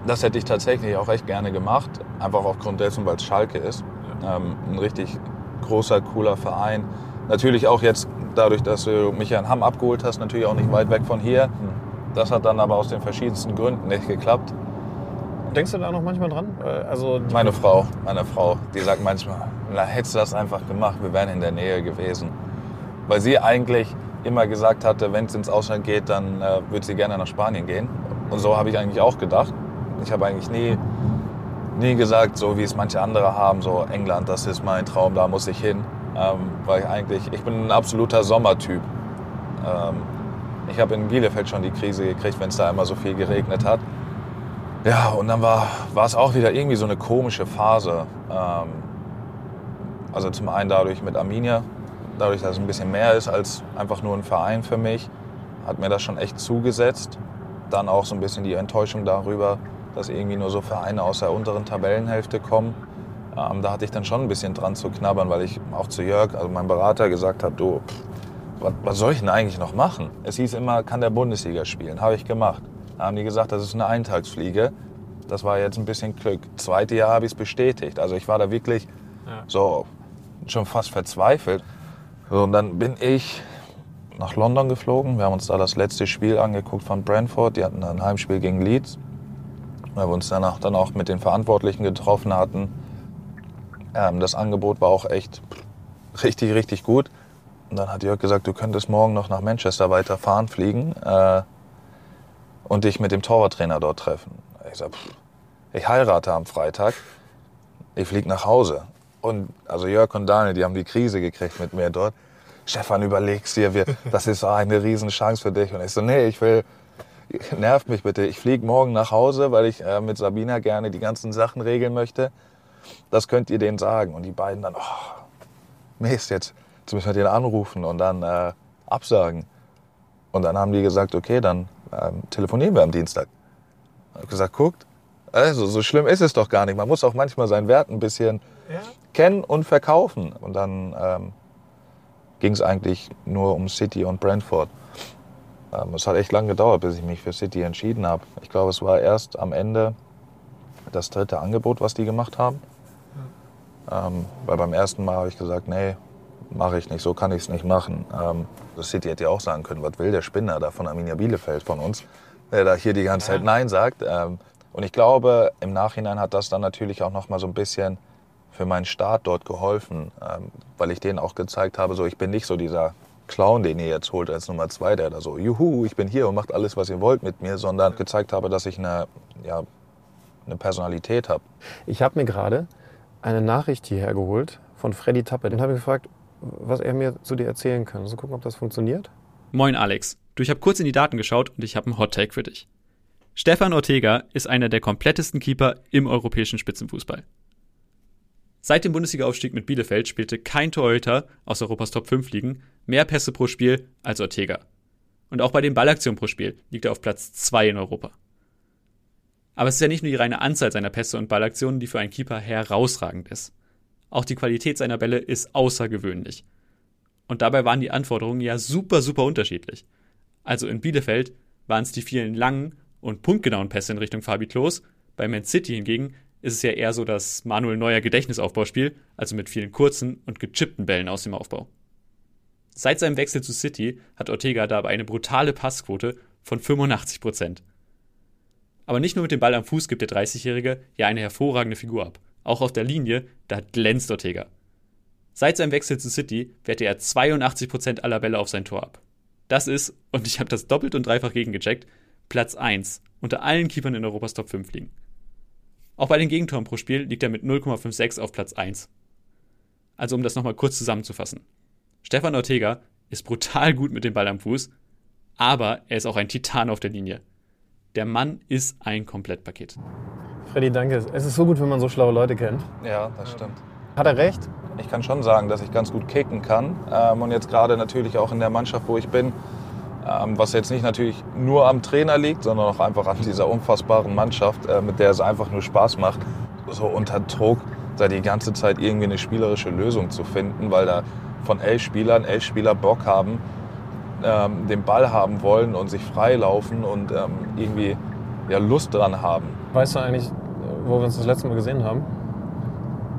Das hätte ich tatsächlich auch echt gerne gemacht, einfach aufgrund dessen, weil es Schalke ist. Ähm, ein richtig großer, cooler Verein. Natürlich auch jetzt dadurch, dass du mich ja in Hamm abgeholt hast, natürlich auch nicht weit weg von hier. Das hat dann aber aus den verschiedensten Gründen nicht geklappt. Denkst du da noch manchmal dran? Äh, Also Meine Frau, meine Frau, die sagt manchmal, na, hättest du das einfach gemacht, wir wären in der Nähe gewesen. Weil sie eigentlich immer gesagt hatte, wenn es ins Ausland geht, dann äh, würde sie gerne nach Spanien gehen. Und so habe ich eigentlich auch gedacht. Ich habe eigentlich nie, nie gesagt, so wie es manche andere haben, so England, das ist mein Traum, da muss ich hin. Ähm, weil ich eigentlich, ich bin ein absoluter Sommertyp. Ähm, ich habe in Bielefeld schon die Krise gekriegt, wenn es da immer so viel geregnet hat. Ja, und dann war, es auch wieder irgendwie so eine komische Phase. Ähm, also zum einen dadurch mit Arminia, dadurch, dass es ein bisschen mehr ist als einfach nur ein Verein für mich, hat mir das schon echt zugesetzt. Dann auch so ein bisschen die Enttäuschung darüber, dass irgendwie nur so Vereine aus der unteren Tabellenhälfte kommen. Ähm, da hatte ich dann schon ein bisschen dran zu knabbern, weil ich auch zu Jörg, also meinem Berater, gesagt habe, du, pff, was, was soll ich denn eigentlich noch machen? Es hieß immer, kann der Bundesliga spielen. Habe ich gemacht. Da haben die gesagt, das ist eine Eintagsfliege. Das war jetzt ein bisschen Glück. Zweite Jahr habe ich es bestätigt. Also ich war da wirklich so schon fast verzweifelt. So, und dann bin ich nach London geflogen. Wir haben uns da das letzte Spiel angeguckt von Brentford. Die hatten ein Heimspiel gegen Leeds. Weil wir uns danach dann auch mit den Verantwortlichen getroffen hatten. Ähm, das Angebot war auch echt richtig, richtig gut. Und dann hat Jörg gesagt, du könntest morgen noch nach Manchester weiterfahren, fliegen äh, und dich mit dem Torwarttrainer dort treffen. Ich sag, pff, ich heirate am Freitag, ich fliege nach Hause. Und also Jörg und Daniel, die haben die Krise gekriegt mit mir dort. Stefan, überlegst dir, wir, [laughs] das ist eine Riesenchance für dich. Und ich so, nee, ich will, nervt mich bitte. Ich fliege morgen nach Hause, weil ich äh, mit Sabina gerne die ganzen Sachen regeln möchte. Das könnt ihr denen sagen. Und die beiden dann, oh, Mist, jetzt, jetzt müssen wir den anrufen und dann äh, absagen. Und dann haben die gesagt, okay, dann ähm, telefonieren wir am Dienstag. Ich habe gesagt, guckt, also so schlimm ist es doch gar nicht. Man muss auch manchmal seinen Wert ein bisschen kennen und verkaufen. Und dann ähm, ging es eigentlich nur um City und Brentford. Ähm, es hat echt lange gedauert, bis ich mich für City entschieden habe. Ich glaube, es war erst am Ende das dritte Angebot, was die gemacht haben. Ähm, weil beim ersten Mal habe ich gesagt, nee, mache ich nicht, so kann ich es nicht machen. Ähm, das City hätte ja auch sagen können, was will der Spinner da von Arminia Bielefeld von uns, der da hier die ganze Zeit Nein sagt. Ähm, und ich glaube, im Nachhinein hat das dann natürlich auch noch mal so ein bisschen für meinen Start dort geholfen, ähm, weil ich denen auch gezeigt habe, so ich bin nicht so dieser Clown, den ihr jetzt holt als Nummer zwei, der da so, juhu, ich bin hier und macht alles, was ihr wollt mit mir, sondern gezeigt habe, dass ich eine ja, eine Personalität habe. Ich habe mir gerade eine Nachricht hierher geholt von Freddy Tappe. Den habe ich gefragt, was er mir zu dir erzählen kann. Also gucken, ob das funktioniert. Moin Alex, du, ich habe kurz in die Daten geschaut und ich habe einen Hot Take für dich. Stefan Ortega ist einer der komplettesten Keeper im europäischen Spitzenfußball. Seit dem Bundesliga-Aufstieg mit Bielefeld spielte kein Torhüter aus Europas Top 5 Ligen mehr Pässe pro Spiel als Ortega. Und auch bei den Ballaktionen pro Spiel liegt er auf Platz 2 in Europa. Aber es ist ja nicht nur die reine Anzahl seiner Pässe und Ballaktionen, die für einen Keeper herausragend ist. Auch die Qualität seiner Bälle ist außergewöhnlich. Und dabei waren die Anforderungen ja super, super unterschiedlich. Also in Bielefeld waren es die vielen langen und punktgenauen Pässe in Richtung Fabi Klos. Bei Man City hingegen ist es ja eher so das Manuel Neuer Gedächtnisaufbauspiel, also mit vielen kurzen und gechippten Bällen aus dem Aufbau. Seit seinem Wechsel zu City hat Ortega dabei eine brutale Passquote von 85 Prozent. Aber nicht nur mit dem Ball am Fuß gibt der 30-Jährige ja eine hervorragende Figur ab. Auch auf der Linie, da glänzt Ortega. Seit seinem Wechsel zu City wehrt er 82% aller Bälle auf sein Tor ab. Das ist, und ich habe das doppelt und dreifach gegengecheckt, Platz 1 unter allen Keepern in Europas Top 5 liegen. Auch bei den Gegentoren pro Spiel liegt er mit 0,56 auf Platz 1. Also um das nochmal kurz zusammenzufassen. Stefan Ortega ist brutal gut mit dem Ball am Fuß, aber er ist auch ein Titan auf der Linie. Der Mann ist ein Komplettpaket. Freddy, danke. Es ist so gut, wenn man so schlaue Leute kennt. Ja, das stimmt. Hat er recht? Ich kann schon sagen, dass ich ganz gut kicken kann. Ähm, und jetzt gerade natürlich auch in der Mannschaft, wo ich bin, ähm, was jetzt nicht natürlich nur am Trainer liegt, sondern auch einfach an dieser unfassbaren Mannschaft, äh, mit der es einfach nur Spaß macht, so unter Druck da die ganze Zeit irgendwie eine spielerische Lösung zu finden, weil da von elf Spielern elf Spieler Bock haben, ähm, den Ball haben wollen und sich freilaufen und ähm, irgendwie ja, Lust dran haben. Weißt du eigentlich, wo wir uns das letzte Mal gesehen haben?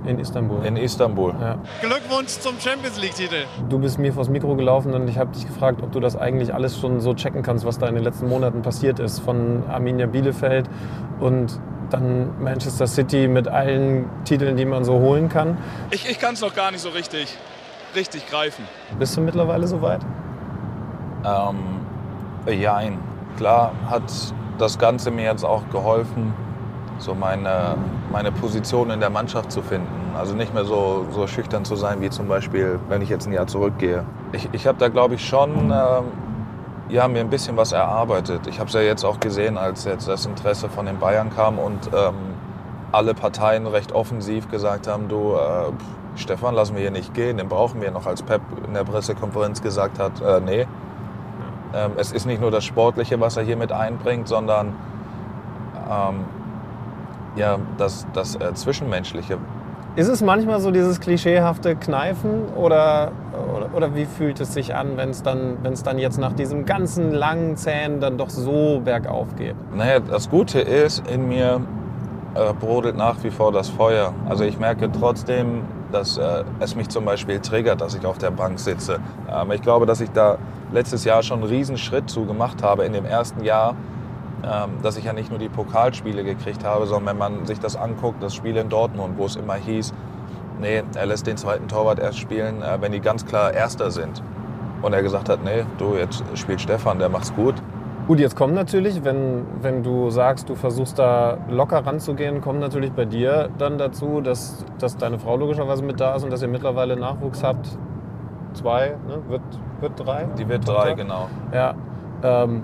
In Istanbul. In Istanbul. Ja. Glückwunsch zum Champions League-Titel. Du bist mir vors Mikro gelaufen und ich habe dich gefragt, ob du das eigentlich alles schon so checken kannst, was da in den letzten Monaten passiert ist. Von Arminia Bielefeld und dann Manchester City mit allen Titeln, die man so holen kann. Ich, ich kann es noch gar nicht so richtig, richtig greifen. Bist du mittlerweile soweit? Ähm, jein. Klar hat das Ganze mir jetzt auch geholfen, so meine, meine Position in der Mannschaft zu finden. Also nicht mehr so, so schüchtern zu sein, wie zum Beispiel, wenn ich jetzt ein Jahr zurückgehe. Ich, ich habe da, glaube ich, schon ähm, ja, mir ein bisschen was erarbeitet. Ich habe es ja jetzt auch gesehen, als jetzt das Interesse von den Bayern kam und ähm, alle Parteien recht offensiv gesagt haben, du, äh, Stefan, lassen wir hier nicht gehen, den brauchen wir noch, als Pep in der Pressekonferenz gesagt hat, äh, nee. Ähm, es ist nicht nur das Sportliche, was er hier mit einbringt, sondern ähm, ja, das, das äh, Zwischenmenschliche. Ist es manchmal so dieses klischeehafte Kneifen oder, oder, oder wie fühlt es sich an, wenn es dann, wenn's dann jetzt nach diesem ganzen langen Zähnen dann doch so bergauf geht? Naja, das Gute ist, in mir äh, brodelt nach wie vor das Feuer. Also ich merke trotzdem, dass äh, es mich zum Beispiel triggert, dass ich auf der Bank sitze. Ähm, ich glaube, dass ich da letztes Jahr schon einen Riesenschritt zu gemacht habe in dem ersten Jahr, ähm, dass ich ja nicht nur die Pokalspiele gekriegt habe, sondern wenn man sich das anguckt, das Spiel in Dortmund, wo es immer hieß, nee, er lässt den zweiten Torwart erst spielen, äh, wenn die ganz klar Erster sind. Und er gesagt hat, nee, du, jetzt spielt Stefan, der macht's gut. Gut, jetzt kommt natürlich, wenn, wenn du sagst, du versuchst da locker ranzugehen, kommt natürlich bei dir dann dazu, dass, dass deine Frau logischerweise mit da ist und dass ihr mittlerweile Nachwuchs habt. Zwei, ne? wird, wird drei? Die wird drei, genau. Ja. Ähm,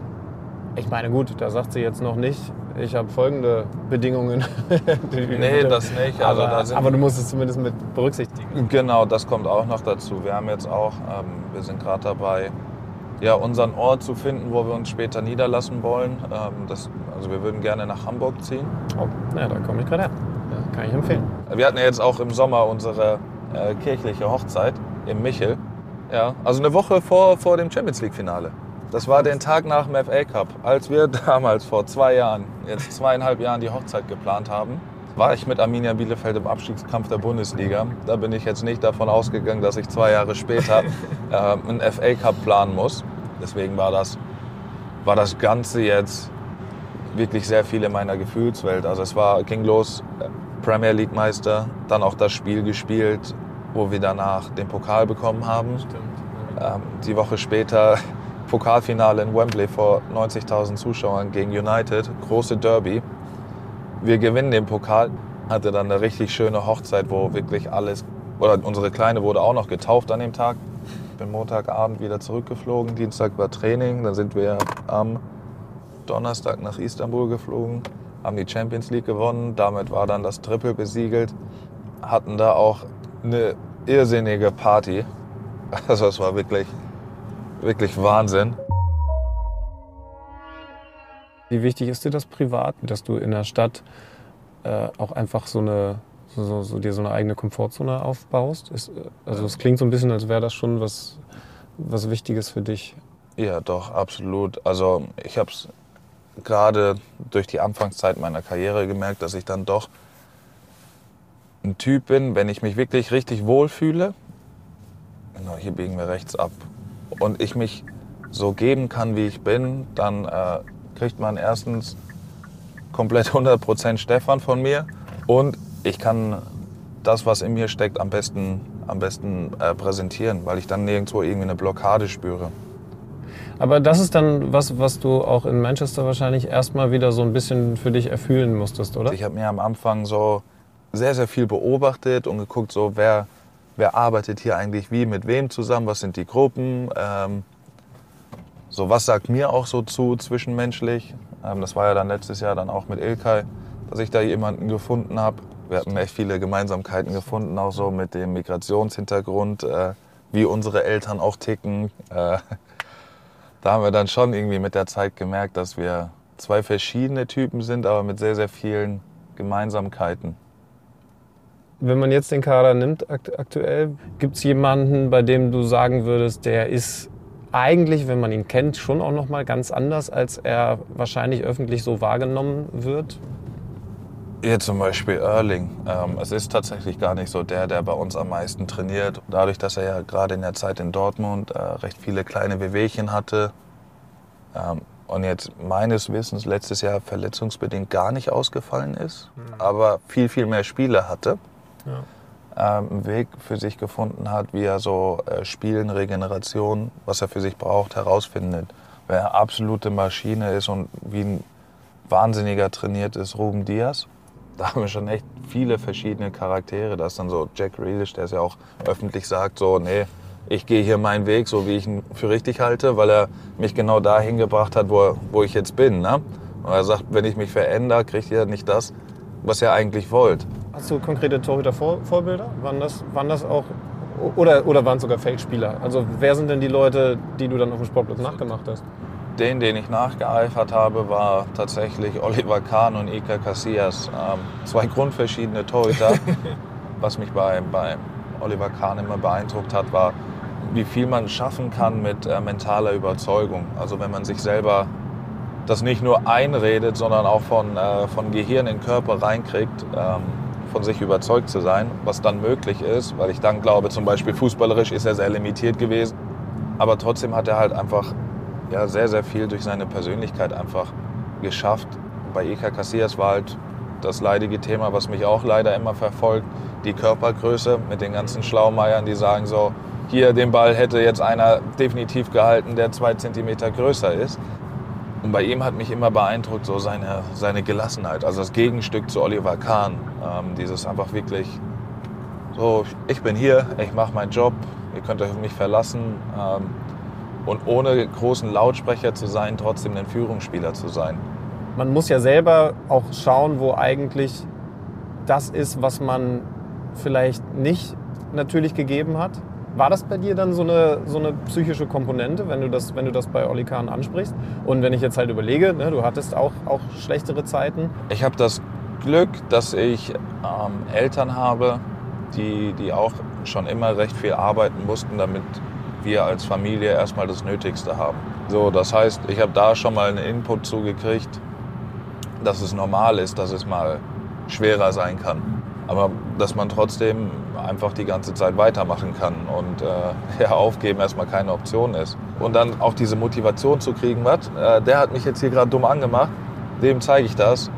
ich meine, gut, da sagt sie jetzt noch nicht, ich habe folgende Bedingungen. [laughs] nee, das nicht. Also aber, da aber du musst es zumindest mit berücksichtigen. Genau, das kommt auch noch dazu. Wir haben jetzt auch, ähm, wir sind gerade dabei, ja, unseren Ort zu finden, wo wir uns später niederlassen wollen. Ähm, das, also wir würden gerne nach Hamburg ziehen. Oh, ja, da komme ich gerade her. Ja, kann ich empfehlen. Wir hatten ja jetzt auch im Sommer unsere äh, kirchliche Hochzeit im Michel. Ja, also eine Woche vor, vor dem Champions League-Finale. Das war den Tag nach dem FA Cup. Als wir [laughs] damals vor zwei Jahren, jetzt zweieinhalb Jahren die Hochzeit geplant haben, war ich mit Arminia Bielefeld im Abstiegskampf der Bundesliga. Da bin ich jetzt nicht davon ausgegangen, dass ich zwei Jahre später [laughs] äh, einen FA Cup planen muss. Deswegen war das, war das Ganze jetzt wirklich sehr viel in meiner Gefühlswelt. Also es war, ging los, äh, Premier League Meister, dann auch das Spiel gespielt, wo wir danach den Pokal bekommen haben. Ähm, die Woche später [laughs] Pokalfinale in Wembley vor 90.000 Zuschauern gegen United, große Derby. Wir gewinnen den Pokal. Hatte dann eine richtig schöne Hochzeit, wo wirklich alles, oder unsere Kleine wurde auch noch getauft an dem Tag. Bin Montagabend wieder zurückgeflogen, Dienstag war Training, dann sind wir am Donnerstag nach Istanbul geflogen, haben die Champions League gewonnen, damit war dann das Triple besiegelt, hatten da auch eine irrsinnige Party. [laughs] Also es war wirklich, wirklich Wahnsinn. Wie wichtig ist dir das privat, dass du in der Stadt äh, auch einfach so eine so, so, so dir so eine eigene Komfortzone aufbaust? Ist, äh, also es klingt so ein bisschen, als wäre das schon was, was Wichtiges für dich. Ja, doch, absolut. Also ich habe es gerade durch die Anfangszeit meiner Karriere gemerkt, dass ich dann doch ein Typ bin, wenn ich mich wirklich richtig wohlfühle, genau, hier biegen wir rechts ab, und ich mich so geben kann, wie ich bin, dann äh, kriegt man erstens komplett 100% Stefan von mir und ich kann das, was in mir steckt, am besten, am besten äh, präsentieren, weil ich dann nirgendwo irgendwie eine Blockade spüre. Aber das ist dann was, was du auch in Manchester wahrscheinlich erstmal wieder so ein bisschen für dich erfühlen musstest, oder? Ich habe mir am Anfang so sehr, sehr viel beobachtet und geguckt, so wer, wer arbeitet hier eigentlich wie, mit wem zusammen, was sind die Gruppen, ähm, so was sagt mir auch so zu zwischenmenschlich. Ähm, das war ja dann letztes Jahr dann auch mit Ilkay, dass ich da jemanden gefunden habe. Wir hatten echt viele Gemeinsamkeiten gefunden, auch so mit dem Migrationshintergrund, äh, wie unsere Eltern auch ticken. Äh, da haben wir dann schon irgendwie mit der Zeit gemerkt, dass wir zwei verschiedene Typen sind, aber mit sehr, sehr vielen Gemeinsamkeiten. Wenn man jetzt den Kader nimmt akt aktuell, gibt es jemanden, bei dem du sagen würdest, der ist eigentlich, wenn man ihn kennt, schon auch noch mal ganz anders, als er wahrscheinlich öffentlich so wahrgenommen wird? Hier zum Beispiel Erling. Ähm, es ist tatsächlich gar nicht so der, der bei uns am meisten trainiert. Dadurch, dass er ja gerade in der Zeit in Dortmund äh, recht viele kleine Wehwehchen hatte ähm, und jetzt meines Wissens letztes Jahr verletzungsbedingt gar nicht ausgefallen ist, mhm. aber viel, viel mehr Spiele hatte. Ja einen Weg für sich gefunden hat, wie er so äh, Spielen, Regeneration, was er für sich braucht, herausfindet. Wer eine absolute Maschine ist und wie ein Wahnsinniger trainiert ist, Ruben Diaz. [laughs] Da haben wir schon echt viele verschiedene Charaktere. Da ist dann so Jack Grealish, der es ja auch öffentlich sagt, so, nee, ich gehe hier meinen Weg, so wie ich ihn für richtig halte, weil er mich genau dahin gebracht hat, wo, wo ich jetzt bin. Ne? Und er sagt, wenn ich mich verändere, kriegt ihr nicht das, was ihr eigentlich wollt. Hast du konkrete Torhüter-Vorbilder? Waren das, waren das auch oder, oder waren es sogar Fake-Spieler? Also wer sind denn die Leute, die du dann auf dem Sportplatz nachgemacht hast? Den, den ich nachgeeifert habe, war tatsächlich Oliver Kahn und Iker Casillas. Ähm, zwei grundverschiedene Torhüter. [laughs] Was mich bei, bei Oliver Kahn immer beeindruckt hat, war, wie viel man schaffen kann mit äh, mentaler Überzeugung. Also wenn man sich selber das nicht nur einredet, sondern auch von, äh, von Gehirn in Körper reinkriegt, ähm, von sich überzeugt zu sein, was dann möglich ist, weil ich dann glaube, zum Beispiel fußballerisch ist er sehr limitiert gewesen, aber trotzdem hat er halt einfach ja, sehr, sehr viel durch seine Persönlichkeit einfach geschafft. Bei Eka Casillas war halt das leidige Thema, was mich auch leider immer verfolgt, die Körpergröße mit den ganzen Schlaumeiern, die sagen so, hier den Ball hätte jetzt einer definitiv gehalten, der zwei Zentimeter größer ist. Und bei ihm hat mich immer beeindruckt so seine, seine Gelassenheit, also das Gegenstück zu Oliver Kahn. Ähm, dieses einfach wirklich so, ich bin hier, ich mache meinen Job, ihr könnt euch auf mich verlassen. Ähm, und ohne großen Lautsprecher zu sein, trotzdem ein Führungsspieler zu sein. Man muss ja selber auch schauen, wo eigentlich das ist, was man vielleicht nicht natürlich gegeben hat. War das bei dir dann so eine, so eine psychische Komponente, wenn du, das, wenn du das bei Oli Kahn ansprichst? Und wenn ich jetzt halt überlege, ne, du hattest auch, auch schlechtere Zeiten. Ich habe das Glück, dass ich ähm, Eltern habe, die, die auch schon immer recht viel arbeiten mussten, damit wir als Familie erstmal das Nötigste haben. So, das heißt, ich habe da schon mal einen Input zugekriegt, dass es normal ist, dass es mal schwerer sein kann. Aber dass man trotzdem einfach die ganze Zeit weitermachen kann und äh, [laughs] ja, aufgeben erstmal keine Option ist. Und dann auch diese Motivation zu kriegen, was, äh, der hat mich jetzt hier gerade dumm angemacht, dem zeige ich das.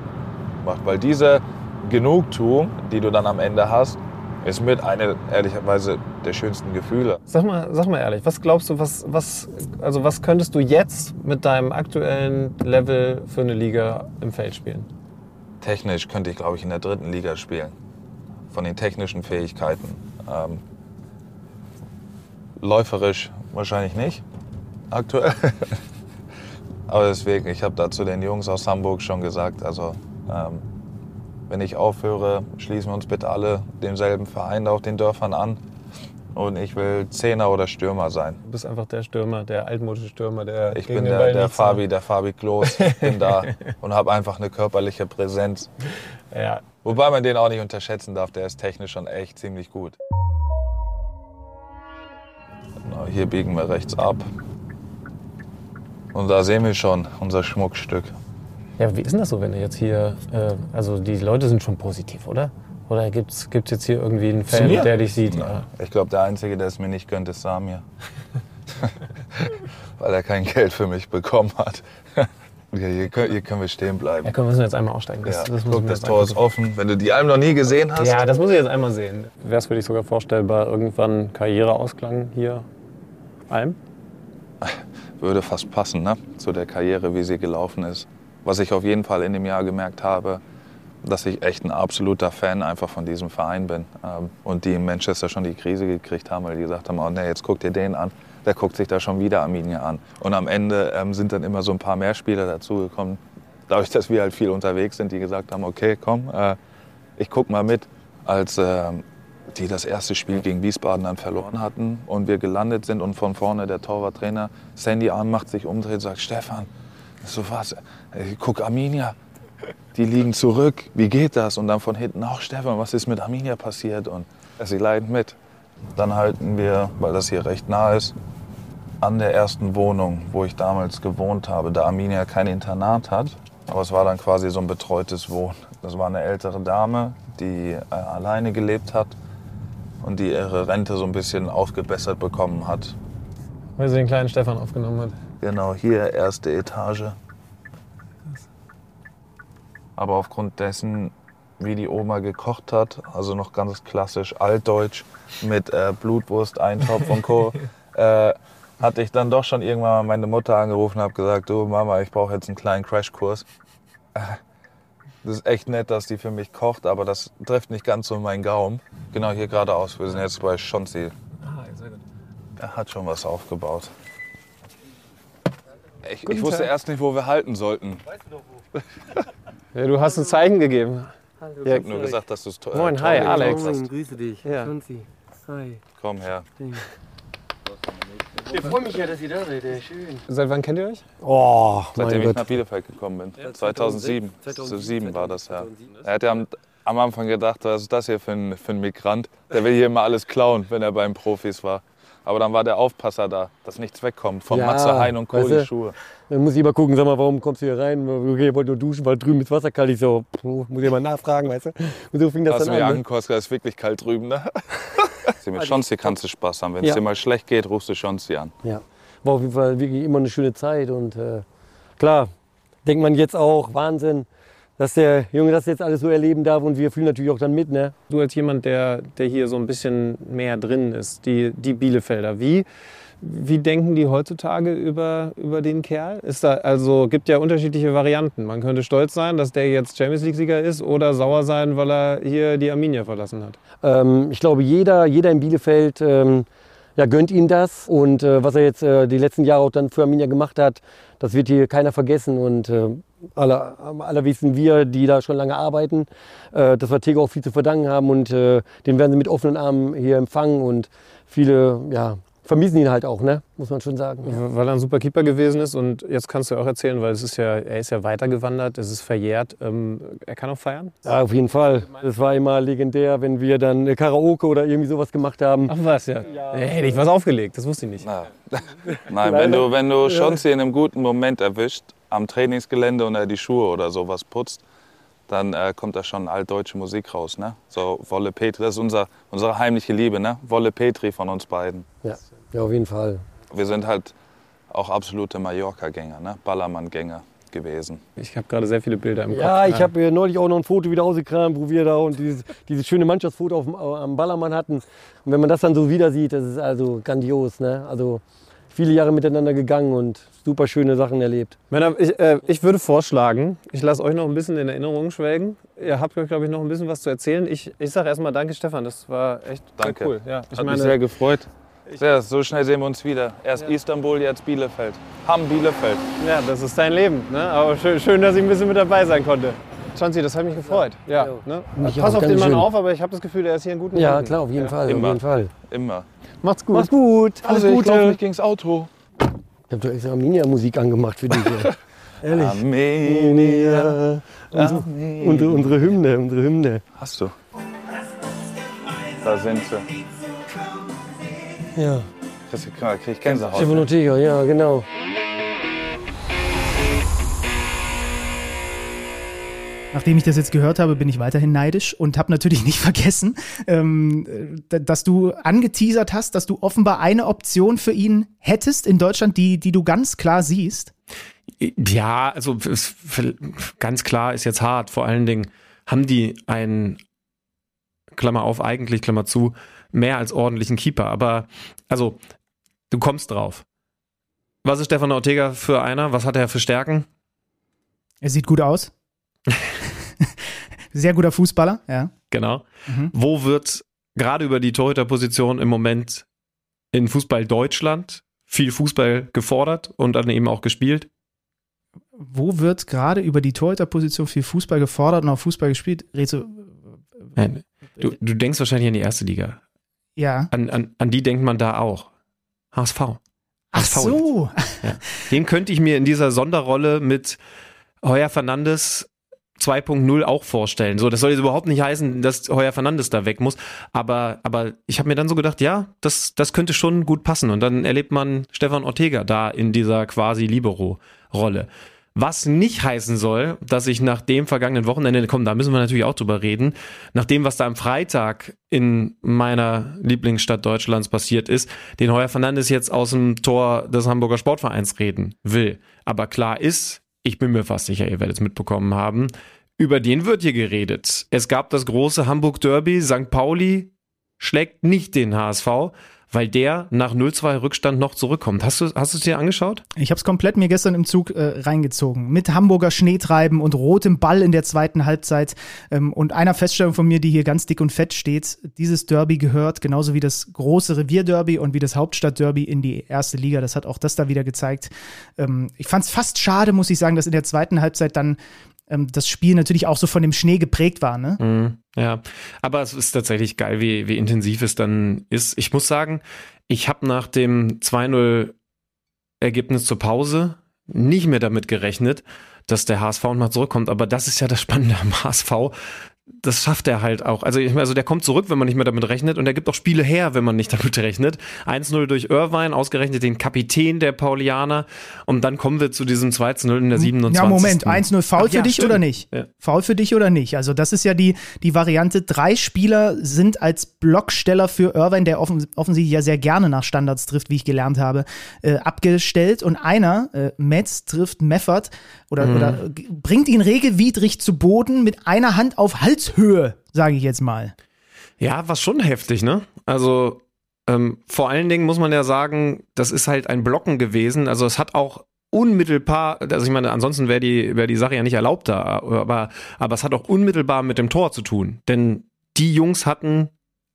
Weil diese Genugtuung, die du dann am Ende hast, ist mit einer, ehrlicherweise, der schönsten Gefühle. Sag mal, sag mal ehrlich, was glaubst du, was, was, also was könntest du jetzt mit deinem aktuellen Level für eine Liga im Feld spielen? technisch könnte ich, glaube ich, in der dritten Liga spielen. Von den technischen Fähigkeiten. Ähm, läuferisch wahrscheinlich nicht, aktuell. [laughs] Aber deswegen, ich habe da zu den Jungs aus Hamburg schon gesagt, also ähm, wenn ich aufhöre, schließen wir uns bitte alle demselben Verein auf den Dörfern an. Und ich will Zehner oder Stürmer sein. Du bist einfach der Stürmer, der altmodische Stürmer, der Ich bin der, der Fabi, der Fabi Klos. Ich bin da [laughs] und habe einfach eine körperliche Präsenz. Ja. Wobei man den auch nicht unterschätzen darf, der ist technisch schon echt ziemlich gut. Genau, hier biegen wir rechts ab. Und da sehen wir schon unser Schmuckstück. Ja, wie ist denn das so, wenn du jetzt hier, äh, also die Leute sind schon positiv, oder? Oder gibt es jetzt hier irgendwie einen Fan, der dich sieht? Ja. Ich glaube, der Einzige, der es mir nicht gönnt, ist Samir. [laughs] [laughs] Weil er kein Geld für mich bekommen hat. Hier, hier, können, hier können wir stehen bleiben. Ja, komm, wir müssen jetzt einmal aussteigen. Ja, Das, das müssen guck, das Tor ist offen. Wenn du die Alm noch nie gesehen hast. Ja, das muss ich jetzt einmal sehen. Wäre es für dich sogar vorstellbar, irgendwann Karriereausklang hier Alm? [laughs] würde fast passen, ne? zu der Karriere, wie sie gelaufen ist. Was ich auf jeden Fall in dem Jahr gemerkt habe, dass ich echt ein absoluter Fan einfach von diesem Verein bin. Ähm, Und die in Manchester schon die Krise gekriegt haben, weil die gesagt haben, oh nee, jetzt guck dir den an. Der guckt sich da schon wieder Arminia an. Und am Ende ähm, sind dann immer so ein paar mehr Spieler dazugekommen. Dadurch, dass wir halt viel unterwegs sind, die gesagt haben, okay, komm, äh, ich guck mal mit. Als ähm, die das erste Spiel gegen Wiesbaden dann verloren hatten und wir gelandet sind und von vorne der Torwarttrainer Sandy Arm macht sich umdreht und sagt, Stefan, ich so was, Ey, guck Arminia, die liegen zurück, wie geht das? Und dann von hinten, auch Stefan, was ist mit Arminia passiert? Und sie leiden mit. Dann halten wir, weil das hier recht nah ist, an der ersten Wohnung, wo ich damals gewohnt habe, da Arminia kein Internat hat. Aber es war dann quasi so ein betreutes Wohnen. Das war eine ältere Dame, die äh, alleine gelebt hat und die ihre Rente so ein bisschen aufgebessert bekommen hat. Weil sie den kleinen Stefan aufgenommen hat. Genau, hier erste Etage. Aber aufgrund dessen, wie die Oma gekocht hat, also noch ganz klassisch altdeutsch mit äh, Blutwurst, Eintopf und Co., [laughs] äh, hatte ich dann doch schon irgendwann mal meine Mutter angerufen und habe gesagt, du Mama, ich brauche jetzt einen kleinen Crashkurs. Äh, [laughs] Das ist echt nett, dass die für mich kocht, aber das trifft nicht ganz so meinen Gaumen. Genau hier geradeaus, wir sind jetzt bei Schonzi. Ah, sehr gut. Er hat schon was aufgebaut. Ich, ich wusste erst nicht, wo wir halten sollten. [laughs] Ja, du hast ein Zeichen gegeben. Ich Ja, habe nur gesagt, dass du es to- Moin, äh, hi, toll Alex. hast. grüße dich. Ja. Schunzi. Hi. Komm her. Ich freue mich ja, dass ihr da seid. ey. Schön. Seit wann kennt ihr euch? Oh, Seitdem ich mein nach Gott. Bielefeld gekommen bin. Ja, 2007. 2007 2007 war das ja. 2007. Er hat ja am, am Anfang gedacht, was ist das hier für ein, für ein Migrant? Der will hier immer alles klauen, wenn er beim Profis war. Aber dann war der Aufpasser da, dass nichts wegkommt. Von Ja, Matze Hein und Co. weißt du, Schuhe. Dann muss ich mal gucken, sag mal, warum kommst du hier rein? Okay, ich wollte nur duschen, weil drüben ist Wasser kalt. Ich so, puh, muss ich mal nachfragen, weißt du? Und so fing das Hast du dann mir an. ne? angekostet, es ist wirklich kalt drüben, ne? [laughs] Sie mit Schonzi kannst du Spaß haben. Wenn es Ja. dir mal schlecht geht, rufst du Schonzi an. Ja, war auf jeden Fall wirklich immer eine schöne Zeit. Und äh, klar, denkt man jetzt auch, Wahnsinn, dass der Junge das jetzt alles so erleben darf. Und wir fühlen natürlich auch dann mit, ne? Du als jemand, der, der hier so ein bisschen mehr drin ist, die, die Bielefelder, wie, wie denken die heutzutage über, über den Kerl? Da, also gibt ja unterschiedliche Varianten. Man könnte stolz sein, dass der jetzt Champions League-Sieger ist oder sauer sein, weil er hier die Arminia verlassen hat. Ähm, ich glaube, jeder, jeder in Bielefeld ähm, ja, gönnt ihm das. Und äh, was er jetzt äh, die letzten Jahre auch dann für Arminia gemacht hat, das wird hier keiner vergessen. Und äh, alle, am allerwissen wir, die da schon lange arbeiten, äh, dass wir Tego auch viel zu verdanken haben. Und äh, den werden sie mit offenen Armen hier empfangen. Und viele ja, vermissen ihn halt auch, ne? muss man schon sagen. Ja. Weil er ein super Keeper gewesen ist und jetzt kannst du auch erzählen, weil es ist ja, er ist ja weitergewandert, es ist verjährt. Ähm, er kann auch feiern? Ja, auf jeden Fall. Es war immer legendär, wenn wir dann äh, Karaoke oder irgendwie sowas gemacht haben. Ach was, ja. ja. Hätte ich was aufgelegt, das wusste ich nicht. Na, [laughs] Nein, wenn du, wenn du Schonzi in einem guten Moment erwischt, am Trainingsgelände und er die Schuhe oder sowas putzt, dann äh, kommt da schon altdeutsche Musik raus. Ne? So Wolle Petri, das ist unser, unsere heimliche Liebe, ne? Wolle Petri von uns beiden. Ja, ja auf jeden Fall. Wir sind halt auch absolute Mallorca-Gänger, ne? Ballermann-Gänger gewesen. Ich habe gerade sehr viele Bilder im Kopf. Ja, ich habe neulich auch noch ein Foto wieder rausgekramt, wo wir da und dieses, dieses schöne Mannschaftsfoto auf dem, am Ballermann hatten. Und wenn man das dann so wieder sieht, das ist also grandios. Ne? Also viele Jahre miteinander gegangen und super schöne Sachen erlebt. Männer, ich, äh, ich würde vorschlagen, ich lasse euch noch ein bisschen in Erinnerung schwelgen. Ihr habt, glaube ich, noch ein bisschen was zu erzählen. Ich, ich sage erstmal Danke, Stefan. Das war echt sehr Danke. cool. Ja, ich Hat meine, mich sehr gefreut. Sehr, so schnell sehen wir uns wieder. Erst Istanbul, jetzt Bielefeld. Hamm Bielefeld. ja, das ist dein Leben. Ne? Aber schön, schön, dass ich ein bisschen mit dabei sein konnte. Chanzi, das hat mich gefreut. Ja, ne? Mich Pass auch, auf den Mann Dankeschön. auf, aber ich habe das Gefühl, er ist hier in guten Ja, Händen. klar, auf jeden Fall, auf immer. jeden Fall. Immer. Macht's gut. Mach's gut, alles Also, ich laufe Gute. nicht gegens Auto. Ich habe doch extra Arminia-Musik angemacht für dich. [laughs] Ehrlich. Armenia. Unsere, unsere, unsere Hymne, unsere Hymne. Hast du. Da sind sie. Ja. Kriegst du- krieg ich Gänsehaut. Stefan Ortega, ja, genau. Nachdem ich das jetzt gehört habe, bin ich weiterhin neidisch und habe natürlich nicht [laughs] vergessen, ähm, äh, dass du angeteasert hast, dass du offenbar eine Option für ihn hättest in Deutschland, die, die du ganz klar siehst. Ja, also ganz klar ist jetzt hart. Vor allen Dingen haben die einen, Klammer auf, eigentlich, Klammer zu, mehr als ordentlichen Keeper. Aber, also, du kommst drauf. Was ist Stefan Ortega für einer? Was hat er für Stärken? Er sieht gut aus. [laughs] Sehr guter Fußballer, ja. Genau. Mhm. Wo wird gerade über die Torhüterposition im Moment in Fußball Deutschland viel Fußball gefordert und dann eben auch gespielt? Wo wird gerade über die Torhüterposition viel Fußball gefordert und auch Fußball gespielt? Rezo, Nein. Du, du denkst wahrscheinlich an die erste Liga. ja. An, an, an die denkt man da auch. HSV. Ach HSV. so. Ja. Den könnte ich mir in dieser Sonderrolle mit Heuer Fernandes 2.0 auch vorstellen. So, das soll jetzt überhaupt nicht heißen, dass Heuer Fernandes da weg muss. Aber, aber ich habe mir dann so gedacht, ja, das, das könnte schon gut passen. Und dann erlebt man Stefan Ortega da in dieser quasi Libero-Rolle. Was nicht heißen soll, dass ich nach dem vergangenen Wochenende, komm, da müssen wir natürlich auch drüber reden, nach dem, was da am Freitag in meiner Lieblingsstadt Deutschlands passiert ist, den Heuer Fernandes jetzt aus dem Tor des Hamburger Sportvereins reden will. Aber klar ist, ich bin mir fast sicher, ihr werdet es mitbekommen haben, über den wird hier geredet. Es gab das große Hamburg Derby, St. Pauli schlägt nicht den HSV, weil der nach 0-2 Rückstand noch zurückkommt. Hast du, hast du es dir angeschaut? Ich habe es komplett mir gestern im Zug äh, reingezogen. Mit Hamburger Schneetreiben und rotem Ball in der zweiten Halbzeit. Ähm, und einer Feststellung von mir, die hier ganz dick und fett steht. Dieses Derby gehört, genauso wie das große Revierderby und wie das Hauptstadtderby in die erste Liga. Das hat auch das da wieder gezeigt. Ähm, ich fand es fast schade, muss ich sagen, dass in der zweiten Halbzeit dann ähm, das Spiel natürlich auch so von dem Schnee geprägt war. Ne? Mhm, ja, aber es ist tatsächlich geil, wie, wie intensiv es dann ist. Ich muss sagen, ich habe nach dem 2-0 Ergebnis zur Pause nicht mehr damit gerechnet, dass der HSV mal zurückkommt. Aber das ist ja das Spannende am HSV. Das schafft er halt auch. Also, ich meine, also der kommt zurück, wenn man nicht mehr damit rechnet und er gibt auch Spiele her, wenn man nicht [laughs] damit rechnet. 1-0 durch Irvine, ausgerechnet den Kapitän der Paulianer und dann kommen wir zu diesem 2-0 in der 27. Ja, Moment, 1-0 Foul Ach für ja, dich stimmt. oder nicht? Ja. Foul für dich oder nicht? Also, das ist ja die, die Variante. Drei Spieler sind als Blocksteller für Irvine, der offen, offensichtlich ja sehr gerne nach Standards trifft, wie ich gelernt habe, äh, abgestellt. Und einer, äh, Metz, trifft Meffert oder, Mhm. oder bringt ihn regelwidrig zu Boden mit einer Hand auf Halshöhe, sage ich jetzt mal. Ja, war schon heftig, ne? Also ähm, vor allen Dingen muss man ja sagen, das ist halt ein Blocken gewesen. Also es hat auch unmittelbar, also ich meine, ansonsten wäre die, wär die Sache ja nicht erlaubt da, aber, aber es hat auch unmittelbar mit dem Tor zu tun. Denn die Jungs hatten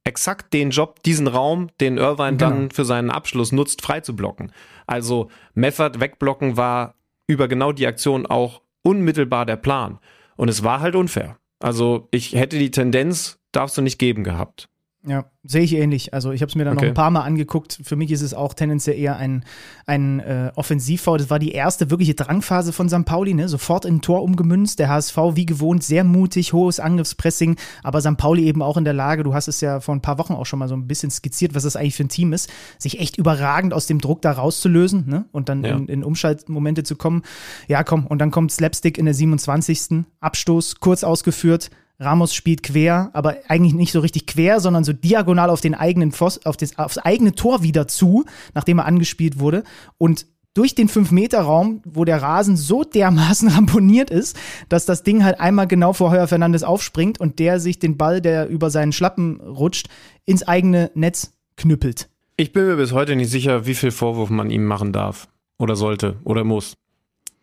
exakt den Job, diesen Raum, den Irvine Genau. dann für seinen Abschluss nutzt, frei zu blocken. Also Meffert wegblocken war über genau die Aktion auch unmittelbar der Plan. Und es war halt unfair. Also ich hätte die Tendenz, darfst du nicht geben gehabt. Ja, sehe ich ähnlich. Also ich habe es mir dann noch Okay. ein paar Mal angeguckt. Für mich ist es auch tendenziell eher ein, ein äh, Offensivfoul. Das war die erste wirkliche Drangphase von St. Pauli, ne? Sofort in ein Tor umgemünzt. Der HSV wie gewohnt sehr mutig, hohes Angriffspressing, aber St. Pauli eben auch in der Lage, du hast es ja vor ein paar Wochen auch schon mal so ein bisschen skizziert, was das eigentlich für ein Team ist, sich echt überragend aus dem Druck da rauszulösen, ne? Und dann Ja. in, in Umschaltmomente zu kommen. Ja, komm, und dann kommt Slapstick in der 27. Abstoß, kurz ausgeführt. Ramos spielt quer, aber eigentlich nicht so richtig quer, sondern so diagonal auf den eigenen Pfost, auf das, aufs eigene Tor wieder zu, nachdem er angespielt wurde. Und durch den 5-Meter-Raum, wo der Rasen so dermaßen [laughs] ramponiert ist, dass das Ding halt einmal genau vor Heuer Fernandes aufspringt und der sich den Ball, der über seinen Schlappen rutscht, ins eigene Netz knüppelt. Ich bin mir bis heute nicht sicher, wie viel Vorwurf man ihm machen darf oder sollte oder muss.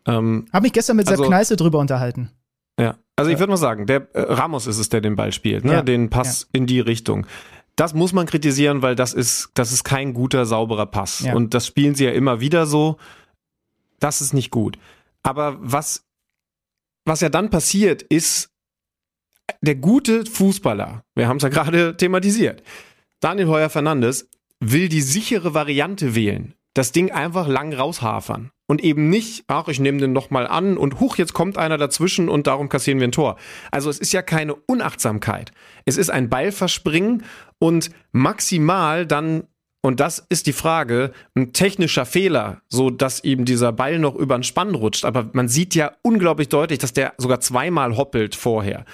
Ähm, Habe mich gestern mit Sepp also, Kneiße drüber unterhalten. Also ich würde mal sagen, der äh, Ramos ist es, der den Ball spielt, ne? Ja. den Pass ja. in die Richtung. Das muss man kritisieren, weil das ist, das ist kein guter, sauberer Pass. Ja. Und das spielen sie ja immer wieder so. Das ist nicht gut. Aber was, was ja dann passiert, ist, der gute Fußballer, wir haben es ja gerade [laughs] thematisiert, Daniel Heuer Fernandes will die sichere Variante wählen. Das Ding einfach lang raushafern. Und eben nicht, ach, ich nehme den noch mal an und huch, jetzt kommt einer dazwischen und darum kassieren wir ein Tor. Also es ist ja keine Unachtsamkeit. Es ist ein Ballverspringen und maximal dann und das ist die Frage, ein technischer Fehler, so dass ihm dieser Ball noch über den Spann rutscht. Aber man sieht ja unglaublich deutlich, dass der sogar zweimal hoppelt vorher.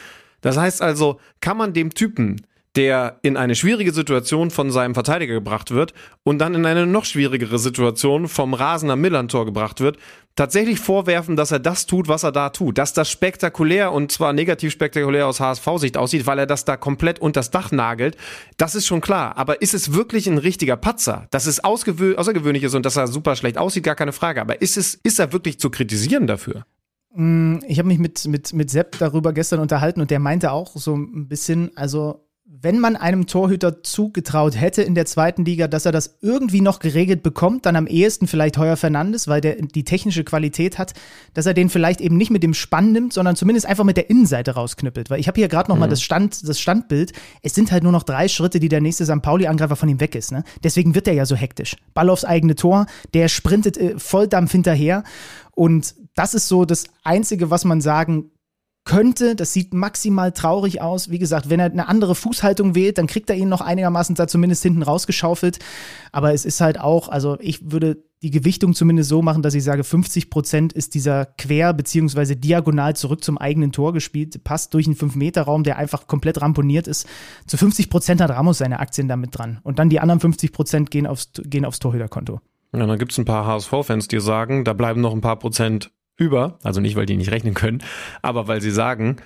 Das heißt also, kann man dem Typen der in eine schwierige Situation von seinem Verteidiger gebracht wird und dann in eine noch schwierigere Situation vom Rasener Millantor gebracht wird, tatsächlich vorwerfen, dass er das tut, was er da tut. Dass das spektakulär und zwar negativ spektakulär aus HSV-Sicht aussieht, weil er das da komplett unters Dach nagelt, das ist schon klar. Aber ist es wirklich ein richtiger Patzer? Dass es außergewöhnlich ist und dass er super schlecht aussieht, gar keine Frage. Aber ist es, ist er wirklich zu kritisieren dafür? Mm, ich habe mich mit, mit, mit Sepp darüber gestern unterhalten und der meinte auch so ein bisschen, also wenn man einem Torhüter zugetraut hätte in der zweiten Liga, dass er das irgendwie noch geregelt bekommt, dann am ehesten vielleicht Heuer Fernandes, weil der die technische Qualität hat, dass er den vielleicht eben nicht mit dem Spann nimmt, sondern zumindest einfach mit der Innenseite rausknüppelt. Weil ich habe hier gerade noch mhm. mal das, Stand, das Standbild. Es sind halt nur noch drei Schritte, die der nächste St. Pauli-Angreifer von ihm weg ist. Ne? Deswegen wird er ja so hektisch. Ball aufs eigene Tor, der sprintet äh, Volldampf hinterher. Und das ist so das Einzige, was man sagen könnte, das sieht maximal traurig aus. Wie gesagt, wenn er eine andere Fußhaltung wählt, dann kriegt er ihn noch einigermaßen da zumindest hinten rausgeschaufelt. Aber es ist halt auch, also ich würde die Gewichtung zumindest so machen, dass ich sage, 50 Prozent ist dieser quer- beziehungsweise diagonal zurück zum eigenen Tor gespielt, passt durch einen 5-Meter-Raum, der einfach komplett ramponiert ist. Zu 50 Prozent hat Ramos seine Aktien damit dran. Und dann die anderen 50 Prozent gehen aufs, gehen aufs Torhüterkonto. Ja, dann gibt es ein paar HSV-Fans, die sagen, da bleiben noch ein paar Prozent über, also nicht, weil die nicht rechnen können, aber weil sie sagen,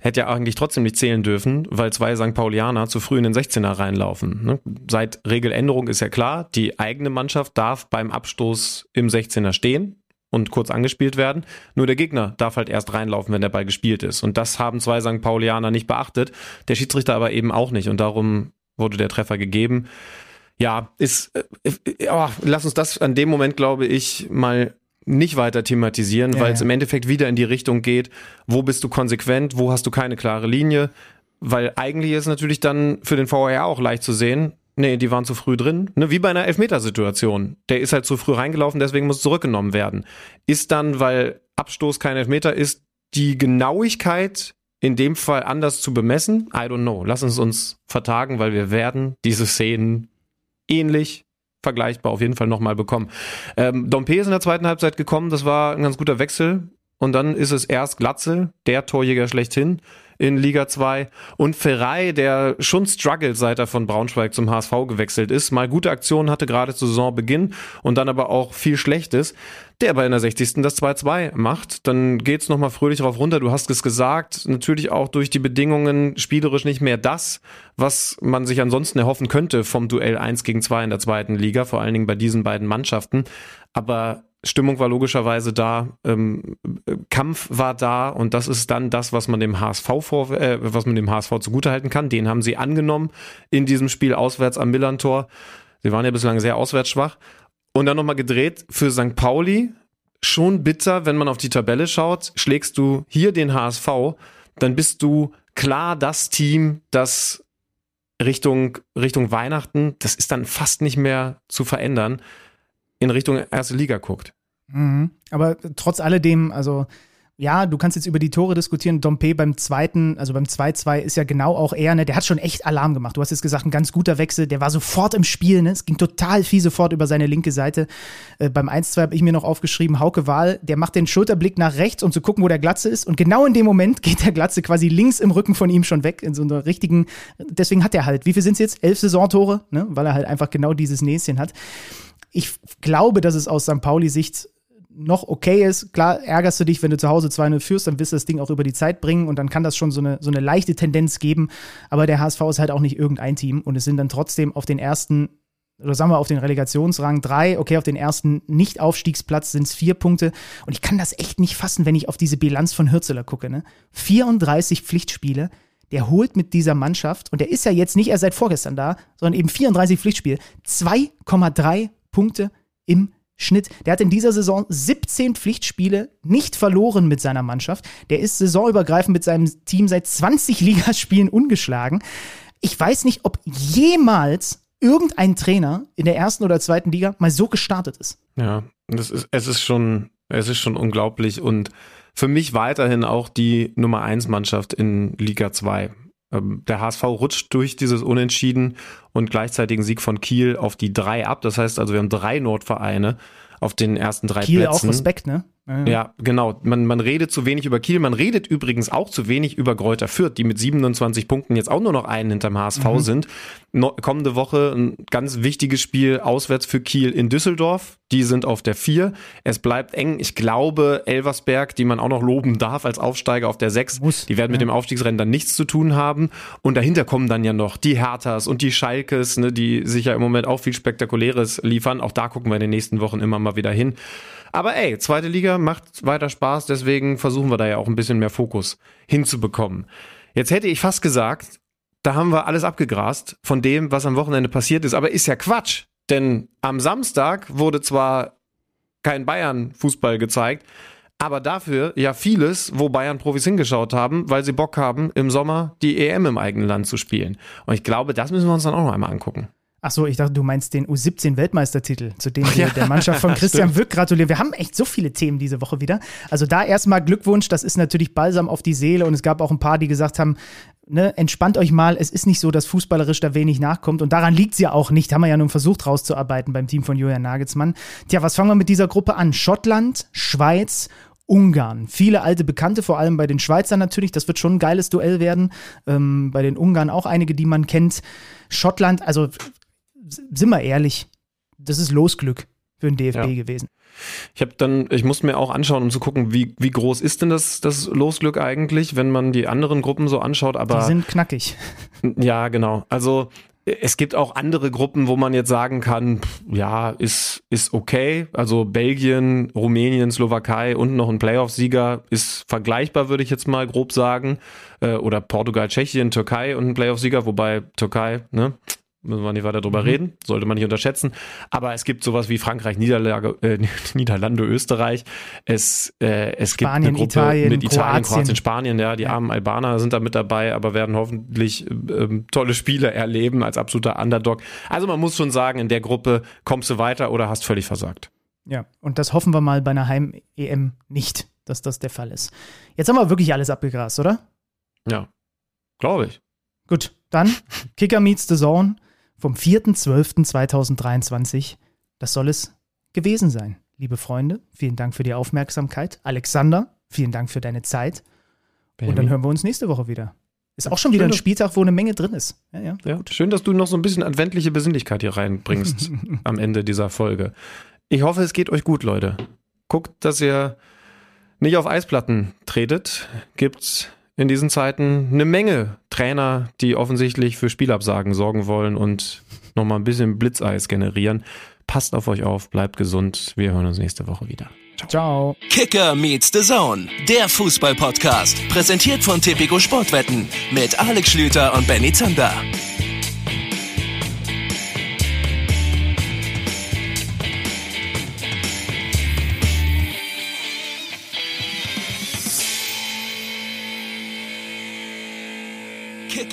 hätte ja eigentlich trotzdem nicht zählen dürfen, weil zwei St. Paulianer zu früh in den 16er reinlaufen. Ne? Seit Regeländerung ist ja klar, die eigene Mannschaft darf beim Abstoß im 16er stehen und kurz angespielt werden. Nur der Gegner darf halt erst reinlaufen, wenn der Ball gespielt ist. Und das haben zwei St. Paulianer nicht beachtet, der Schiedsrichter aber eben auch nicht. Und darum wurde der Treffer gegeben. Ja, ist, äh, äh, oh, lass uns das an dem Moment, glaube ich, mal nicht weiter thematisieren, ja, weil es ja. im Endeffekt wieder in die Richtung geht, wo bist du konsequent, wo hast du keine klare Linie, weil eigentlich ist natürlich dann für den VR auch leicht zu sehen, nee, die waren zu früh drin, ne, wie bei einer Elfmetersituation. Der ist halt zu früh reingelaufen, deswegen muss zurückgenommen werden. Ist dann, weil Abstoß kein Elfmeter ist, die Genauigkeit in dem Fall anders zu bemessen? I don't know. Lass uns uns vertagen, weil wir werden diese Szenen ähnlich vergleichbar auf jeden Fall nochmal bekommen. Ähm, Dompe ist in der zweiten Halbzeit gekommen, das war ein ganz guter Wechsel. Und dann ist es erst Glatzel, der Torjäger schlechthin in Liga 2 und Ferrei, der schon struggelt, seit er von Braunschweig zum HSV gewechselt ist. Mal gute Aktionen hatte gerade zu Saisonbeginn und dann aber auch viel Schlechtes. Der aber in der 60. das 2-2 macht, dann geht's nochmal fröhlich drauf runter. Du hast es gesagt, natürlich auch durch die Bedingungen spielerisch nicht mehr das, was man sich ansonsten erhoffen könnte vom Duell 1 gegen 2 in der zweiten Liga, vor allen Dingen bei diesen beiden Mannschaften. Aber Stimmung war logischerweise da, ähm, Kampf war da und das ist dann das, was man dem HSV vor, äh, was man dem HSV zugutehalten kann. Den haben sie angenommen in diesem Spiel auswärts am Millantor. Sie waren ja bislang sehr auswärts schwach. Und dann nochmal gedreht für St. Pauli. Schon bitter, wenn man auf die Tabelle schaut. Schlägst du hier den HSV, dann bist du klar das Team, das Richtung, Richtung Weihnachten, das ist dann fast nicht mehr zu verändern, in Richtung erste Liga guckt. Mhm. Aber trotz alledem, also ja, du kannst jetzt über die Tore diskutieren. Dompe beim zweiten, also beim 2-2 ist ja genau auch er, ne, der hat schon echt Alarm gemacht. Du hast jetzt gesagt, ein ganz guter Wechsel, der war sofort im Spiel, ne? Es ging total viel sofort über seine linke Seite. Äh, beim 1-2 habe ich mir noch aufgeschrieben, Hauke Wahl, der macht den Schulterblick nach rechts, um zu gucken, wo der Glatze ist. Und genau in dem Moment geht der Glatze quasi links im Rücken von ihm schon weg, in so einer richtigen, deswegen hat er halt, wie viel sind es jetzt? Elf Saisontore, ne? Weil er halt einfach genau dieses Näschen hat. Ich glaube, dass es aus St. Pauli-Sicht noch okay ist. Klar, ärgerst du dich, wenn du zu Hause 2-0 führst, dann wirst du das Ding auch über die Zeit bringen und dann kann das schon so eine, so eine leichte Tendenz geben. Aber der HSV ist halt auch nicht irgendein Team und es sind dann trotzdem auf den ersten oder sagen wir auf den Relegationsrang drei, okay, auf den ersten Nicht-Aufstiegsplatz sind es vier Punkte. Und ich kann das echt nicht fassen, wenn ich auf diese Bilanz von Hürzeler gucke. Ne? 34 Pflichtspiele, der holt mit dieser Mannschaft, und der ist ja jetzt nicht erst seit vorgestern da, sondern eben 34 Pflichtspiele, 2,3 Punkte im Schnitt. Der hat in dieser Saison 17 Pflichtspiele nicht verloren mit seiner Mannschaft. Der ist saisonübergreifend mit seinem Team seit 20 [laughs] Ligaspielen ungeschlagen. Ich weiß nicht, ob jemals irgendein Trainer in der ersten oder zweiten Liga mal so gestartet ist. Ja, das ist, es ist schon, es ist schon unglaublich und für mich weiterhin auch die Nummer 1 Mannschaft in Liga 2. Ähm, der HSV rutscht durch dieses Unentschieden und gleichzeitigen Sieg von Kiel auf die drei ab. Das heißt also, wir haben drei Nordvereine auf den ersten drei Kiel Plätzen. auch Respekt, ne? Ja, genau. Man, man redet zu wenig über Kiel. Man redet übrigens auch zu wenig über Gräuter Fürth, die mit 27 Punkten jetzt auch nur noch einen hinterm HSV Mhm. sind. No, kommende Woche ein ganz wichtiges Spiel auswärts für Kiel in Düsseldorf. Die sind auf der 4. Es bleibt eng. Ich glaube, Elversberg, die man auch noch loben darf als Aufsteiger auf der 6, die werden mit ja. dem Aufstiegsrennen dann nichts zu tun haben. Und dahinter kommen dann ja noch die Herthas und die Schalkes, ne, die sich ja im Moment auch viel Spektakuläres liefern. Auch da gucken wir in den nächsten Wochen immer mal wieder hin. Aber ey, zweite Liga macht weiter Spaß, deswegen versuchen wir da ja auch ein bisschen mehr Fokus hinzubekommen. Jetzt hätte ich fast gesagt, da haben wir alles abgegrast von dem, was am Wochenende passiert ist, aber ist ja Quatsch. Denn am Samstag wurde zwar kein Bayern-Fußball gezeigt, aber dafür ja vieles, wo Bayern-Profis hingeschaut haben, weil sie Bock haben, im Sommer die EM im eigenen Land zu spielen. Und ich glaube, das müssen wir uns dann auch noch einmal angucken. Ach so, ich dachte, du meinst den U17-Weltmeistertitel, zu dem [laughs] wir Ja, der Mannschaft von Christian. Wück gratulieren. Wir haben echt so viele Themen diese Woche wieder. Also da erstmal Glückwunsch, das ist natürlich balsam auf die Seele und es gab auch ein paar, die gesagt haben, ne, entspannt euch mal, es ist nicht so, dass fußballerisch da wenig nachkommt und daran liegt es ja auch nicht, haben wir ja nun versucht rauszuarbeiten beim Team von Julian Nagelsmann. Tja, was fangen wir mit dieser Gruppe an? Schottland, Schweiz, Ungarn. Viele alte Bekannte, vor allem bei den Schweizern natürlich. Das wird schon ein geiles Duell werden. Ähm, bei den Ungarn auch einige, die man kennt. Schottland, also sind wir ehrlich, das ist Losglück für den DFB Ja. gewesen. Ich habe dann, ich musste mir auch anschauen, um zu gucken, wie, wie groß ist denn das, das Losglück eigentlich, wenn man die anderen Gruppen so anschaut. Aber die sind knackig. Ja, genau. Also es gibt auch andere Gruppen, wo man jetzt sagen kann, ja, ist, ist okay. Also Belgien, Rumänien, Slowakei und noch ein Playoff-Sieger ist vergleichbar, würde ich jetzt mal grob sagen. Äh, Oder Portugal, Tschechien, Türkei und ein Playoff-Sieger, wobei Türkei, ne? Müssen wir nicht weiter drüber Mhm. reden, sollte man nicht unterschätzen. Aber es gibt sowas wie Frankreich, Niederlage, äh, [laughs] Niederlande, Österreich. Es, äh, es Spanien, gibt eine Gruppe Italien, mit Italien, Kroatien. Kroatien, Spanien, ja, die armen Albaner sind da mit dabei, aber werden hoffentlich ähm, tolle Spiele erleben als absoluter Underdog. Also man muss schon sagen, in der Gruppe kommst du weiter oder hast völlig versagt. Ja, und das hoffen wir mal bei einer Heim-EM nicht, dass das der Fall ist. Jetzt haben wir wirklich alles abgegrast, oder? Ja, glaube ich. Gut, dann [laughs] Kicker meets the Zone vom 4.12.2023. Das soll es gewesen sein. Liebe Freunde, vielen Dank für die Aufmerksamkeit. Alexander, vielen Dank für deine Zeit. Und dann Benjamin. hören wir uns nächste Woche wieder. Ist auch schon wieder ein Spieltag, wo eine Menge drin ist. Ja, ja. Ja, schön, dass du noch so ein bisschen adventliche Besinnlichkeit hier reinbringst [laughs] am Ende dieser Folge. Ich hoffe, es geht euch gut, Leute. Guckt, dass ihr nicht auf Eisplatten tretet. Gibt's in diesen Zeiten eine Menge Trainer, die offensichtlich für Spielabsagen sorgen wollen und nochmal ein bisschen Blitzeis generieren. Passt auf euch auf, bleibt gesund. Wir hören uns nächste Woche wieder. Ciao. Kicker meets the Zone, der Fußball-Podcast. Präsentiert von Tipico Sportwetten mit Alex Schlüter und Benny Zander.